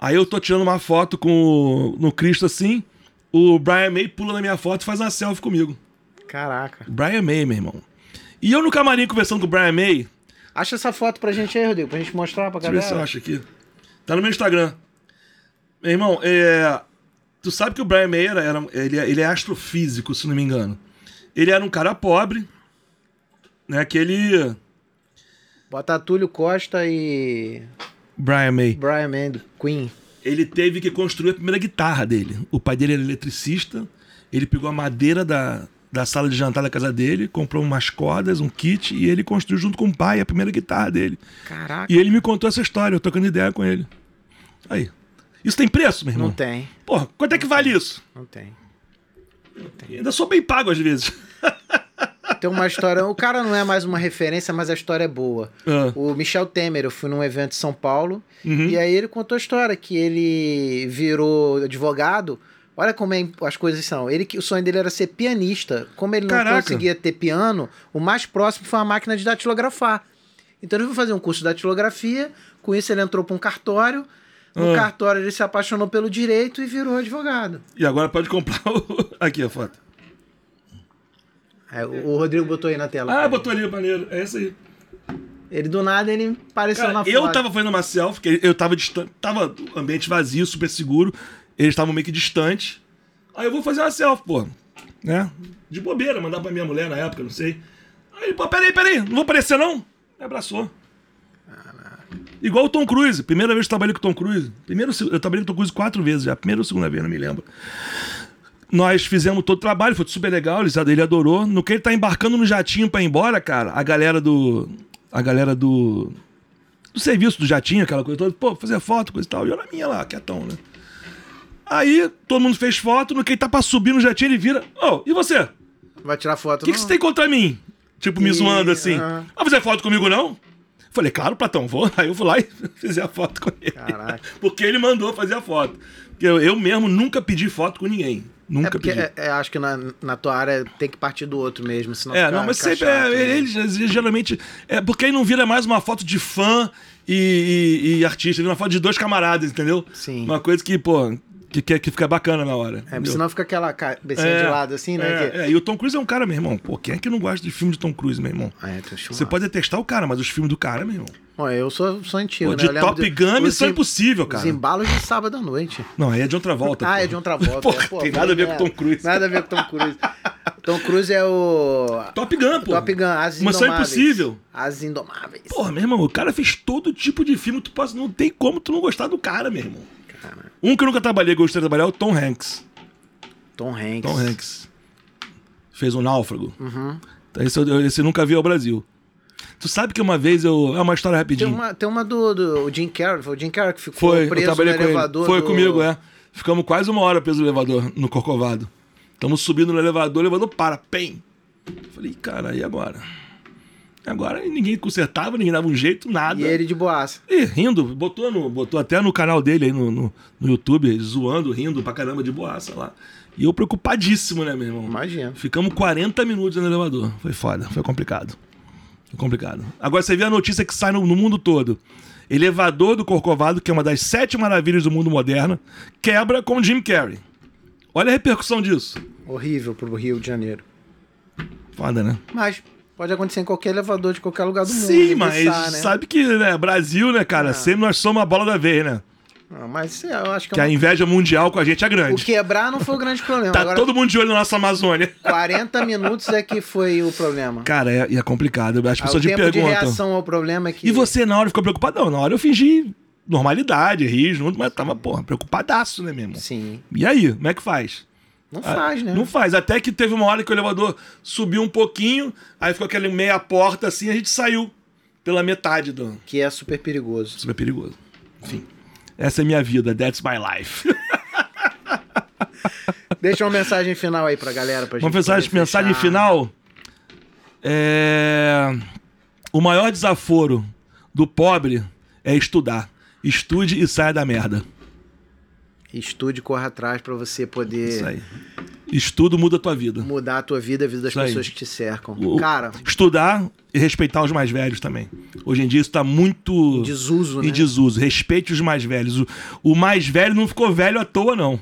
Aí eu tô tirando uma foto com o- no Cristo assim, o Brian May pula na minha foto e faz uma selfie comigo. Caraca. Brian May, meu irmão. E eu no camarim conversando com o Brian May, Acha essa foto pra gente aí, Rodrigo, pra gente mostrar pra deixa eu ver se eu galera. acho aqui. Tá no meu Instagram. Meu irmão, é... tu sabe que o Brian May era, era- ele, é- ele é astrofísico, se não me engano. Ele era um cara pobre, né, que ele... Bota Túlio Costa e Brian May. Brian May, Queen. ele teve que construir a primeira guitarra dele. O pai dele era eletricista, ele pegou a madeira da, da sala de jantar da casa dele, comprou umas cordas, um kit, e ele construiu junto com o pai a primeira guitarra dele. Caraca. E ele me contou essa história, eu trocando ideia com ele. Aí. Isso tem preço, meu irmão? Não tem, Porra, quanto é que vale isso? não tem. E ainda sou bem pago às vezes. [LAUGHS] Tem uma história, o cara não é mais uma referência, mas a história é boa. Ah, O Michel Temer, eu fui num evento em São Paulo, uhum. e aí ele contou a história que ele virou advogado. Olha como é- as coisas são. Ele o sonho dele era ser pianista. Como ele não Caraca. conseguia ter piano, o mais próximo foi uma máquina de datilografar. Então ele foi fazer um curso de datilografia. Com isso ele entrou para um cartório. No Ah. cartório ele se apaixonou pelo direito e virou advogado. E agora pode comprar o... [LAUGHS] Aqui a foto. Aí, o Rodrigo botou aí na tela. Ah, botou ali, maneiro. É isso aí. Ele do nada ele apareceu Cara, na foto. eu tava fazendo uma selfie, porque eu tava distante, tava ambiente vazio, super seguro, eles estavam meio que distantes. Aí eu vou fazer uma selfie, pô, né? De bobeira, mandar pra minha mulher na época, não sei. Aí ele, pô, peraí, peraí, não vou aparecer não? Me abraçou. Igual o Tom Cruise, primeira vez que eu trabalhei com o Tom Cruise. Primeiro, eu trabalhei com o Tom Cruise quatro vezes já, primeira ou segunda vez, não me lembro. Nós fizemos todo o trabalho, foi super legal, ele, ele adorou. No que ele tá embarcando no jatinho pra ir embora, cara, a galera do. A galera do. Do serviço do jatinho, aquela coisa toda, pô, fazer foto, coisa e tal. E eu na minha lá, quietão, né? Aí todo mundo fez foto, no que ele tá pra subir no jatinho, ele vira. Ô, e você? O Vai tirar foto que, que você tem contra mim? Tipo, me E- zoando assim. aham. Vai fazer foto comigo, não? Falei, claro, Platão, vou. Aí eu fui lá e [LAUGHS] fiz a foto com ele. Caraca. Porque ele mandou fazer a foto. Eu, eu mesmo nunca pedi foto com ninguém. É Nunca porque pedi. é, é, acho que na, na tua área tem que partir do outro mesmo, senão É, não, mas sempre chato, é, né? ele, ele geralmente. É porque aí não vira mais uma foto de fã e, e- e artista, vira uma foto de dois camaradas, entendeu? Sim. Uma coisa que, pô, que, que, que fica bacana na hora. É, porque senão fica aquela cabecinha de lado assim, né? É, que- é, e o Tom Cruise é um cara, meu irmão. Pô, quem é que não gosta de filme de Tom Cruise, meu irmão? Ah, é, Você pode detestar o cara, mas os filmes do cara, meu irmão. Bom, eu sou, sou antigo, Pô, né? de Eu Top Gun, os Missão em- Impossível, Os cara. embalos de sábado à noite. Não, aí é de outra volta. [LAUGHS] ah, é de outra volta. [LAUGHS] Porra, é, pô, tem nada a ver com merda. Tom Cruise. Nada a ver com Tom Cruise. Tom Cruise é o. Top Gun, pô. Top Gun, As Missão Indomáveis. Impossível. As Indomáveis. Porra, meu irmão, o cara fez todo tipo de filme. Tu pode, não tem como tu não gostar do cara, meu irmão. Cara, Um que eu nunca trabalhei, gostei de trabalhar, é o Tom Hanks. Tom Hanks. Tom Hanks. Fez um náufrago. Uhum. Então, Esse, eu- esse eu nunca vi ao Brasil. Tu sabe que uma vez eu. É uma história Tem rapidinho. uma, tem uma do, do o Jim Carrey, foi o Jim Carrey que ficou Foi, preso no com ele. elevador. Foi do- comigo, é. Ficamos quase uma hora preso no elevador, no Corcovado. Estamos subindo no elevador, o elevador para, pem. Falei, cara, e agora? Agora ninguém consertava, ninguém dava um jeito, nada. E ele de boaça. E rindo, botou, no, botou até no canal dele aí no, no, no YouTube, zoando, rindo pra caramba de boaça lá. E eu preocupadíssimo, né, meu irmão? Imagina. Ficamos 40 minutos no elevador. Foi foda, foi complicado. Foi complicado. Agora você vê a notícia que sai no, no mundo todo. Elevador do Corcovado, que é uma das sete maravilhas do mundo moderno, quebra com Jim Carrey. Olha a repercussão disso. Horrível pro Rio de Janeiro. Foda, né? Mas pode acontecer em qualquer elevador de qualquer lugar do mundo. Sim, mas sabe, né? sabe que, né, Brasil, né, cara, sempre nós somos a bola da vez, né? Ah, mas eu acho que, Que é a uma... inveja mundial com a gente é o grande. quebrar não foi o grande problema. [LAUGHS] Tá Agora, todo mundo de olho na nossa Amazônia. [LAUGHS] 40 minutos é que foi o problema. Cara, é, e é complicado. As Ah, o pessoas te tempo de perguntam. reação ao problema é que... E você na hora ficou preocupado? Não, na hora eu fingi normalidade, ri junto, mas tava, porra, preocupadaço, né, meu irmão? Sim. E aí, como é que faz? Não faz, né? Não faz. Até que teve uma hora que o elevador subiu um pouquinho, aí ficou aquela meia porta assim, a gente saiu pela metade do. Que é super perigoso. Super perigoso. Enfim. Essa é minha vida, that's my life. [LAUGHS] Deixa uma mensagem final aí pra galera. Pra Uma gente mensagem, mensagem final. É... O maior desaforo do pobre é estudar. Estude e saia da merda. Estude, corra atrás pra você poder... Isso aí. Estudo muda a tua vida. Mudar a tua vida, a vida das Isso aí. pessoas que te cercam. O- Cara, Estudar e respeitar os mais velhos também. Hoje em dia isso tá muito. desuso, né? Em desuso. Respeite os mais velhos. O, o mais velho não ficou velho à toa, não.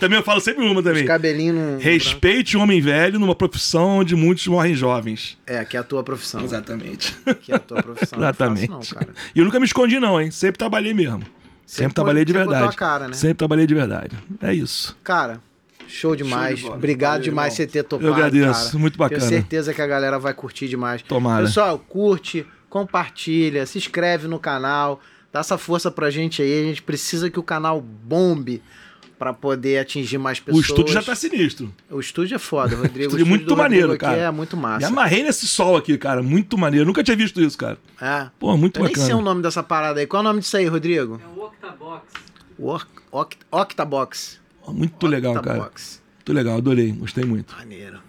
Também eu falo sempre uma também. Os cabelinhos no- Respeite o homem velho numa profissão onde muitos morrem jovens. É, que é a tua profissão. Exatamente. Que é a tua profissão. [LAUGHS] Não é Exatamente. não, cara. E eu nunca me escondi, não, hein? Sempre trabalhei mesmo. Sempre, trabalhei de sempre verdade. cara, né? Sempre trabalhei de verdade. É isso. Cara, show demais. bola. Obrigado Valeu, demais por irmão. você ter topado, Eu agradeço. cara. Muito bacana. Tenho certeza que a galera vai curtir demais. Tomara. Pessoal, curte, compartilha, se inscreve no canal, dá essa força pra gente aí. A gente precisa que o canal bombe pra poder atingir mais O pessoas. estúdio já tá sinistro. O estúdio é foda, Rodrigo. [LAUGHS] Estúdio o muito do Rodrigo maneiro, cara. É muito Me massa. amarrei nesse sol aqui, cara. Muito maneiro. Nunca tinha visto isso, cara. É. Pô, muito Eu nem bacana. sei o nome dessa parada aí. Qual é o nome disso aí, Rodrigo? É o Octabox. O Oc- Oct- Octabox. Muito legal, cara. Octabox. Muito legal, adorei. Gostei muito. Maneiro.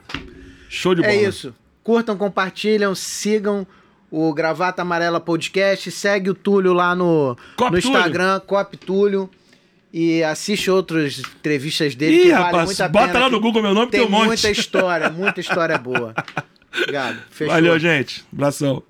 Show de bola. É isso. Curtam, compartilham, sigam o Gravata Amarela Podcast. Segue o Túlio lá no, Cop no Túlio. Instagram, Cop Túlio. E assiste outras entrevistas dele. Ih, que vale rapaz, muito a bota lá no Google meu nome, Tem tem um monte. muita história, muita história boa. [LAUGHS] Obrigado. Fechou. Valeu, gente. Abração.